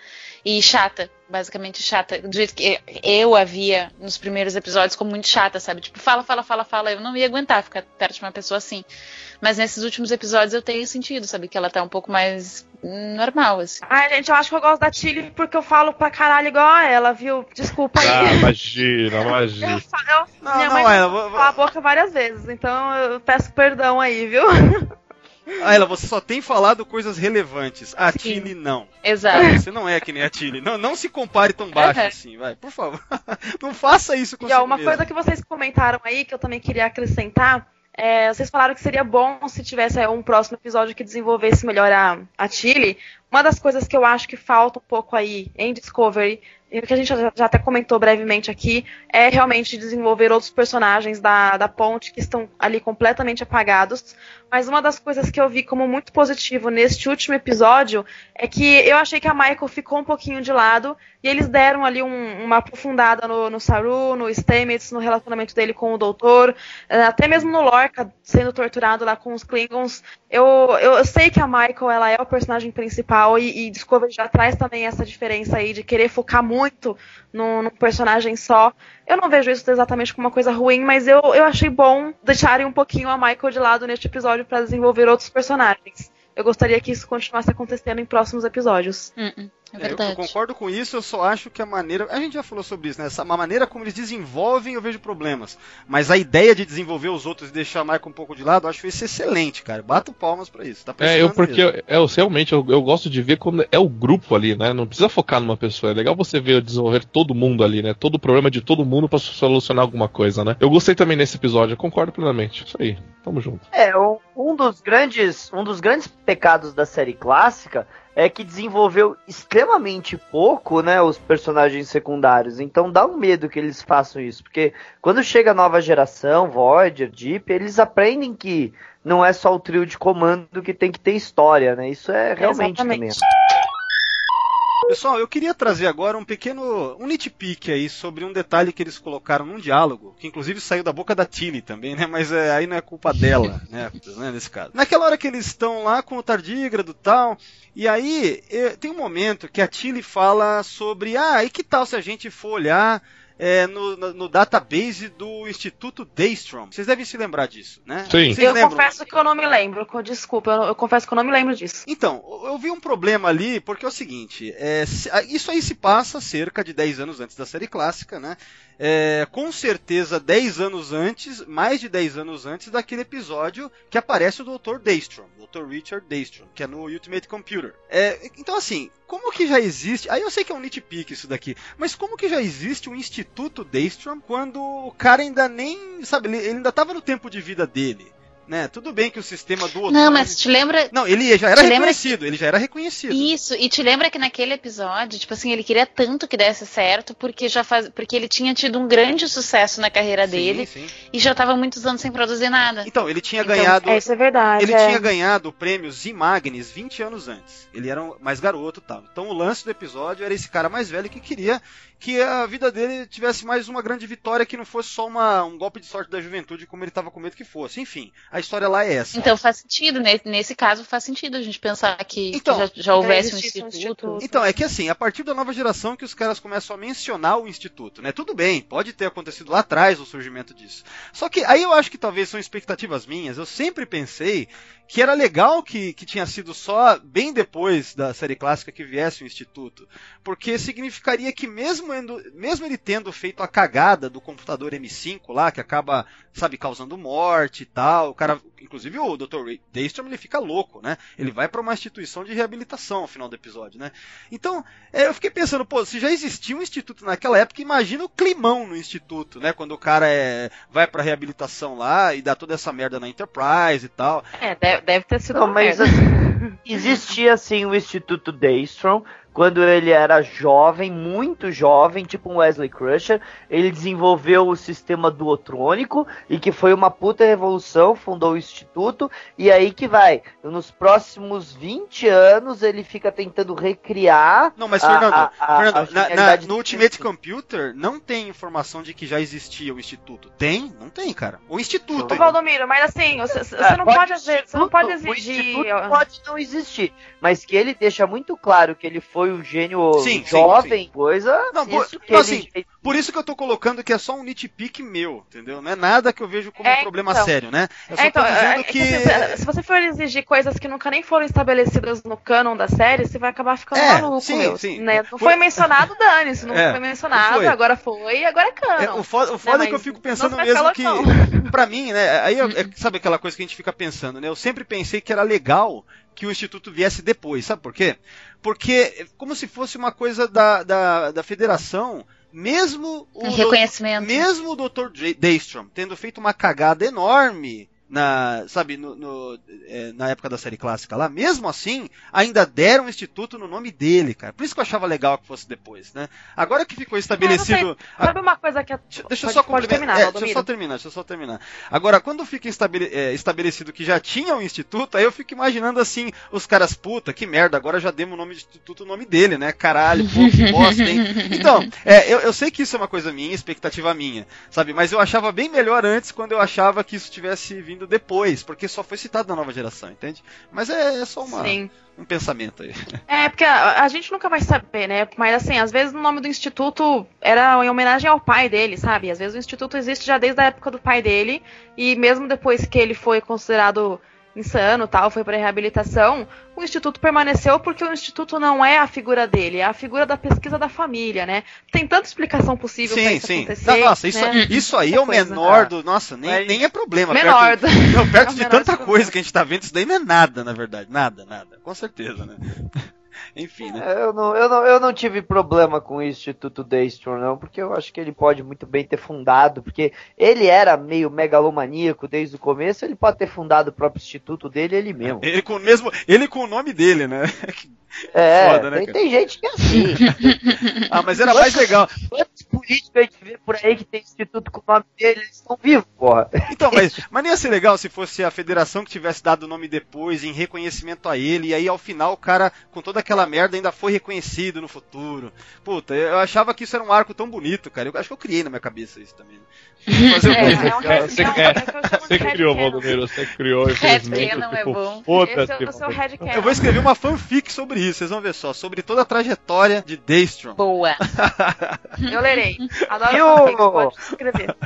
e chata, basicamente chata, do jeito que eu a via nos primeiros episódios como muito chata, sabe? Tipo, fala, fala, fala, fala, eu não ia aguentar ficar perto de uma pessoa assim. Mas nesses últimos episódios eu tenho sentido, sabe? Que ela tá um pouco mais normal, assim. Ai, gente, eu acho que eu gosto da Tilly porque eu falo pra caralho igual a ela, viu? Desculpa aí. Ah, imagina, Eu, imagina. fa- eu, Não, minha não, mãe Ayla, me vo- vo- cala a boca várias vezes, então eu peço perdão aí, viu? Ayla, você só tem falado coisas relevantes. A Sim. Tilly não. Exato. Você não é que nem a Tilly. Não, não se compare tão baixo Uhum. assim, vai. Por favor. Não faça isso com E ó, uma mesmo. coisa que vocês comentaram aí, que eu também queria acrescentar, é, vocês falaram que seria bom se tivesse é, um próximo episódio que desenvolvesse melhor a, a Tilly. Uma das coisas que eu acho que falta um pouco aí em Discovery, e que a gente já, até comentou brevemente aqui, é realmente desenvolver outros personagens da, da ponte que estão ali completamente apagados. Mas uma das coisas que eu vi como muito positivo neste último episódio é que eu achei que a Michael ficou um pouquinho de lado e eles deram ali um- uma aprofundada no, no Saru, no Stamets, no relacionamento dele com o doutor, eh, até mesmo no Lorca sendo torturado lá com os Klingons. Eu, eu, sei que a Michael ela é o personagem principal e, e Discovery já traz também essa diferença aí de querer focar muito num, num personagem só. Eu não vejo isso exatamente como uma coisa ruim, mas eu, eu achei bom deixarem um pouquinho a Michael de lado neste episódio para desenvolver outros personagens. Eu gostaria que isso continuasse acontecendo em próximos episódios. Hum, hum, é É, eu, eu concordo com isso, eu só acho que a maneira. A gente já falou sobre isso, né? Essa, a maneira como eles desenvolvem, eu vejo problemas. Mas a ideia de desenvolver os outros e deixar a Michael um pouco de lado, eu acho isso excelente, cara. Bato palmas pra isso. Tá É, eu porque eu, eu- realmente eu, eu gosto de ver quando é o grupo ali, né? Não precisa focar numa pessoa. É legal você ver desenvolver todo mundo ali, né? Todo o problema de todo mundo pra solucionar alguma coisa, né? Eu gostei também nesse episódio, eu concordo plenamente. Isso aí, tamo junto. É, um dos grandes, um dos grandes pecados da série clássica é que desenvolveu extremamente pouco, né, os personagens secundários. Então dá um medo que eles façam isso, porque quando chega a nova geração, Voyager, Deep, eles aprendem que não é só o trio de comando que tem que ter história, né? Isso é realmente também. Pessoal, eu queria trazer agora um pequeno um nitpick aí sobre um detalhe que eles colocaram num diálogo, que inclusive saiu da boca da Tilly também, né? Mas é, aí não é culpa dela, né? né, Nesse caso. Naquela hora que eles estão lá com o tardígrado e tal, e aí tem um momento que a Tilly fala sobre, ah, e que tal se a gente for olhar é, no, no- no database do Instituto Daystrom? Vocês devem se lembrar disso, né? Sim. Vocês Eu lembram? confesso que eu não me lembro. Desculpa, eu, eu confesso que eu não me lembro disso. Então, eu vi um problema ali, porque é o seguinte, é, isso aí se passa cerca de 10 anos antes da série clássica, né? É, com certeza 10 anos antes, mais de 10 anos antes daquele episódio que aparece o Dr. Daystrom, Dr. Richard Daystrom, que é no Ultimate Computer. É, então assim, como que já existe, aí eu sei que é um nitpick isso daqui, mas como que já existe um Instituto Daystrom quando o cara ainda nem, sabe, ele, ainda estava no tempo de vida dele, né? Tudo bem que o sistema do Não, Otone- mas te lembra. não, ele já era Te lembra reconhecido, ele já era reconhecido. Isso, e te lembra que naquele episódio, tipo assim, ele queria tanto que desse certo, porque já faz, porque ele tinha tido um grande sucesso na carreira Sim, dele sim. e já tava muitos anos sem produzir nada. Então, ele tinha Então, ganhado. É, isso é verdade. Ele é. tinha ganhado o prêmio Zimagnes 20 anos antes. Ele era um- mais garoto e tal. Então o lance do episódio era esse cara mais velho que queria que a vida dele tivesse mais uma grande vitória que não fosse só uma, um golpe de sorte da juventude como ele estava com medo que fosse. Enfim, a história lá é essa. Então faz sentido, nesse, nesse caso faz sentido a gente pensar que, que Então, já, já houvesse um existisse um instituto. instituto. Então, é que assim, a partir da nova geração que os caras começam a mencionar o Instituto, né? Tudo bem, pode ter acontecido lá atrás o surgimento disso. Só que aí eu acho que talvez são expectativas minhas. Eu sempre pensei que era legal que, que tinha sido só bem depois da série clássica que viesse o Instituto. Porque significaria que mesmo, endo- mesmo ele tendo feito a cagada do computador M5 lá, que acaba, sabe, causando morte e tal, o cara, inclusive o Dr. Daystrom, ele fica louco, né? Ele vai para uma instituição de reabilitação ao final do episódio, né? Então, é, eu fiquei pensando, pô, se já existia um instituto naquela época, imagina o climão no instituto, né? Quando o cara é, vai pra reabilitação lá e dá toda essa merda na Enterprise e tal. É, deve, deve ter sido Não, mas assim, existia assim o Instituto Daystrom, quando ele era jovem, muito jovem, tipo um Wesley Crusher. Ele desenvolveu o sistema duotrônico e que foi uma puta revolução, fundou o instituto. E aí que vai, nos próximos 20 anos ele fica tentando recriar. Não, mas Fernando, a- a- Fernando, a na- na- no Ultimate. Computer não tem informação de que já existia o instituto. Tem? Não tem, cara. O instituto. Ô, Valdomiro, mas assim, você, você É, não pode pode, vezes, você não pode instituto- o exigir. instituto pode não existir, mas que ele deixa muito claro que ele foi um gênio Sim, sim, jovem, coisa. Não, por- isso que não, ele assim, Por isso que eu tô colocando que é só um nitpick meu, entendeu? Não é nada que eu vejo como É, um problema então. sério, né? Eu só É, então, tô é, dizendo é que. se, se você for exigir coisas que nunca nem foram estabelecidas no canon da série, você vai acabar ficando É, maluco, sim, meu. sim. Né? Não Por- foi mencionado, dane-se. Não É, foi mencionado, foi. agora foi, agora é canon. É, o foda, o foda Não, é que eu fico pensando mesmo que, pra mim, né, aí eu- é, sabe aquela coisa que a gente fica pensando, né? Eu sempre pensei que era legal que o Instituto viesse depois, sabe por quê? Porque é como se fosse uma coisa da, da, da federação, mesmo o, Um reconhecimento. mesmo o Dr. Daystrom tendo feito uma cagada enorme na, sabe, no, no- é, na época da série clássica lá, mesmo assim, ainda deram o instituto no nome dele, cara. Por isso que eu achava legal que fosse depois, né? Agora que ficou estabelecido. Sabe uma coisa que é. Deixa, deixa eu só pode terminar, é, deixa eu só terminar, deixa eu só terminar. Agora, quando fica estabele- é, estabelecido que já tinha um instituto, aí eu fico imaginando assim, os caras, puta, que merda, agora já demos o nome de instituto o nome dele, né? Caralho, pô, que bosta, hein? Então, é, eu, eu sei que isso é uma coisa minha, expectativa minha, sabe? Mas eu achava bem melhor antes quando eu achava que isso tivesse vindo depois, porque só foi citado na nova geração, entende? Mas é, é só uma, Sim. um pensamento aí. É, porque a, a gente nunca vai saber, né? Mas assim, às vezes o nome do instituto era em homenagem ao pai dele, sabe? Às vezes o instituto existe já desde a época do pai dele, e mesmo depois que ele foi considerado insano tal, foi para reabilitação, o instituto permaneceu porque o instituto não é a figura dele, é a figura da pesquisa da família, né? Tem tanta explicação possível pra Sim, isso sim. acontecer. Não, nossa, isso, né? isso aí é o coisa. menor do. Nossa, nem, Mas- nem é problema. Menor. Perto, não, perto É de menor tanta coisa que a gente tá vendo, isso daí não é nada, na verdade. Nada, nada. Com certeza, né? Enfim, né? É, Eu não, eu, não, eu não tive problema com o Instituto Daystrom, não, porque eu acho que ele pode muito bem ter fundado, porque ele era meio megalomaníaco desde o começo, ele pode ter fundado o próprio instituto dele ele mesmo. Ele com o mesmo. Ele com o nome dele, né? É, foda, né, tem, tem gente que é assim. Ah, mas era mais legal. Quantos políticos a gente vê por aí que tem instituto com o nome dele, eles estão vivos, porra. Então, mas, mas não ia ser legal se fosse a federação que tivesse dado o nome depois, em reconhecimento a ele, e aí ao final o cara, com toda aquela merda, ainda foi reconhecido no futuro. Puta, eu achava que isso era um arco tão bonito, cara. Eu acho que eu criei na minha cabeça isso também. É, é um Cara, você quer- é eu Você criou. Valdomiro, você que criou, infelizmente. Headcanon é tipo, bom. Seu Valdomiro. headcanon. Eu vou escrever uma fanfic sobre isso, vocês vão ver só, sobre toda a trajetória de Daystrom. Boa. Eu lerei. Adoro E o- fanfics, pode escrever.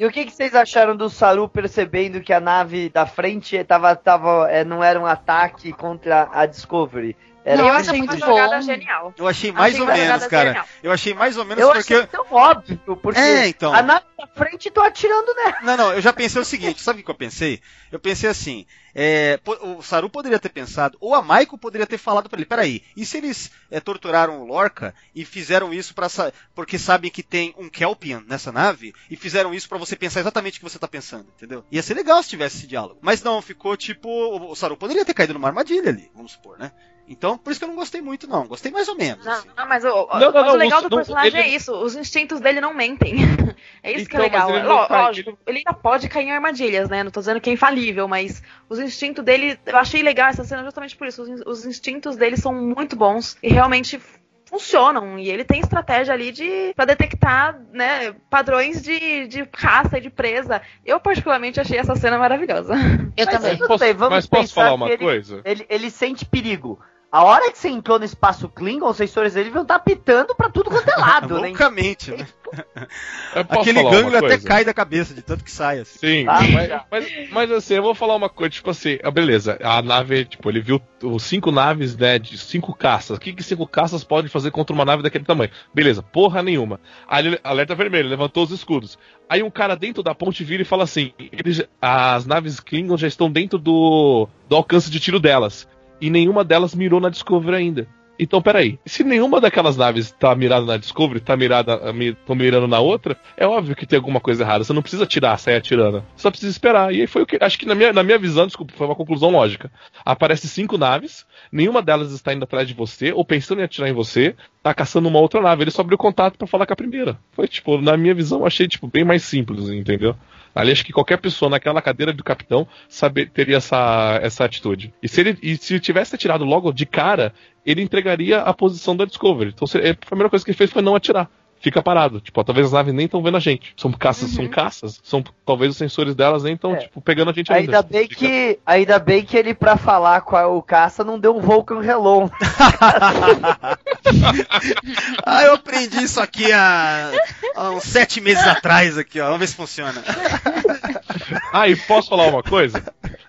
E o que, que vocês acharam do Saru percebendo que a nave da frente tava, tava, é, não era um ataque contra a Discovery? Era eu achei muito uma bom. jogada genial. Eu achei mais Achei ou menos, cara. genial. Eu achei mais ou menos Eu porque. achei tão óbvio, porque É, então. a nave da frente tô atirando nela. Não, não, eu já pensei o seguinte, sabe o que eu pensei? Eu pensei assim, é, o Saru poderia ter pensado, ou a Maiko poderia ter falado pra ele, peraí, e se eles é, torturaram o Lorca e fizeram isso para porque sabem que tem um Kelpian nessa nave, e fizeram isso pra você pensar exatamente o que você tá pensando, entendeu? Ia ser legal se tivesse esse diálogo. Mas não, ficou tipo, o o Saru poderia ter caído numa armadilha ali, vamos supor, né? Então, por isso que eu não gostei muito, não. Gostei mais ou menos. Não, assim. não, mas o, Não, não, mas o não, legal o- do não, personagem ele- é isso. Os instintos dele não mentem. É isso que é Então, legal. ele Lógico, ele ainda pode cair em armadilhas, né? Não tô dizendo que é infalível, mas os instintos dele. Eu achei legal essa cena justamente por isso. Os, in- os instintos dele são muito bons e realmente funcionam. E ele tem estratégia ali de para detectar né, padrões de, de caça e de presa. Eu, particularmente, achei essa cena maravilhosa. Eu Mas também. Posso- bem, vamos mas posso pensar falar uma que ele- coisa? Ele, ele sente perigo. A hora que você entrou no espaço Klingon, os sensores dele vão estar pitando pra tudo quanto é lado, né? Loucamente, né? Aquele gânglio uma até cai da cabeça, de tanto que sai, assim. Sim, Ah, mas, mas, mas assim, eu vou falar uma coisa, tipo assim, ah, beleza, a nave, tipo, ele viu os cinco naves, né, de cinco caças. O que, que cinco caças podem fazer contra uma nave daquele tamanho? Beleza, porra nenhuma. Aí ele, alerta vermelho, levantou os escudos. Aí um cara dentro da ponte vira e fala assim: eles- as naves Klingon já estão dentro do, do alcance de tiro delas. E nenhuma delas mirou na Discovery ainda. Então, peraí. Se nenhuma daquelas naves tá mirada na Discovery, tá mirada, mi- tão mirando na outra, é óbvio que tem alguma coisa errada. Você não precisa tirar, sair atirando. Você só precisa esperar. E aí foi o que. Acho que na minha, na minha visão, desculpa, foi uma conclusão lógica. Aparece cinco naves, nenhuma delas está indo atrás de você, ou pensando em atirar em você, tá caçando uma outra nave. Ele só abriu contato pra falar com a primeira. Foi, tipo, na minha visão, achei, tipo, bem mais simples, entendeu? Ali acho que qualquer pessoa naquela cadeira do capitão saber, teria essa, essa atitude. E se ele e se tivesse atirado logo de cara, ele entregaria a posição da Discovery. Então se- a primeira coisa que ele fez foi não atirar. Fica parado. Tipo, ó, talvez as naves nem estão vendo a gente. São caças, são caças. São, talvez os sensores delas nem estão, É. tipo, pegando a gente ainda. Ainda bem Fica- que, ainda bem que ele, pra falar com a- o caça, não deu um Vulcan Hello. Ah, eu aprendi isso aqui há, há uns sete meses atrás aqui, ó. Vamos ver se funciona. Ah, e posso falar uma coisa?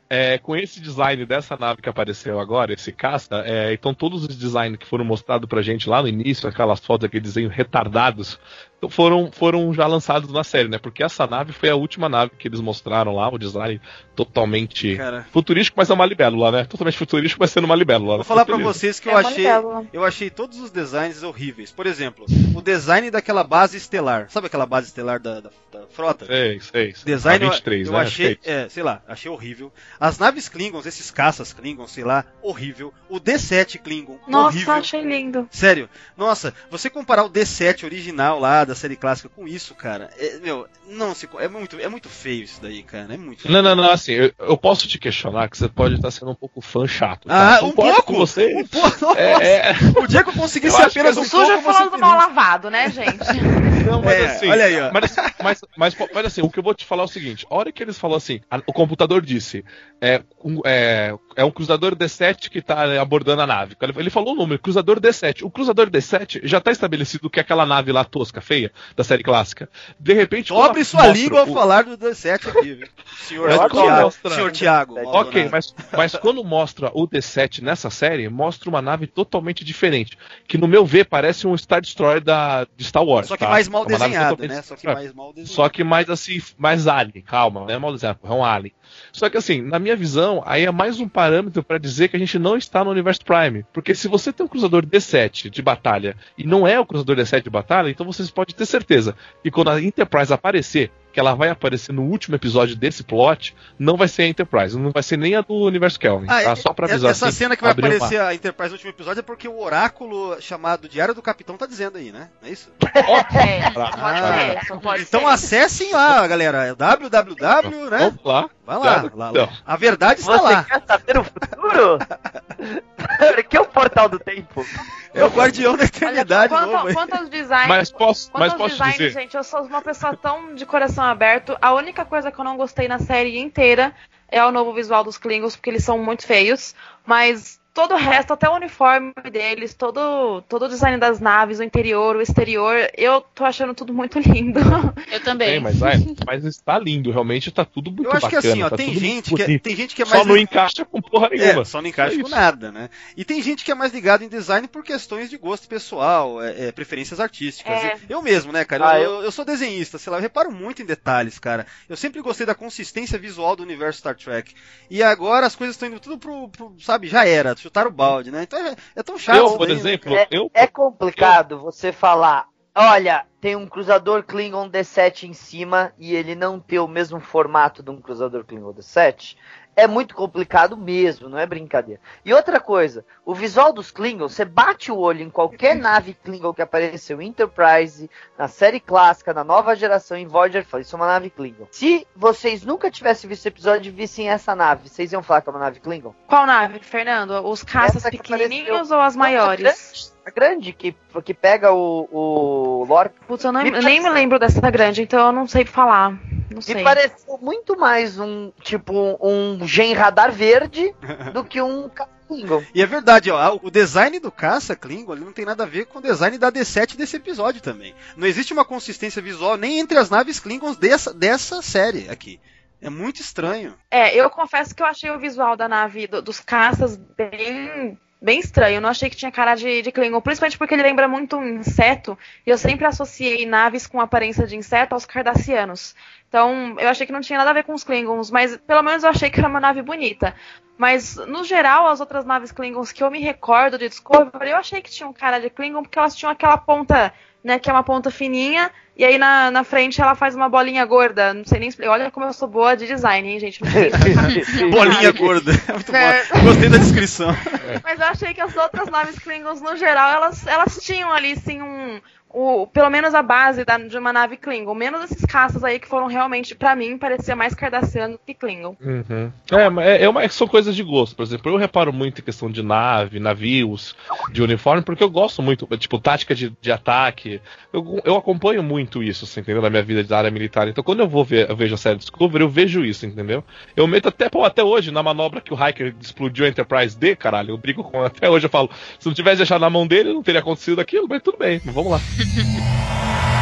É, com esse design dessa nave que apareceu agora, esse caça, é, então todos os designs que foram mostrados pra gente lá no início, aquelas fotos, aqueles desenhos retardados, foram, foram já lançados na série, né? Porque essa nave foi a última nave que eles mostraram lá, o design totalmente Cara, futurístico, mas é uma libélula, né? Totalmente futurístico, mas sendo uma libélula. vou falar pra Beleza. vocês que É eu uma achei. libélula. Eu achei todos os designs horríveis. Por exemplo, o design daquela base estelar. Sabe aquela base estelar da, da- da frota? Sei, sei. sei. Design A eu- 23, eu, né? achei, é isso. é, sei lá, achei horrível. As naves Klingons, esses caças Klingons, sei lá, horrível. O D7 Klingon, Nossa, horrível. achei lindo. Sério, nossa, você comparar o D7 original lá da série clássica com isso, cara, é, meu, não se é muito, é muito feio isso daí, cara, é muito. Não, não, não, assim, eu, eu posso te questionar que você pode estar sendo um pouco fã chato. Ah, tá? um Concordo pouco. com você. Um pouco, É, é, o dia que eu consegui Eu apenas é um pouco, ser falando do mal lavado, né, gente? não, mas É, assim, olha aí, ó. Mas, mas, mas, mas assim, o que eu vou te falar é o seguinte: a hora que eles falaram assim, a- o computador disse, é um, é, é um cruzador D7 que tá né, abordando a nave. Ele, ele falou o número, cruzador D7. O cruzador D7 já tá estabelecido que é aquela nave lá tosca, feia, da série clássica. De repente. Dobre quando sua mostra língua ao o- falar do D7 aqui, viu? Senhor, Mas Tiago, mostra- senhor Tiago. Ok, Maldonado. mas, mas quando mostra o D7 nessa série, mostra uma nave totalmente diferente. Que no meu ver parece um Star Destroyer da, de Star Wars. Só que tá? mais mal É totalmente né? Só que mais mal desenhada. Só que mais assim, mais alien, calma, não é mal desenhado, é um alien. Só que assim, na minha visão, aí é mais um parâmetro pra dizer que a gente não está no universo Prime. Porque se você tem um cruzador D7 de batalha e não é o cruzador D7 de batalha, então vocês podem ter certeza que quando a Enterprise aparecer, que ela vai aparecer no último episódio desse plot, não vai ser a Enterprise, não vai ser nem a do universo Kelvin, Ah, tá? Só pra avisar essa assim, cena que vai aparecer a Enterprise no último episódio é porque o oráculo chamado Diário do Capitão tá dizendo aí, né? É isso? É, pode Ah. ser, Então ser. acessem lá, galera. é www, né? Vamos lá. Vai lá, Diário lá, lá. A verdade está Você lá. quer saber o futuro? que é o portal do tempo. É o guardião da Olha, eternidade quanto, novo aí. quanto aos designs, Mas posso, mas posso designs, dizer. gente, eu sou uma pessoa tão de coração aberto. A única coisa que eu não gostei na série inteira é o novo visual dos Klingons, porque eles são muito feios. Mas todo o resto, até o uniforme deles, todo, todo o design das naves, o interior, o exterior, eu tô achando tudo muito lindo. Eu também. Tem, mas, vai, mas está lindo, realmente tá tudo muito Eu acho que bacana. assim, ó, tá tem gente, que é, tem gente que é Só mais. não encaixa com porra nenhuma. É, só não encaixa É com nada, né? E tem gente que é mais ligado em design por questões de gosto pessoal, é, é, preferências artísticas. É. Eu mesmo, né, cara? Ah, eu, eu- eu sou desenhista, sei lá, eu reparo muito em detalhes, cara. Eu sempre gostei da consistência visual do universo Star Trek. E agora as coisas estão indo tudo pro, pro, sabe, já era, chutar o balde, né? Então é, é tão chato. Eu, por daí, né, exemplo, cara? eu, É complicado você falar, olha, tem um cruzador Klingon D7 em cima e ele não ter o mesmo formato de um cruzador Klingon D7. É muito complicado mesmo, não é brincadeira. E outra coisa, o visual dos Klingons, você bate o olho em qualquer nave Klingon que apareceu em Enterprise, na série clássica, na nova geração, em Voyager, fala, isso é uma nave Klingon. Se vocês nunca tivessem visto o episódio e vissem essa nave, vocês iam falar que é uma nave Klingon? Qual nave, Fernando? Os caças pequenininhos ou as maiores? A grande, que, que pega o, o Lore Putz, eu, não- Me eu nem me lembro dessa grande, então eu não sei falar. Não sei. Me pareceu muito mais um, tipo, um gen radar verde do que um Klingon. E é verdade, ó, o design do caça Klingon ele não tem nada a ver com o design da D7 desse episódio também. Não existe uma consistência visual nem entre as naves Klingons dessa, dessa série aqui. É muito estranho. É, eu confesso que eu achei o visual da nave do- dos caças bem, bem estranho. Eu não achei que tinha cara de, de Klingon, principalmente porque ele lembra muito um inseto. E eu sempre associei naves com aparência de inseto aos cardassianos. Então, eu achei que não tinha nada a ver com os Klingons, mas pelo menos eu achei que era uma nave bonita. Mas, no geral, as outras naves Klingons que eu me recordo de Discovery, eu achei que tinham cara de Klingon, porque elas tinham aquela ponta, né, que é uma ponta fininha, e aí na, na frente ela faz uma bolinha gorda. Não sei nem explicar. Olha como eu sou boa de design, hein, gente? Não sei explicar. Bolinha gorda. Muito É. Gostei da descrição. Mas eu achei que as outras naves Klingons, no geral, elas, elas tinham ali, sim, um. O, pelo menos a base da- de uma nave Klingon. Menos esses caças aí que foram realmente, pra mim, parecia mais cardassiano que Klingon. Uhum. É, mas é, é uma, são coisas de gosto. Por exemplo, eu reparo muito em questão de nave, navios, de uniforme, porque eu gosto muito, tipo, tática de, de ataque. Eu, eu acompanho muito isso, assim, entendeu? Na minha vida da área militar. Então, quando eu vou ver, eu vejo a série Discovery, eu vejo isso, entendeu? Eu meto até, pô, até hoje, na manobra que o Hiker explodiu a Enterprise D, caralho, eu brigo com. Até hoje eu falo, se não tivesse deixado na mão dele, não teria acontecido aquilo, mas tudo bem, vamos lá.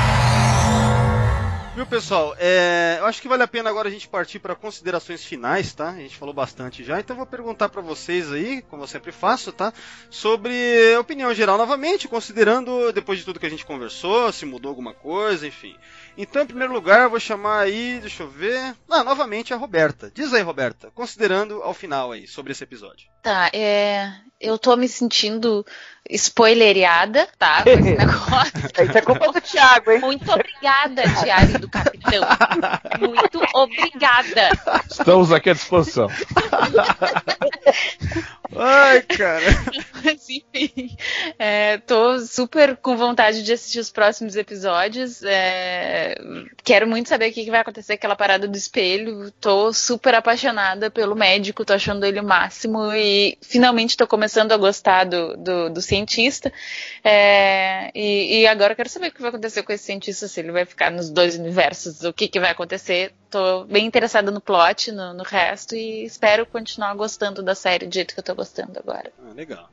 Viu, pessoal? É, eu acho que vale a pena agora a gente partir para considerações finais, tá? A gente falou bastante já, então vou perguntar para vocês aí, como eu sempre faço, tá? Sobre opinião geral novamente, considerando depois de tudo que a gente conversou, se mudou alguma coisa, enfim. Então, em primeiro lugar, eu vou chamar aí, deixa eu ver. Ah, novamente a Roberta. Diz aí, Roberta, considerando ao final aí sobre esse episódio. Tá, é. Eu tô me sentindo spoilereada, tá? Com esse negócio. Isso é culpa do Thiago, hein? Muito obrigada, Diário do Capitão. Muito obrigada. Estamos aqui à disposição. Ai, cara. Mas enfim, é, tô super com vontade de assistir os próximos episódios. é, quero muito saber o que, que vai acontecer com aquela parada do espelho. Tô super apaixonada pelo médico, tô achando ele o máximo e finalmente tô começando a gostar do, do, do cientista. É, e, e agora eu quero saber o que vai acontecer com esse cientista, se ele vai ficar nos dois universos, o que, que vai acontecer. Tô bem interessada no plot, no, no resto, e espero continuar gostando da série do jeito que eu tô gostando agora. Ah, legal.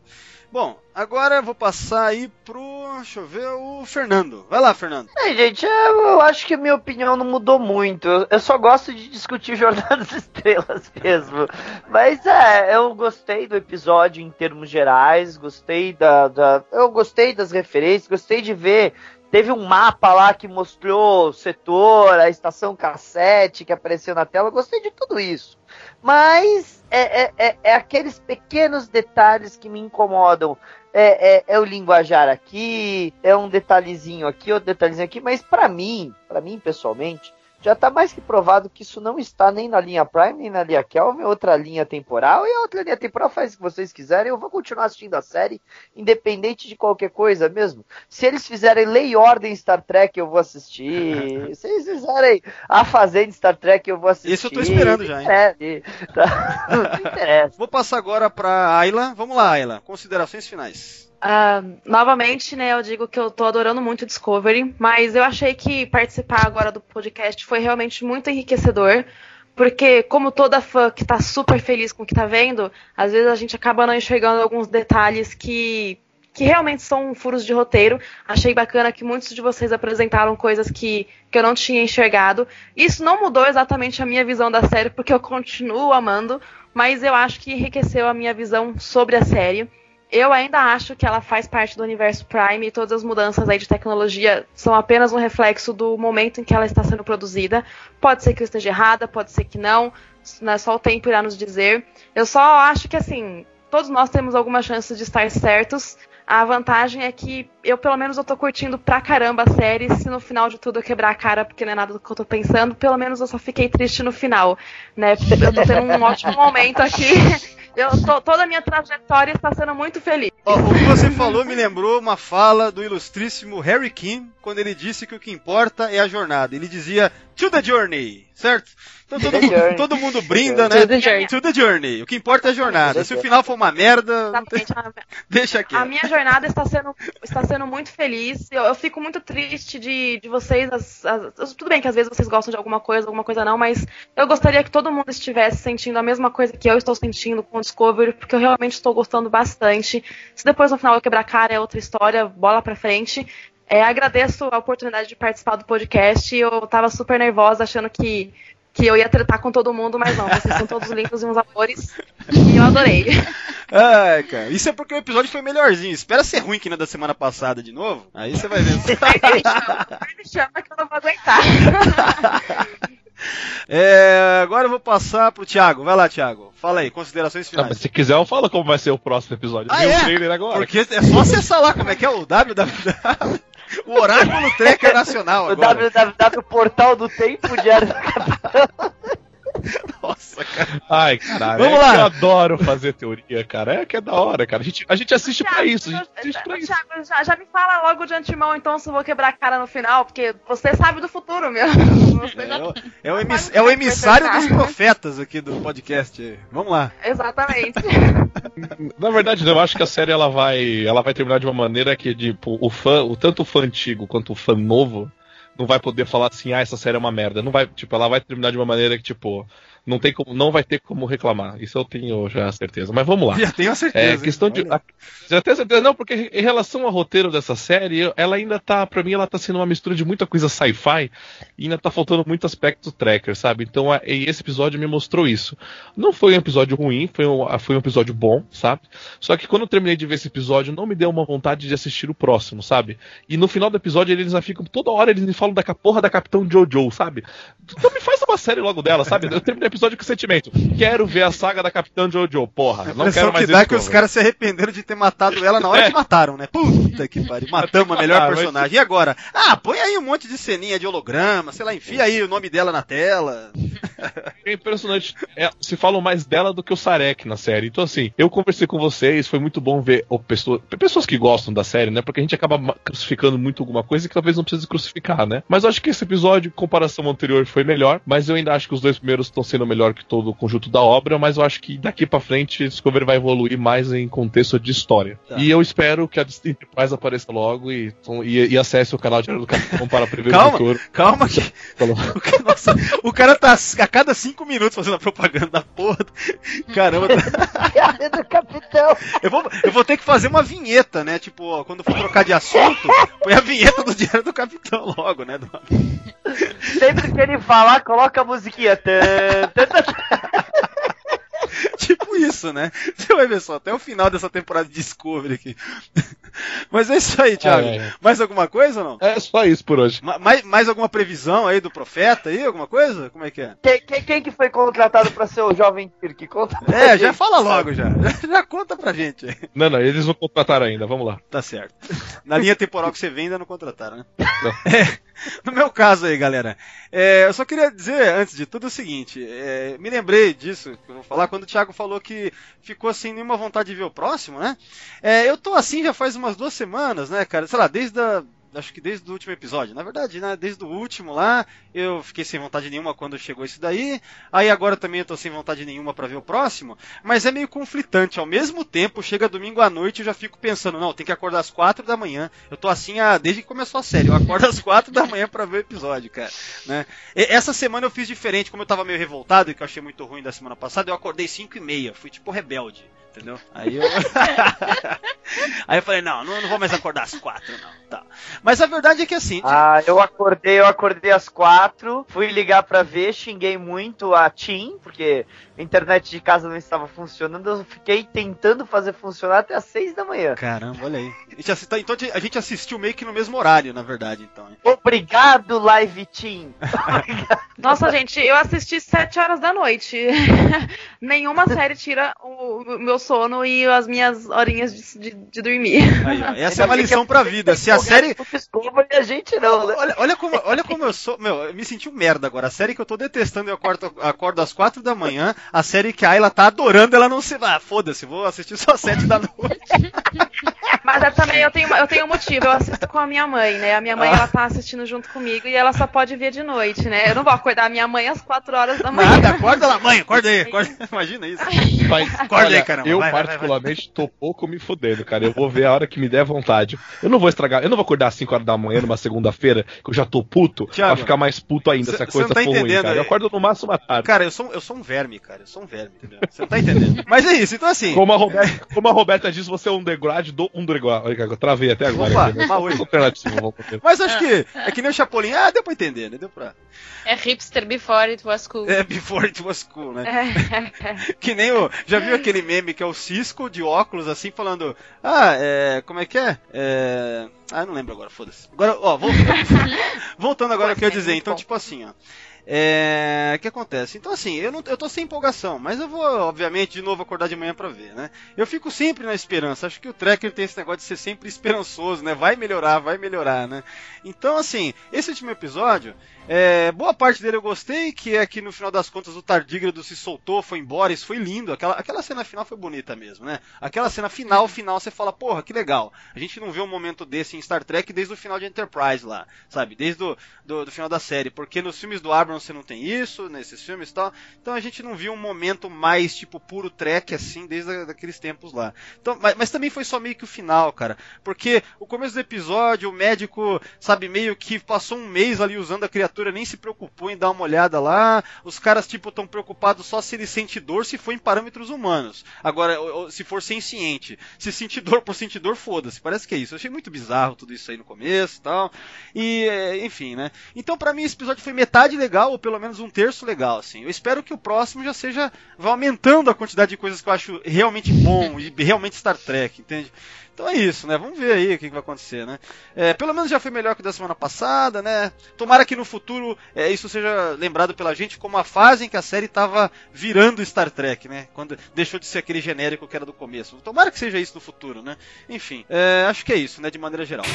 Bom, agora eu vou passar aí pro. Deixa eu ver, o Fernando. Vai lá, Fernando. É, gente, eu, acho que minha opinião não mudou muito. Eu, só gosto de discutir Jornada das Estrelas mesmo. Mas é, eu gostei do episódio em termos gerais, gostei da, da. Eu gostei das referências, gostei de ver. Teve um mapa lá que mostrou o setor, a estação cassete que apareceu na tela. Eu gostei de tudo isso. Mas é, é, é, é aqueles pequenos detalhes que me incomodam. É, é, é o linguajar aqui, é um detalhezinho aqui, outro detalhezinho aqui, mas pra mim, pra mim pessoalmente, já tá mais que provado que isso não está nem na linha Prime, nem na linha Kelvin, é outra linha temporal, e a outra linha temporal faz o que vocês quiserem, eu vou continuar assistindo a série, independente de qualquer coisa mesmo. Se eles fizerem Lei e Ordem Star Trek, eu vou assistir. Se eles fizerem A Fazenda Star Trek, eu vou assistir. Esse eu tô esperando já, hein? hein? Tá? Não interessa. Vou passar agora pra Ayla. Vamos lá, Ayla. Considerações finais. Ah, novamente, né, eu digo que eu tô adorando muito o Discovery, mas eu achei que participar agora do podcast foi realmente muito enriquecedor, porque como toda fã que tá super feliz com o que tá vendo, às vezes a gente acaba não enxergando alguns detalhes que que realmente são furos de roteiro. Achei bacana que muitos de vocês apresentaram coisas que, que eu não tinha enxergado. Isso não mudou exatamente a minha visão da série, porque eu continuo amando, mas eu acho que enriqueceu a minha visão sobre a série. Eu ainda acho que ela faz parte do universo Prime e todas as mudanças aí de tecnologia são apenas um reflexo do momento em que ela está sendo produzida. Pode ser que eu esteja errada, pode ser que não, né, só o tempo irá nos dizer. Eu só acho que assim, todos nós temos alguma chance de estar certos. A vantagem é que eu, pelo menos, eu tô curtindo pra caramba a série. Se no final de tudo eu quebrar a cara porque não é nada do que eu tô pensando, pelo menos eu só fiquei triste no final, né? Eu tô tendo um ótimo momento aqui. Eu tô, toda a minha trajetória está sendo muito feliz. O que você falou me lembrou uma fala do ilustríssimo Harry Kim, quando ele disse que o que importa é a jornada. Ele dizia, to the journey, certo? Então todo, the mundo, journey. todo mundo brinda, né? To the journey. To the journey. O que importa é a jornada. Se o final for uma merda, tem- Exatamente. A- deixa A aqui. minha jornada está sendo, está sendo muito feliz. Eu, eu fico muito triste de, de vocês. as- as- tudo bem que às vezes vocês gostam de alguma coisa, alguma coisa não, mas eu gostaria que todo mundo estivesse sentindo a mesma coisa que eu estou sentindo com o Discovery, porque eu realmente estou gostando bastante. Se depois no final eu quebrar a cara é outra história, bola pra frente. É, agradeço a oportunidade de participar do podcast. Eu tava super nervosa, achando que, que eu ia tretar com todo mundo, mas não, vocês são todos lindos e uns amores. E eu adorei. Ai, cara. Isso é porque o episódio foi melhorzinho. Espera ser ruim que nem o da semana passada de novo. Aí você vai ver. Aí me chama, que eu não vou aguentar. É, agora eu vou passar pro Thiago. Vai lá, Thiago. Fala aí, considerações Ah, finais. mas se quiser, eu falo como vai ser o próximo episódio. Ah, Tem é? o trailer agora. Porque é só acessar lá como é que é o www. O Oráculo Trekker Nacional O agora. www Portal do Tempo Capitão. Nossa, cara. Ai, caralho. Vamos é lá. eu adoro fazer teoria, cara. É que é da hora, cara. A gente, a gente assiste pra isso. A gente assiste pra isso. Thiago, já, já me fala logo de antemão, então, se eu vou quebrar a cara no final, porque você sabe do futuro, meu. Você já- É o, é o é o emissário dos profetas aqui do podcast. Vamos lá. Exatamente. Na verdade, eu acho que a série ela vai, ela vai terminar de uma maneira que tipo, o fã, o tanto o fã antigo quanto o fã novo não vai poder falar assim, ah, essa série é uma merda. Não vai, tipo, ela vai terminar de uma maneira que tipo, não tem como, não vai ter como reclamar. Isso eu tenho já certeza. Mas vamos lá. Já tenho a certeza. É questão hein? de. A- Já tenho certeza, não, porque em relação ao roteiro dessa série, ela ainda tá, pra mim, ela tá sendo uma mistura de muita coisa sci-fi e ainda tá faltando muito aspecto tracker, sabe? Então, a- e esse episódio me mostrou isso. Não foi um episódio ruim, foi um, foi um episódio bom, sabe? Só que quando eu terminei de ver esse episódio, não me deu uma vontade de assistir o próximo, sabe? E no final do episódio, eles já ficam, toda hora eles me falam da porra da Capitão Jojo, sabe? Então me faz uma série logo dela, sabe? Eu terminei o episódio com o sentimento. Quero ver a saga da Capitão Jojo, porra. Não impressão quero mais que dá é que os caras se arrependeram de ter matado ela na hora É. que mataram, né? Puta que pariu. Matamos a melhor personagem. E agora? Ah, põe aí um monte de ceninha de holograma, sei lá, enfia aí o nome dela na tela. É impressionante. É, se falam mais dela do que o Sarek na série. Então, assim, eu conversei com vocês, foi muito bom ver o pessoa, pessoas que gostam da série, né? Porque a gente acaba crucificando muito alguma coisa que talvez não precise crucificar, né? Mas eu acho que esse episódio, em comparação ao anterior, foi melhor. Mas eu ainda acho que os dois primeiros estão sendo melhor que todo o conjunto da obra. Mas eu acho que daqui pra frente, Discovery vai evoluir mais em contexto de história. Tá. E eu espero que a Enterprise apareça logo e, e, e acesse o canal Diário do Capitão para prever Calma. o futuro. Calma que. O cara, nossa, o cara tá a cada cinco minutos fazendo a propaganda da porra. Caramba, Diário do Capitão. eu vou, eu vou ter que fazer uma vinheta, né? Tipo, ó, quando for trocar de assunto, põe a vinheta do Diário do Capitão logo, né? Do- Sempre que ele falar, coloca a musiquinha. that, that, that, Tipo isso, né? Você vai ver só, até o final dessa temporada de Discovery aqui. Mas é isso aí, Thiago. Ai, ai. Mais alguma coisa ou não? É só isso por hoje. Ma- Mais, mais alguma previsão aí do profeta aí? Alguma coisa? Como é que é? Quem, quem- quem que foi contratado pra ser o jovem Kirk? Conta pra É, já gente. fala logo já. Já, já conta pra gente. aí. Não, não, eles não contrataram ainda, vamos lá. Tá certo. Na linha temporal que você vem ainda não contrataram, né? Não. É, no meu caso aí, galera, é, eu só queria dizer, antes de tudo, o seguinte: é, me lembrei disso, que eu vou falar, quando o Thiago falou que ficou sem nenhuma vontade de ver o próximo, né? É, eu tô assim já faz umas duas semanas, né, cara? Sei lá, desde a. Acho que desde o último episódio. Na verdade, né? Desde o último lá, eu fiquei sem vontade nenhuma quando chegou esse daí. Aí agora também eu tô sem vontade nenhuma pra ver o próximo. Mas é meio conflitante. Ao mesmo tempo, chega domingo à noite e eu já fico pensando, não, tem que acordar às quatro da manhã. Eu tô assim ah, desde que começou a série. Eu acordo às quatro da manhã pra ver o episódio, cara. Né? E- essa semana eu fiz diferente. Como eu tava meio revoltado, que eu achei muito ruim da semana passada, eu acordei cinco e meia. Fui tipo rebelde. Entendeu? Aí eu. Aí eu falei, não, não, não vou mais acordar às quatro, não. Tá. Mas a verdade é que assim. Ah, eu acordei, eu acordei às quatro, fui ligar pra ver, xinguei muito a Tim, porque a internet de casa não estava funcionando, eu fiquei tentando fazer funcionar até às seis da manhã. Caramba, olha aí. A gente assista- Então a gente assistiu meio que no mesmo horário, na verdade, então. hein? Obrigado, Live Team. Nossa, gente, eu assisti sete horas da noite. Nenhuma série tira o, o meu sono e as minhas horinhas de, de- de dormir. Aí, essa é uma lição que pra vida. Se a série. Discovery a gente não, né? Olha, olha, como, olha como eu sou. Meu, eu me senti um merda agora. A série que eu tô detestando, eu acordo, acordo às quatro da manhã. A série que a Ayla tá adorando, ela não se. Ah, foda-se, vou assistir só às sete da noite. Mas é também eu tenho, eu tenho um motivo, eu assisto com a minha mãe, né? A minha mãe Ah. ela tá assistindo junto comigo e ela só pode ver de noite, né? Eu não vou acordar a minha mãe às quatro horas da manhã. Nada, acorda lá, mãe, acorda aí. Acorda. Imagina isso. Mas, Acorda aí, caramba, Eu, vai, vai, vai, particularmente, tô pouco me fodendo, cara. Eu vou ver a hora que me der vontade. Eu não vou estragar, eu não vou acordar às 5 horas da manhã numa segunda-feira, que eu já tô puto, Thiago, pra ficar mais puto ainda cê- se a coisa tá for ruim, cara. Eu acordo no máximo à tarde. Cara, eu sou, eu sou um verme, cara. Eu sou um verme, entendeu? Você não tá entendendo. Mas é isso, então assim. Como a, Roberta, como a Roberta diz, você é um degrade do um Olha, eu travei até agora. Opa, mas vamos ver. Mas acho que é que nem o Chapolin. Ah, deu pra entender, né? Deu pra. É hipster before it was cool. É, before it was cool, né? É. Que nem o. Já viu aquele meme que é o Cisco de óculos assim falando. Ah, é. Como é que é? É. Ah, não lembro agora, foda-se. Agora, ó, voltando, voltando agora ao que eu ia dizer. Então, tipo assim, ó. É, que acontece? Então, assim, eu, não, eu tô sem empolgação, mas eu vou, obviamente, de novo acordar de manhã pra ver, né? Eu fico sempre na esperança. Acho que o Tracker tem esse negócio de ser sempre esperançoso, né? Vai melhorar, vai melhorar, né? Então, assim, esse último episódio, é, boa parte dele eu gostei, que é que no final das contas o Tardígrado se soltou, foi embora, isso foi lindo. Aquela, aquela cena final foi bonita mesmo, né? Aquela cena final, final, você fala, porra, que legal. A gente não vê um momento desse em Star Trek desde o final de Enterprise lá, sabe? Desde o do, do final da série. Porque nos filmes do Abrams você não tem isso, nesses filmes e tal. Então a gente não viu um momento mais, tipo, puro Trek, assim, desde aqueles tempos lá. Então, mas, mas também foi só meio que o final, cara. Porque o começo do episódio, o médico, sabe, meio que passou um mês ali usando a criatura nem se preocupou em dar uma olhada lá. Os caras, tipo, estão preocupados só se ele sente dor se for em parâmetros humanos. Agora, se for sem ciente. Se sentir dor por sentir dor, foda-se. Parece que é isso. Eu achei muito bizarro tudo isso aí no começo e tal. E, é, enfim, né? Então, para mim, esse episódio foi metade legal, ou pelo menos um terço legal, assim. Eu espero que o próximo já seja. vá aumentando a quantidade de coisas que eu acho realmente bom e realmente Star Trek, entende? Então é isso, né? Vamos ver aí o que, vai acontecer, né? É, pelo menos já foi melhor que da semana passada, né? Tomara que no futuro é, isso seja lembrado pela gente como a fase em que a série estava virando Star Trek, né? Quando deixou de ser aquele genérico que era do começo. Tomara que seja isso no futuro, né? Enfim, é, acho que é isso, né? De maneira geral.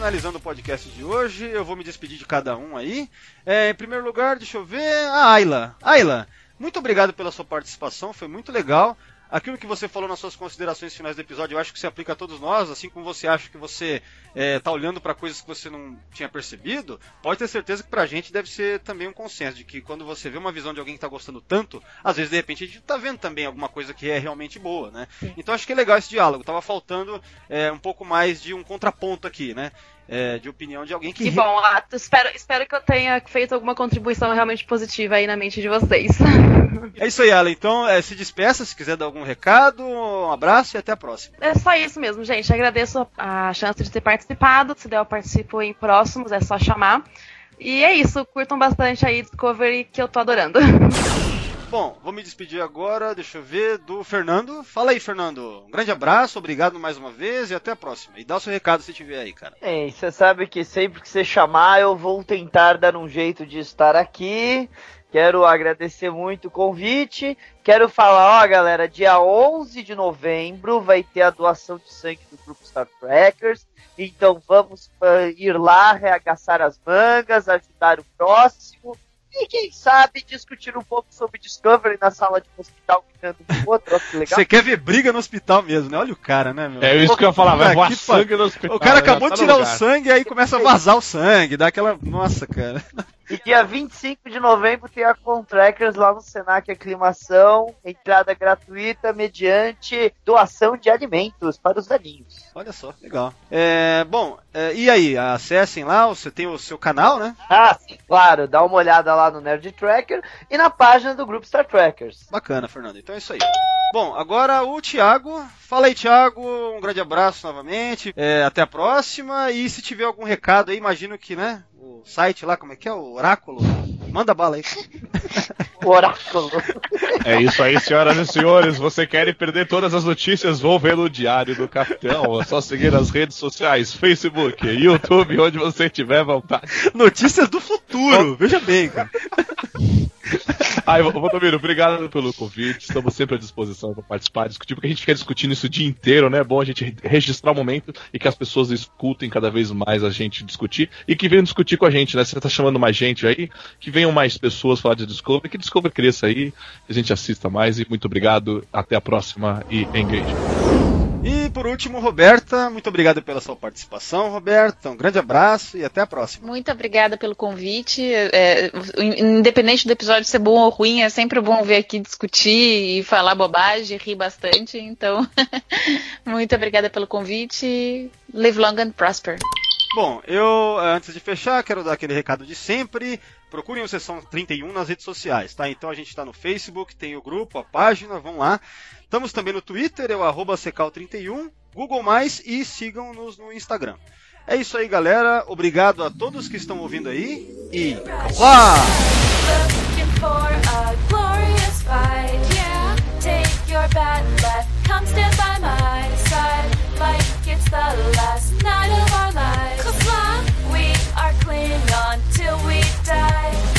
Finalizando o podcast de hoje. Eu vou me despedir de cada um aí. É, em primeiro lugar, deixa eu ver. A Ayla. Ayla, muito obrigado pela sua participação, foi muito legal aquilo que você falou nas suas considerações finais do episódio, eu acho que se aplica a todos nós, assim como você acha que você está é, olhando para coisas que você não tinha percebido, pode ter certeza que para a gente deve ser também um consenso de que quando você vê uma visão de alguém que está gostando tanto, às vezes de repente a gente está vendo também alguma coisa que é realmente boa, né? Então acho que é legal esse diálogo. Tava faltando é, um pouco mais de um contraponto aqui, né? É, de opinião de alguém que. Que bom, Ato. Espero, espero que eu tenha feito alguma contribuição realmente positiva aí na mente de vocês. É isso aí, Alan. Então, é, se despeça se quiser dar algum recado. Um abraço e até a próxima. É só isso mesmo, gente. Agradeço a chance de ter participado. Se der, eu participo em próximos, é só chamar. E é isso. Curtam bastante aí Discovery, que eu tô adorando. Bom, vou me despedir agora, deixa eu ver, do Fernando. Fala aí, Fernando. Um grande abraço, obrigado mais uma vez e até a próxima. E dá o seu recado se tiver aí, cara. É, você sabe que sempre que você chamar, eu vou tentar dar um jeito de estar aqui. Quero agradecer muito o convite. Quero falar, ó, galera, dia 11 de novembro vai ter a doação de sangue do grupo Star Trekkers. Então vamos uh, ir lá, arregaçar as mangas, ajudar o próximo e quem sabe discutir um pouco sobre Discovery na sala de um hospital gritando um outro, que legal. Você quer ver briga no hospital mesmo, né? Olha o cara, né, meu? É isso que eu ia falar, vai voar sangue no hospital. O cara acabou tá de tirar o sangue e aí começa a vazar o sangue, dá aquela. Nossa, cara. E dia 25 de novembro tem a Contrackers lá no Senac Aclimação, entrada gratuita mediante doação de alimentos para os velhinhos. Olha só, legal. É, bom, é, e aí, acessem lá, você tem o seu canal, né? Ah, sim, claro, dá uma olhada lá no Nerd Tracker e na página do grupo Star Trackers. Bacana, Fernando, então é isso aí. Bom, agora o Thiago. Fala aí, Thiago, um grande abraço novamente, é, até a próxima, e se tiver algum recado aí, imagino que, né, o site lá, como é que é? O Oráculo? Manda bala aí. Oráculo. É isso aí, senhoras e senhores. Você quer perder todas as notícias? Vou ver no Diário do Capitão. É só seguir as redes sociais, Facebook, YouTube, onde você tiver vontade. Notícias do futuro, veja bem, cara. Ai, Valdomiro, obrigado pelo convite. Estamos sempre à disposição para participar, discutir, porque a gente quer discutindo isso o dia inteiro, né? É bom a gente registrar o momento e que as pessoas escutem cada vez mais a gente discutir e que venham discutir com a gente, né? Você está chamando mais gente aí, que venham mais pessoas falar de Discovery, que Discovery cresça aí, a gente assista mais e muito obrigado. Até a próxima e engage. E por último, Roberta, muito obrigado pela sua participação, Roberta. Um grande abraço e até a próxima. Muito obrigada pelo convite. É, independente do episódio ser bom ou ruim, é sempre bom vir aqui discutir e falar bobagem, rir bastante. Então, muito obrigada pelo convite. Live long and prosper. Bom, eu, eh, antes de fechar, quero dar aquele recado de sempre. Procurem o Sessão 31 nas redes sociais, tá? Então a gente está no Facebook, tem o grupo, a página, vão lá. Estamos também no Twitter, é o arroba secal31, Google+, mais e sigam-nos no Instagram. É isso aí, galera. Obrigado a todos que estão ouvindo aí e... Olá! Looking it's the last night of our lives. Cause we are clinging on till we die.